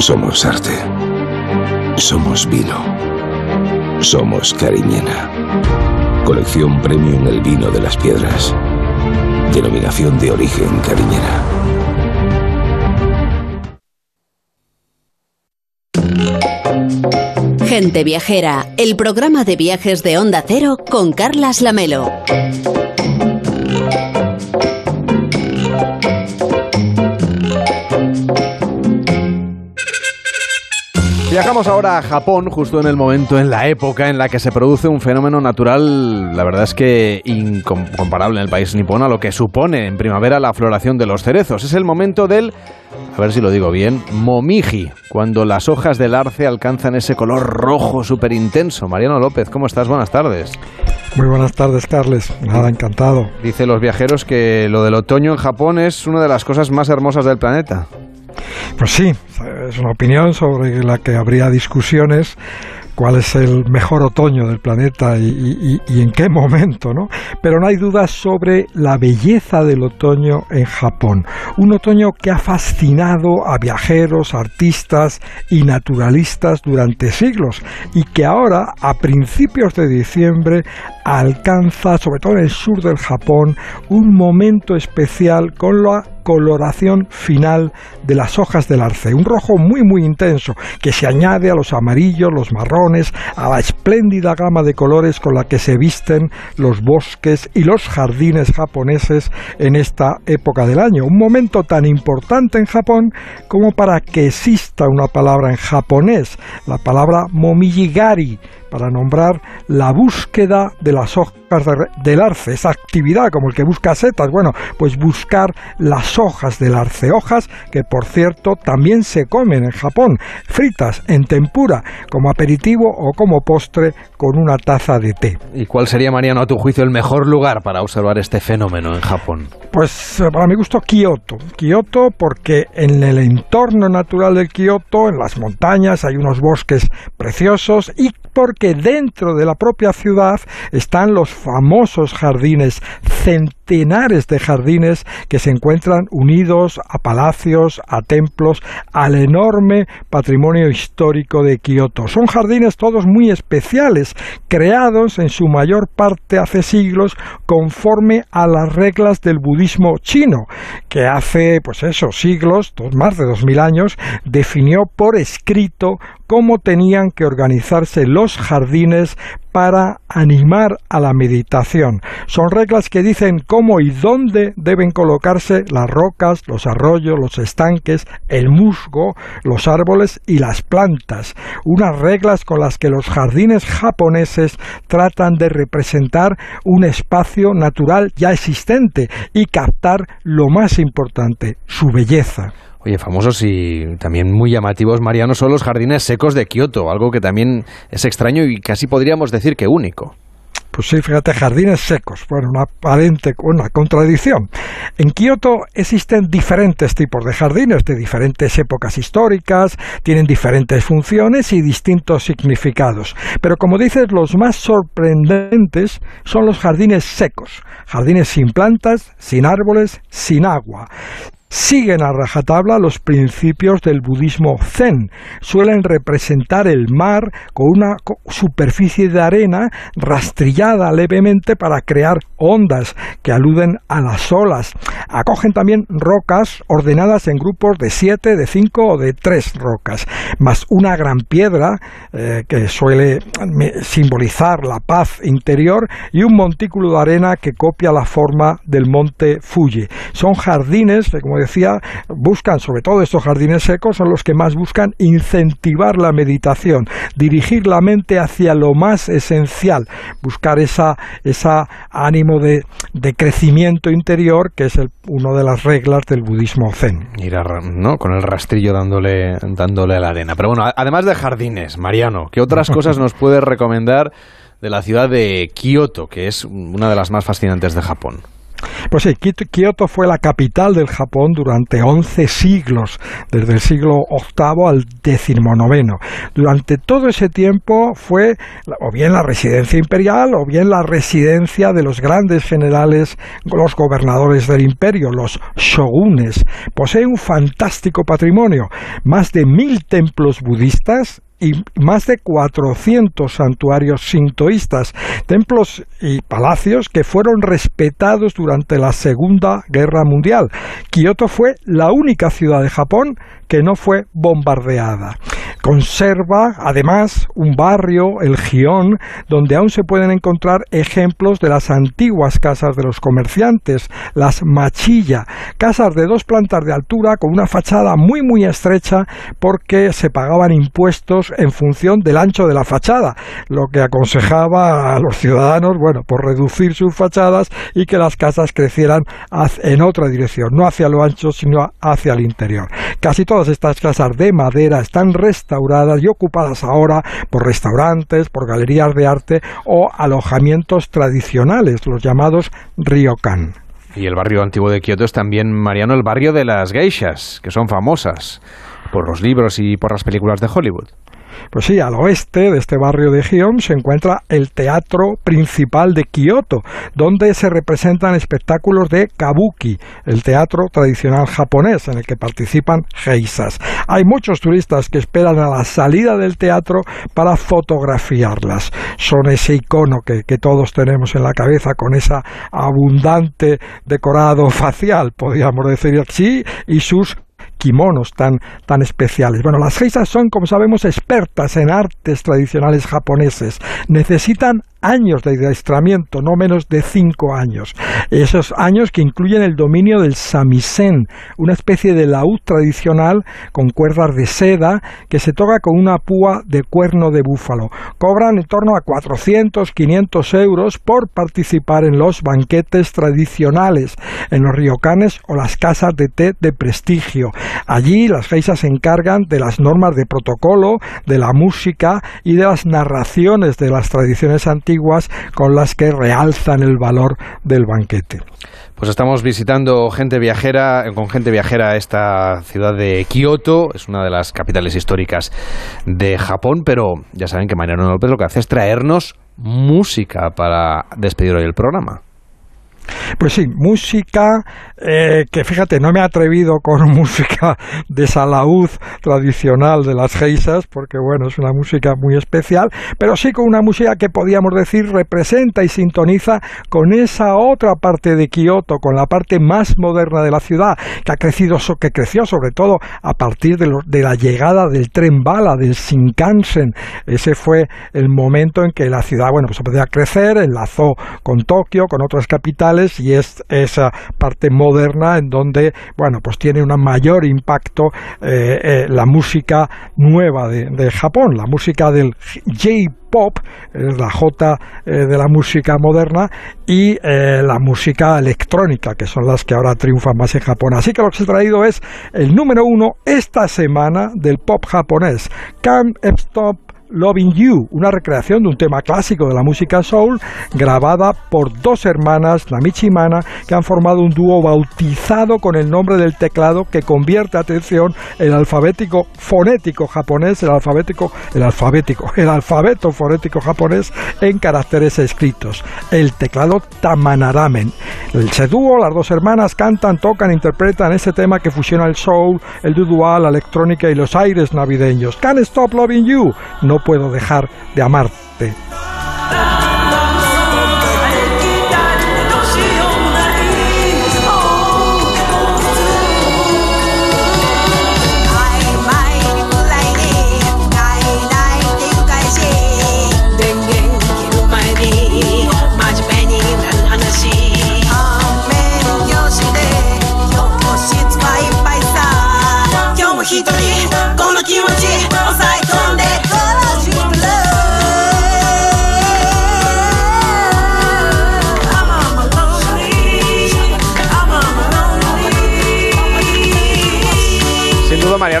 Somos arte. Somos vino. Somos Cariñena. Colección Premium El Vino de las Piedras. Denominación de origen Cariñena. Gente Viajera, el programa de viajes de Onda Cero con Carlas Lamelo. Viajamos ahora a Japón, justo en el momento, en la época en la que se produce un fenómeno natural, la verdad es que incomparable en el país nipón a lo que supone en primavera la floración de los cerezos. Es el momento del, a ver si lo digo bien, momiji, cuando las hojas del arce alcanzan ese color rojo súper intenso. Mariano López, ¿cómo estás? Buenas tardes. Muy buenas tardes, Carles. Nada, encantado. Dice los viajeros que lo del otoño en Japón es una de las cosas más hermosas del planeta. Pues sí, es una opinión sobre la que habría discusiones cuál es el mejor otoño del planeta y, en qué momento, ¿no? Pero no hay dudas sobre la belleza del otoño en Japón. Un otoño que ha fascinado a viajeros, artistas y naturalistas durante siglos y que ahora, a principios de diciembre, alcanza, sobre todo en el sur del Japón, un momento especial con la coloración final de las hojas del arce, un rojo muy muy intenso que se añade a los amarillos, los marrones, a la espléndida gama de colores con la que se visten los bosques y los jardines japoneses en esta época del año, un momento tan importante en Japón como para que exista una palabra en japonés, la palabra momijigari, para nombrar la búsqueda de las hojas del arce, esa actividad como el que busca setas, bueno, pues buscar las hojas del arce, hojas que por cierto también se comen en Japón, fritas en tempura, como aperitivo o como postre con una taza de té. ¿Y cuál sería, Mariano, a tu juicio, el mejor lugar para observar este fenómeno en Japón? Pues para mi gusto Kioto. Kioto porque en el entorno natural del Kioto, en las montañas, hay unos bosques preciosos y porque dentro de la propia ciudad están los famosos jardines, centenares de jardines que se encuentran unidos a palacios, a templos, al enorme patrimonio histórico de Kioto. Son jardines todos muy especiales, creados en su mayor parte hace siglos conforme a las reglas del budismo chino, que hace, pues eso, siglos, más de dos mil años, definió por escrito cómo tenían que organizarse los jardines para animar a la meditación. Son reglas que dicen cómo y dónde deben colocarse las rocas, los arroyos, los estanques, el musgo, los árboles y las plantas. Unas reglas con las que los jardines japoneses tratan de representar un espacio natural ya existente y captar lo más importante, su belleza. Oye, famosos y también muy llamativos, Mariano, son los jardines secos de Kioto, algo que también es extraño y casi podríamos decir que único. Pues sí, fíjate, jardines secos. Bueno, una aparente una contradicción. En Kioto existen diferentes tipos de jardines de diferentes épocas históricas, tienen diferentes funciones y distintos significados. Pero como dices, los más sorprendentes son los jardines secos, jardines sin plantas, sin árboles, sin agua siguen a rajatabla los principios del budismo zen. Suelen representar el mar con una superficie de arena rastrillada levemente para crear ondas que aluden a las olas. Acogen también rocas ordenadas en grupos de siete, de cinco o de tres rocas, más una gran piedra eh, que suele simbolizar la paz interior y un montículo de arena que copia la forma del monte Fuji. Son jardines, como decía, buscan, sobre todo estos jardines secos, son los que más buscan incentivar la meditación, dirigir la mente hacia lo más esencial, buscar esa, esa ánimo de, de crecimiento interior, que es el, una de las reglas del budismo zen. Ir ¿no? con el rastrillo dándole, dándole a la arena. Pero bueno, además de jardines, Mariano, ¿qué otras *laughs* cosas nos puedes recomendar de la ciudad de Kioto, que es una de las más fascinantes de Japón? Pues sí, Kioto fue la capital del Japón durante 11 siglos, desde el siglo VIII al XIX. Durante todo ese tiempo fue o bien la residencia imperial o bien la residencia de los grandes generales, los gobernadores del imperio, los shogunes. Posee un fantástico patrimonio, más de mil templos budistas y más de 400 santuarios sintoístas, templos y palacios que fueron respetados durante la Segunda Guerra Mundial. Kioto fue la única ciudad de Japón que no fue bombardeada. Conserva, además, un barrio, el Gion, donde aún se pueden encontrar ejemplos de las antiguas casas de los comerciantes, las machilla, casas de dos plantas de altura con una fachada muy muy estrecha porque se pagaban impuestos en función del ancho de la fachada, lo que aconsejaba a los ciudadanos, bueno, por reducir sus fachadas y que las casas crecieran en otra dirección, no hacia lo ancho, sino hacia el interior. Casi todas estas casas de madera están restauradas y ocupadas ahora por restaurantes, por galerías de arte o alojamientos tradicionales, los llamados ryokan. Y el barrio antiguo de Kioto es también, Mariano, el barrio de las geishas, que son famosas por los libros y por las películas de Hollywood. Pues sí, al oeste de este barrio de Gion se encuentra el teatro principal de Kioto, donde se representan espectáculos de kabuki, el teatro tradicional japonés en el que participan geisas. Hay muchos turistas que esperan a la salida del teatro para fotografiarlas. Son ese icono que, todos tenemos en la cabeza con esa abundante decorado facial, podríamos decir así, y sus kimonos tan, tan especiales. Bueno, las geisas son, como sabemos, expertas en artes tradicionales japoneses. Necesitan años de adiestramiento, no menos de cinco años. Esos años que incluyen el dominio del samisen, una especie de laúd tradicional con cuerdas de seda que se toca con una púa de cuerno de búfalo. Cobran en torno a 400, 500 euros por participar en los banquetes tradicionales, en los ryokanes o las casas de té de prestigio. Allí las geisas se encargan de las normas de protocolo, de la música y de las narraciones de las tradiciones antiguas con las que realzan el valor del banquete. Pues estamos visitando gente viajera, con gente viajera esta ciudad de Kioto, es una de las capitales históricas de Japón, pero ya saben que Mariano López lo que hace es traernos música para despedir hoy el programa. Pues sí, música eh, que fíjate, no me he atrevido con *laughs* música de salaúd tradicional de las geisas, porque bueno, es una música muy especial, pero sí con una música que podíamos decir representa y sintoniza con esa otra parte de Kioto, con la parte más moderna de la ciudad, que ha crecido, que creció sobre todo a partir de, de la llegada del tren bala, del Shinkansen. Ese fue el momento en que la ciudad, bueno, pues podía crecer, enlazó con Tokio, con otras capitales, y es esa parte moderna en donde, bueno, pues tiene un mayor impacto eh, eh, la música nueva de, Japón, la música del J-pop, es la J eh, de la música moderna, y la música electrónica, que son las que ahora triunfan más en Japón. Así que lo que he traído es el número uno esta semana del pop japonés, Can't Stop Loving You, una recreación de un tema clásico de la música soul grabada por dos hermanas, Namichi y Mana, que han formado un dúo bautizado con el nombre del teclado que convierte, atención, el alfabético fonético japonés, el alfabético, el alfabético, el alfabeto fonético japonés en caracteres escritos, el teclado Tamanaramen. El dúo, las dos hermanas cantan, tocan, interpretan ese tema que fusiona el soul, el dudual, la electrónica y los aires navideños. Can't Stop Loving You, no puedo dejar de amarte.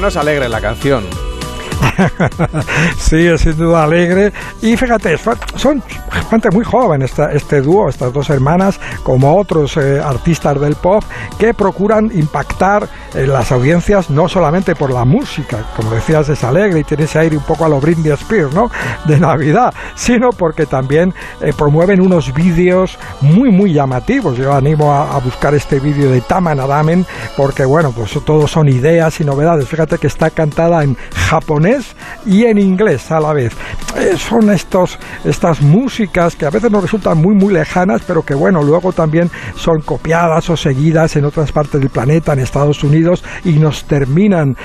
Es alegre la canción. *laughs* es sin duda alegre. Y fíjate, son gente muy joven este dúo, estas dos hermanas, como otros eh, artistas del pop, que procuran impactar en las audiencias no solamente por la música, como decías, es alegre y tiene ese aire un poco a lo Britney Spears, ¿no? De Navidad, sino porque también eh, promueven unos vídeos muy, muy llamativos. Yo animo a, buscar este vídeo de Taman Adamen, porque bueno, pues todos son ideas y novedades. Fíjate que está cantada en y en inglés a la vez. Eh, son estos, estas músicas que a veces nos resultan muy, muy lejanas, pero que bueno, luego también son copiadas o seguidas en otras partes del planeta, en Estados Unidos, y nos terminan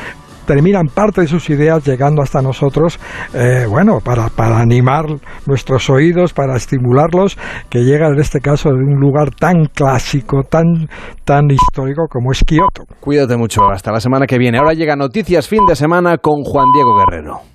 terminan parte de sus ideas llegando hasta nosotros, eh, bueno, para, para animar nuestros oídos, para estimularlos, que llegan en este caso de un lugar tan clásico, tan, tan histórico como es Kioto. Cuídate mucho, hasta la semana que viene. Ahora llega Noticias Fin de Semana con Juan Diego Guerrero.